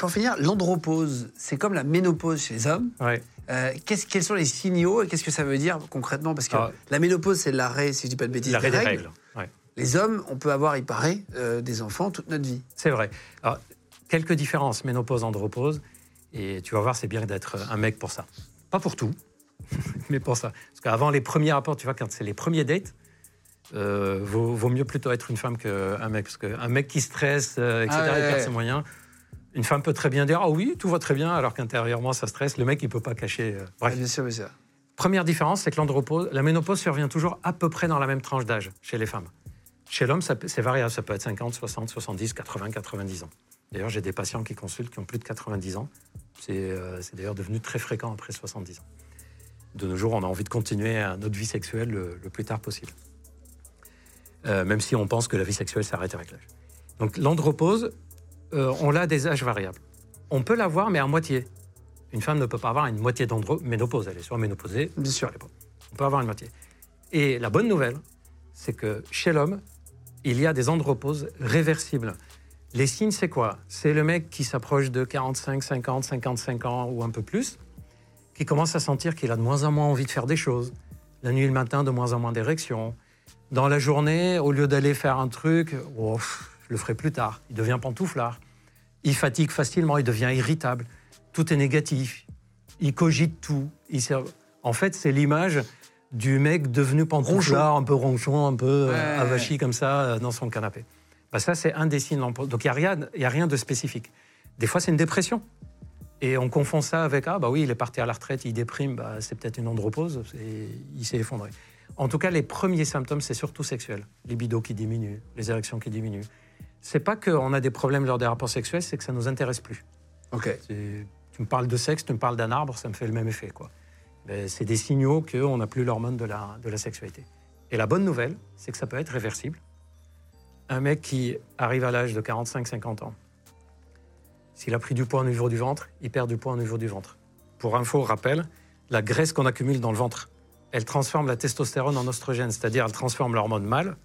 Pour finir, l'andropause, c'est comme la ménopause chez les hommes. Ouais. Euh, qu'est-ce- quels sont les signaux et qu'est-ce que ça veut dire concrètement? Parce que Ah. la ménopause, c'est l'arrêt, si je dis pas de bêtises, L'arrêt des des règles. règles. ouais. Les hommes, on peut avoir, il paraît, euh, des enfants toute notre vie. C'est vrai. Alors, quelques différences, ménopause, andropause. Et tu vas voir, c'est bien d'être un mec pour ça. Pas pour tout, mais pour ça. Parce qu'avant les premiers rapports, tu vois, quand c'est les premiers dates, euh, vaut, vaut mieux plutôt être une femme qu'un mec. Parce qu'un mec qui stresse, euh, etc., Ah ouais, il perd ouais. ses moyens. Une femme peut très bien dire Ah oui, tout va très bien, alors qu'intérieurement, ça stresse. Le mec, il peut pas cacher. euh, bref. Ah, bien sûr, bien sûr. Première différence, c'est que l'andropause, la ménopause survient toujours à peu près dans la même tranche d'âge chez les femmes. Chez l'homme, c'est variable, ça peut être 50, 60, 70, 80, 90 ans. D'ailleurs, j'ai des patients qui consultent qui ont plus de 90 ans. C'est euh, c'est d'ailleurs devenu très fréquent après 70 ans. De nos jours, on a envie de continuer notre vie sexuelle le, le plus tard possible. euh, même si on pense que la vie sexuelle s'arrête avec l'âge. Donc l'andropause, euh, on l'a des âges variables. On peut l'avoir, mais à moitié. Une femme ne peut pas avoir une moitié d'androménopause. Elle est soit ménopausée, Bien sûr. elle est pas. On peut avoir une moitié. Et la bonne nouvelle, c'est que chez l'homme, il y a des andropauses réversibles. Les signes, c'est quoi? C'est le mec qui s'approche de 45, 50, 55 ans ou un peu plus, qui commence à sentir qu'il a de moins en moins envie de faire des choses. La nuit et le matin, de moins en moins d'érection. Dans la journée, au lieu d'aller faire un truc, oh, je le ferai plus tard. Il devient pantouflard. Il fatigue facilement, il devient irritable. Tout est négatif. Il cogite tout. Il En fait, c'est l'image du mec devenu pantouflard, un peu ronchon, un peu euh, Ouais. avachi comme ça euh, dans son canapé. Bah, ça, c'est un des signes. Donc, il n'y a, rien- y a rien de spécifique. Des fois, c'est une dépression. Et on confond ça avec Ah, bah oui, il est parti à la retraite, il déprime, bah, c'est peut-être une andropause, et il s'est effondré. En tout cas, les premiers symptômes, c'est surtout sexuel. Libido qui diminue, les érections qui diminuent. C'est pas qu'on a des problèmes lors des rapports sexuels, c'est que ça nous intéresse plus. Ok. Tu me parles de sexe, tu me parles d'un arbre, ça me fait le même effet. quoi. Ben, c'est des signaux qu'on n'a plus l'hormone de la, de la sexualité. Et la bonne nouvelle, c'est que ça peut être réversible. Un mec qui arrive à l'âge de 45-50 ans, s'il a pris du poids au niveau du ventre, il perd du poids au niveau du ventre. Pour info, rappel, la graisse qu'on accumule dans le ventre, elle transforme la testostérone en oestrogène, c'est-à-dire elle transforme l'hormone mâle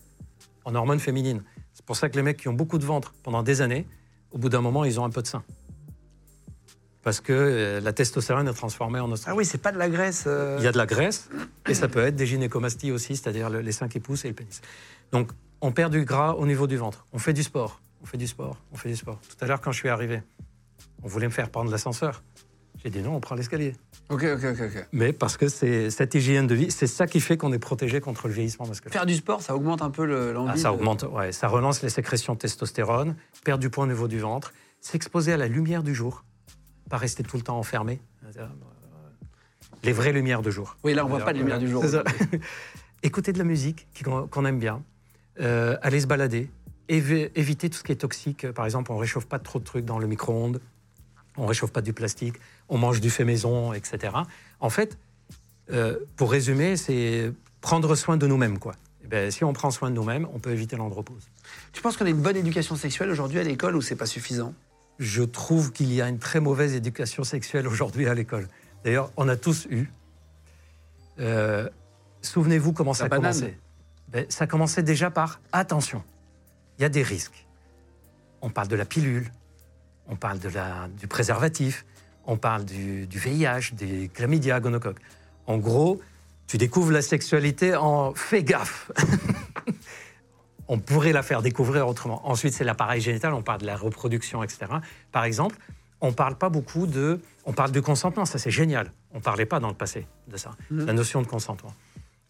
en hormone féminine. C'est pour ça que les mecs qui ont beaucoup de ventre pendant des années, au bout d'un moment, ils ont un peu de sein. Parce que euh, la testostérone est transformée en Ah oestrogène. oui, c'est pas de la graisse. euh, Il y a de la graisse et ça peut être des gynécomasties aussi, c'est-à-dire le- les seins qui poussent et le pénis. Donc, on perd du gras au niveau du ventre. On fait du sport, on fait du sport, on fait du sport. Tout à l'heure, quand je suis arrivé, on voulait me faire prendre l'ascenseur. J'ai dit non, on prend l'escalier. Ok, ok, ok, ok. Mais parce que c'est cette hygiène de vie, c'est ça qui fait qu'on est protégé contre le vieillissement masculin. Faire du sport, ça augmente un peu le- l'envie. Ah, ça de- augmente, ouais, ça relance les sécrétions de testostérone, perdre du poids au niveau du ventre, s'exposer à la lumière du jour, pas rester tout le temps enfermé. Les vraies lumières de jour. Oui, là, on voit pas de lumière du jour. Écouter de la musique qu'on aime bien, euh, aller se balader, évi- éviter tout ce qui est toxique. Par exemple, on réchauffe pas trop de trucs dans le micro-ondes, on réchauffe pas du plastique, on mange du fait maison, etc. En fait, euh, pour résumer, c'est prendre soin de nous-mêmes, quoi. Eh ben, si on prend soin de nous-mêmes, on peut éviter l'andropause. Tu penses qu'on a une bonne éducation sexuelle aujourd'hui à l'école ou c'est pas suffisant? Je trouve qu'il y a une très mauvaise éducation sexuelle aujourd'hui à l'école. D'ailleurs, on a tous eu. Euh, Souvenez-vous comment ça a banane. commencé. Ben, ça commençait déjà par attention, il y a des risques. On parle de la pilule, on parle de la, du préservatif, on parle du, du VIH, des chlamydia, gonocoques. En gros, tu découvres la sexualité en fais gaffe. on pourrait la faire découvrir autrement. Ensuite, c'est l'appareil génital, on parle de la reproduction, etc. Par exemple, on parle pas beaucoup de... On parle du consentement, ça c'est génial. On parlait pas dans le passé de ça, la notion de consentement.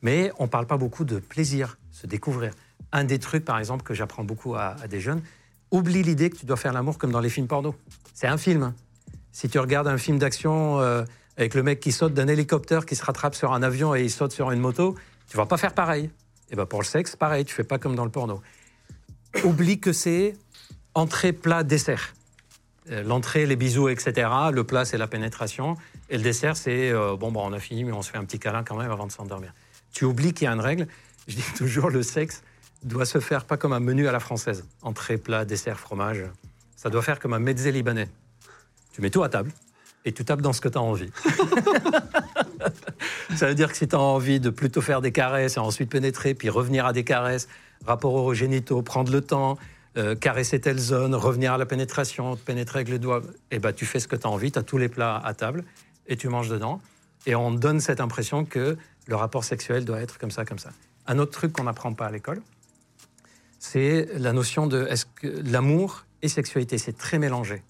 Mais on parle pas beaucoup de plaisir, se découvrir. Un des trucs, par exemple, que j'apprends beaucoup à, des jeunes, oublie l'idée que tu dois faire l'amour comme dans les films porno. C'est un film. hein. Si tu regardes un film d'action euh, avec le mec qui saute d'un hélicoptère, qui se rattrape sur un avion et il saute sur une moto, tu vas pas faire pareil. Et ben pour le sexe, pareil, tu fais pas comme dans le porno. Oublie que c'est entrée, plat, dessert. Euh, L'entrée, les bisous, etc. Le plat, c'est la pénétration. Et le dessert, c'est euh, bon, bon, on a fini, mais on se fait un petit câlin quand même avant de s'endormir. Tu oublies qu'il y a une règle. Je dis toujours, le sexe doit se faire pas comme un menu à la française. Entrée, plat, dessert, fromage. Ça doit faire comme un mezze libanais. Tu mets tout à table et tu tapes dans ce que tu as envie. Ça veut dire que si tu as envie de plutôt faire des caresses et ensuite pénétrer, puis revenir à des caresses, rapport aux génitaux, prendre le temps, euh, caresser telle zone, revenir à la pénétration, te pénétrer avec les doigts, et ben tu fais ce que tu as envie, tu as tous les plats à table et tu manges dedans. Et on donne cette impression que le rapport sexuel doit être comme ça, comme ça. Un autre truc qu'on n'apprend pas à l'école, c'est la notion de est-ce que l'amour et sexualité, c'est très mélangé.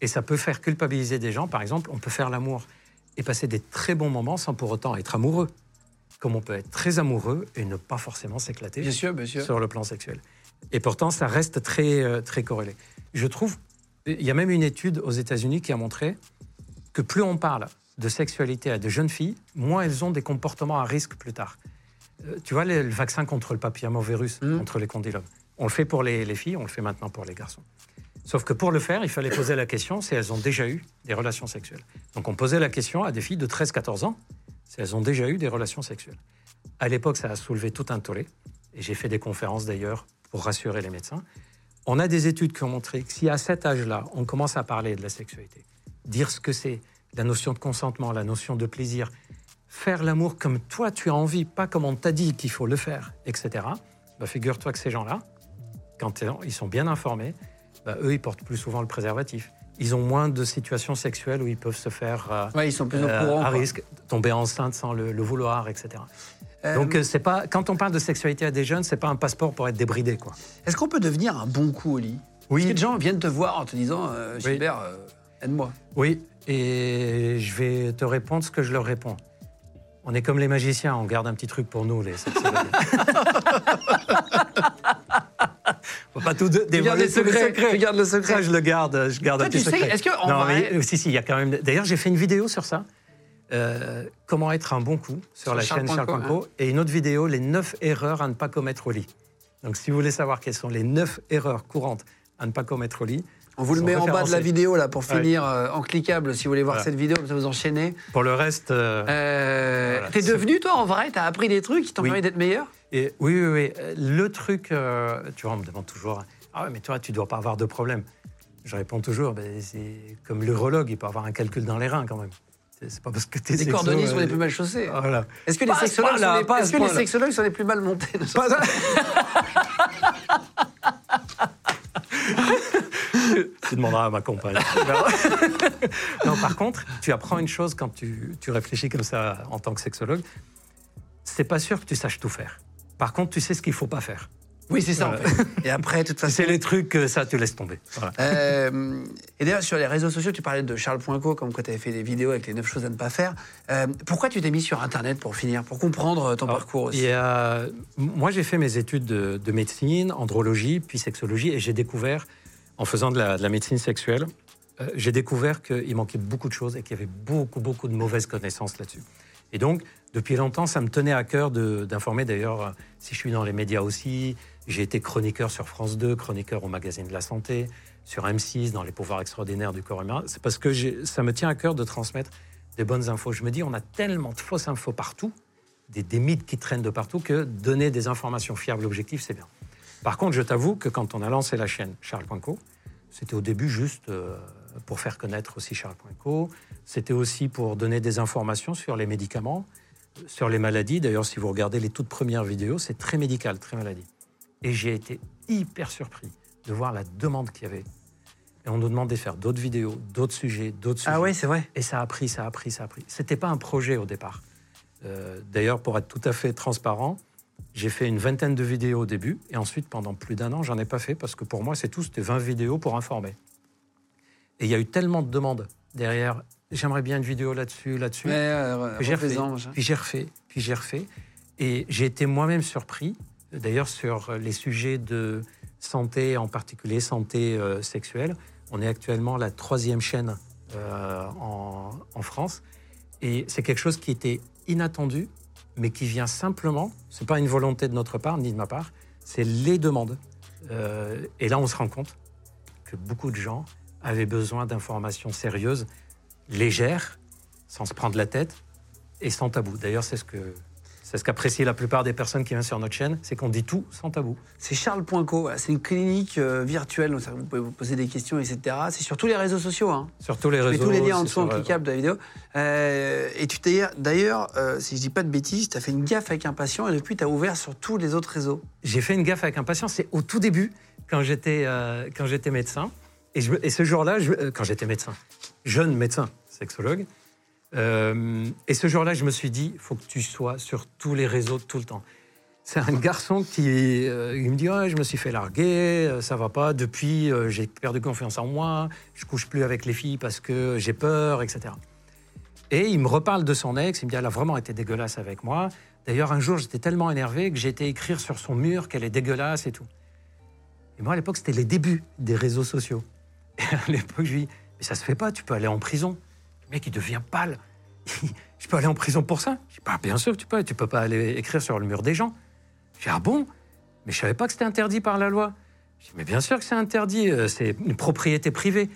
Et ça peut faire culpabiliser des gens. Par exemple, on peut faire l'amour et passer des très bons moments sans pour autant être amoureux. Comme on peut être très amoureux et ne pas forcément s'éclater sur le plan sexuel. Et pourtant, ça reste très, euh, très corrélé. Je trouve, il y a même une étude aux États-Unis qui a montré que plus on parle de sexualité à de jeunes filles, moins elles ont des comportements à risque plus tard. Euh, tu vois, le, le vaccin contre le papillomavirus, Mhm. contre les condylomes, on le fait pour les, les filles, on le fait maintenant pour les garçons. Sauf que pour le faire, il fallait poser la question si elles ont déjà eu des relations sexuelles. Donc on posait la question à des filles de 13-14 ans si elles ont déjà eu des relations sexuelles. À l'époque, ça a soulevé tout un tollé. et j'ai fait des conférences d'ailleurs pour rassurer les médecins. On a des études qui ont montré que si à cet âge-là, on commence à parler de la sexualité, dire ce que c'est, la notion de consentement, la notion de plaisir, faire l'amour comme toi tu as envie, pas comme on t'a dit qu'il faut le faire, etc. Bah, figure-toi que ces gens-là, quand ils sont bien informés, bah, eux, ils portent plus souvent le préservatif. Ils ont moins de situations sexuelles où ils peuvent se faire euh, Ouais, ils sont plus euh, courant. à quoi. risque, tomber enceinte sans le, le vouloir, etc. Euh, Donc euh, c'est pas quand on parle de sexualité à des jeunes, c'est pas un passeport pour être débridé, quoi. Est-ce qu'on peut devenir un bon coup au lit Oui. Est-ce que des gens viennent te voir en te disant euh, Gilbert, euh, aide-moi Oui, et je vais te répondre ce que je leur réponds. On est comme les magiciens, on garde un petit truc pour nous, les sexologues. Faut pas tout dévoiler tu gardes le secret. Ça, je le garde, je garde Toi, un petit tu sais, secret. est-ce que, non, vrai- mais, si, si, il y a quand même. D'ailleurs, j'ai fait une vidéo sur ça. Euh, comment être un bon coup sur, Sur la Charles chaîne Charles Poinco, et une autre vidéo, les 9 erreurs à ne pas commettre au lit. Donc, si vous voulez savoir quelles sont les 9 erreurs courantes à ne pas commettre au lit, On vous le met en bas de la vidéo là pour Ouais. finir euh, en cliquable si vous voulez voir Voilà. cette vidéo, comme ça vous enchaînez. pour le reste. euh, Euh, Voilà. T'es devenu toi en vrai T'as appris des trucs qui t'ont Oui. permis d'être meilleur? Et oui, oui, oui. Le truc, tu vois, on me demande toujours Ah ouais, mais toi, tu dois pas avoir de problème. Je réponds toujours ben, c'est comme l'urologue, il peut avoir un calcul dans les reins quand même. C'est pas parce que tu es Les cordonniers sont les plus mal chaussés. Voilà. Est-ce que les Pas sexologues sont les- pas est-ce ce que les sexologues sont les plus mal montés tu demanderas à ma compagne. non, par contre, tu apprends une chose quand tu, tu réfléchis comme ça en tant que sexologue. C'est pas sûr que tu saches tout faire. Par contre, tu sais ce qu'il faut pas faire. Oui, c'est ça en Voilà. fait. Et après, de toute façon. C'est les trucs que ça, tu laisses tomber. Voilà. Euh, et d'ailleurs, sur les réseaux sociaux, tu parlais de Charles Poinco, comme quoi tu avais fait des vidéos avec les 9 choses à ne pas faire. Euh, pourquoi tu t'es mis sur Internet pour finir Pour comprendre euh, ton Alors, parcours aussi y a- Moi, j'ai fait mes études de, de médecine, andrologie, puis sexologie, et j'ai découvert, en faisant de la, de la médecine sexuelle, euh, j'ai découvert qu'il manquait beaucoup de choses et qu'il y avait beaucoup, beaucoup de mauvaises connaissances là-dessus. Et donc, depuis longtemps, ça me tenait à cœur d'informer. D'ailleurs, euh, si je suis dans les médias aussi, j'ai été chroniqueur sur France 2, chroniqueur au magazine de la santé, sur M6, dans les pouvoirs extraordinaires du corps humain. C'est parce que ça me tient à cœur de transmettre des bonnes infos. Je me dis, on a tellement de fausses infos partout, des, des mythes qui traînent de partout, que donner des informations fiables, objectives, c'est bien. Par contre, je t'avoue que quand on a lancé la chaîne Charles Poinco, c'était au début juste euh, pour faire connaître aussi Charles Poinco. C'était aussi pour donner des informations sur les médicaments, sur les maladies. D'ailleurs, si vous regardez les toutes premières vidéos, c'est très médical, très maladie. Et j'ai été hyper surpris de voir la demande qu'il y avait. Et on nous demandait de faire d'autres vidéos, d'autres sujets, d'autres sujets. Ah ouais, c'est vrai. Et ça a pris, ça a pris, ça a pris. C'était pas un projet au départ. Euh, D'ailleurs, pour être tout à fait transparent, j'ai fait une vingtaine de vidéos au début, et ensuite, pendant plus d'un an, j'en ai pas fait parce que pour moi, c'est tout, c'était 20 vidéos pour informer. Et il y a eu tellement de demandes derrière. J'aimerais bien une vidéo là-dessus, là-dessus. Euh, Puis j'ai refait, machin. puis j'ai refait, puis j'ai refait. Et j'ai été moi-même surpris, d'ailleurs, sur les sujets de santé, en particulier santé euh, sexuelle. On est actuellement la troisième chaîne euh, en, en France. Et c'est quelque chose qui était inattendu, mais qui vient simplement, c'est pas une volonté de notre part, ni de ma part, c'est les demandes. Euh, et là, on se rend compte que beaucoup de gens avaient besoin d'informations sérieuses, légères, sans se prendre la tête et sans tabou. D'ailleurs, c'est ce que c'est ce qu'apprécient la plupart des personnes qui viennent sur notre chaîne, c'est qu'on dit tout sans tabou. C'est Charles Poinco, c'est une clinique euh, virtuelle, donc vous pouvez vous poser des questions, etc. C'est sur tous les réseaux sociaux. Hein. Sur tous les réseaux. tous les liens en dessous en sur, euh, cliquable de la vidéo. Euh, et tu t'es d'ailleurs, euh, si je dis pas de bêtises, tu as fait une gaffe avec un patient et depuis tu as ouvert sur tous les autres réseaux. J'ai fait une gaffe avec un patient, c'est au tout début, quand j'étais médecin. Et, je- et ce jour-là, quand j'étais médecin, jeune médecin, sexologue, euh, et ce jour-là, je me suis dit, faut que tu sois sur tous les réseaux tout le temps. C'est un garçon qui euh, me dit je me suis fait larguer, euh, ça va pas. Depuis, j'ai perdu confiance en moi. Je couche plus avec les filles parce que j'ai peur, etc. Et il me reparle de son ex. Il me dit elle a vraiment été dégueulasse avec moi. D'ailleurs, un jour, j'étais tellement énervé que j'ai été écrire sur son mur qu'elle est dégueulasse et tout. Et moi, à l'époque, c'était les débuts des réseaux sociaux. Et à l'époque, je lui dis mais ça se fait pas. Tu peux aller en prison. Mec, il devient pâle. je peux aller en prison pour ça Je dis bah, bien sûr tu peux. Tu peux pas aller écrire sur le mur des gens. Je dis ah bon? Mais je savais pas que c'était interdit par la loi. Je dis mais bien sûr que c'est interdit. euh, C'est une propriété privée.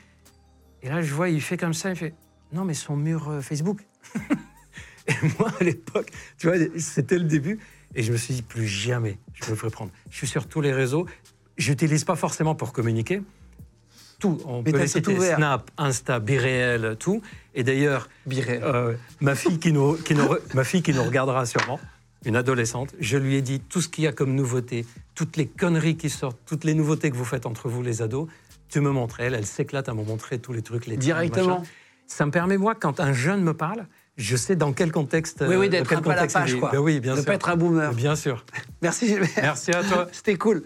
Et là, je vois, il fait comme ça. Il fait non, mais son mur euh, Facebook. et moi, à l'époque, tu vois, c'était le début. Et je me suis dit, plus jamais je me ferai prendre. Je suis sur tous les réseaux. J'utilise pas forcément pour communiquer. Tout, on Mais peut les citer. ouvert. Snap, Insta, Biréel, tout. Et d'ailleurs, euh, ma, fille qui nous, qui nous ma fille qui nous regardera sûrement, une adolescente, je lui ai dit tout ce qu'il y a comme nouveauté, toutes les conneries qui sortent, toutes les nouveautés que vous faites entre vous les ados, tu me montres. Elle, elle s'éclate à me montrer tous les trucs, les Directement. Ça me permet, moi, quand un jeune me parle, je sais dans quel contexte. Oui, oui, euh, d'être un peu à la page, quoi. Ben oui, bien Ne sûr. pas être un boomer. Bien sûr. Merci Gilbert. Merci à toi. C'était cool.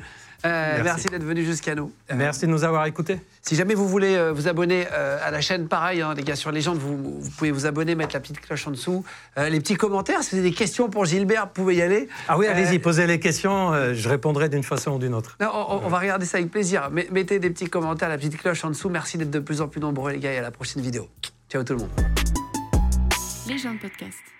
Euh, merci Merci. d'être venu jusqu'à nous. Euh, Merci de nous avoir écoutés. Si jamais vous voulez euh, vous abonner euh, à la chaîne, pareil, hein, les gars, sur Légende, vous, vous pouvez vous abonner, mettre la petite cloche en dessous. Euh, les petits commentaires, si vous avez des questions pour Gilbert, vous pouvez y aller. Ah oui, Euh, allez-y, posez les questions, euh, je répondrai d'une façon ou d'une autre. Non, on, on va regarder ça avec plaisir. Mettez des petits commentaires, la petite cloche en dessous. Merci d'être de plus en plus nombreux, les gars, et à la prochaine vidéo. Ciao tout le monde. Légende podcast.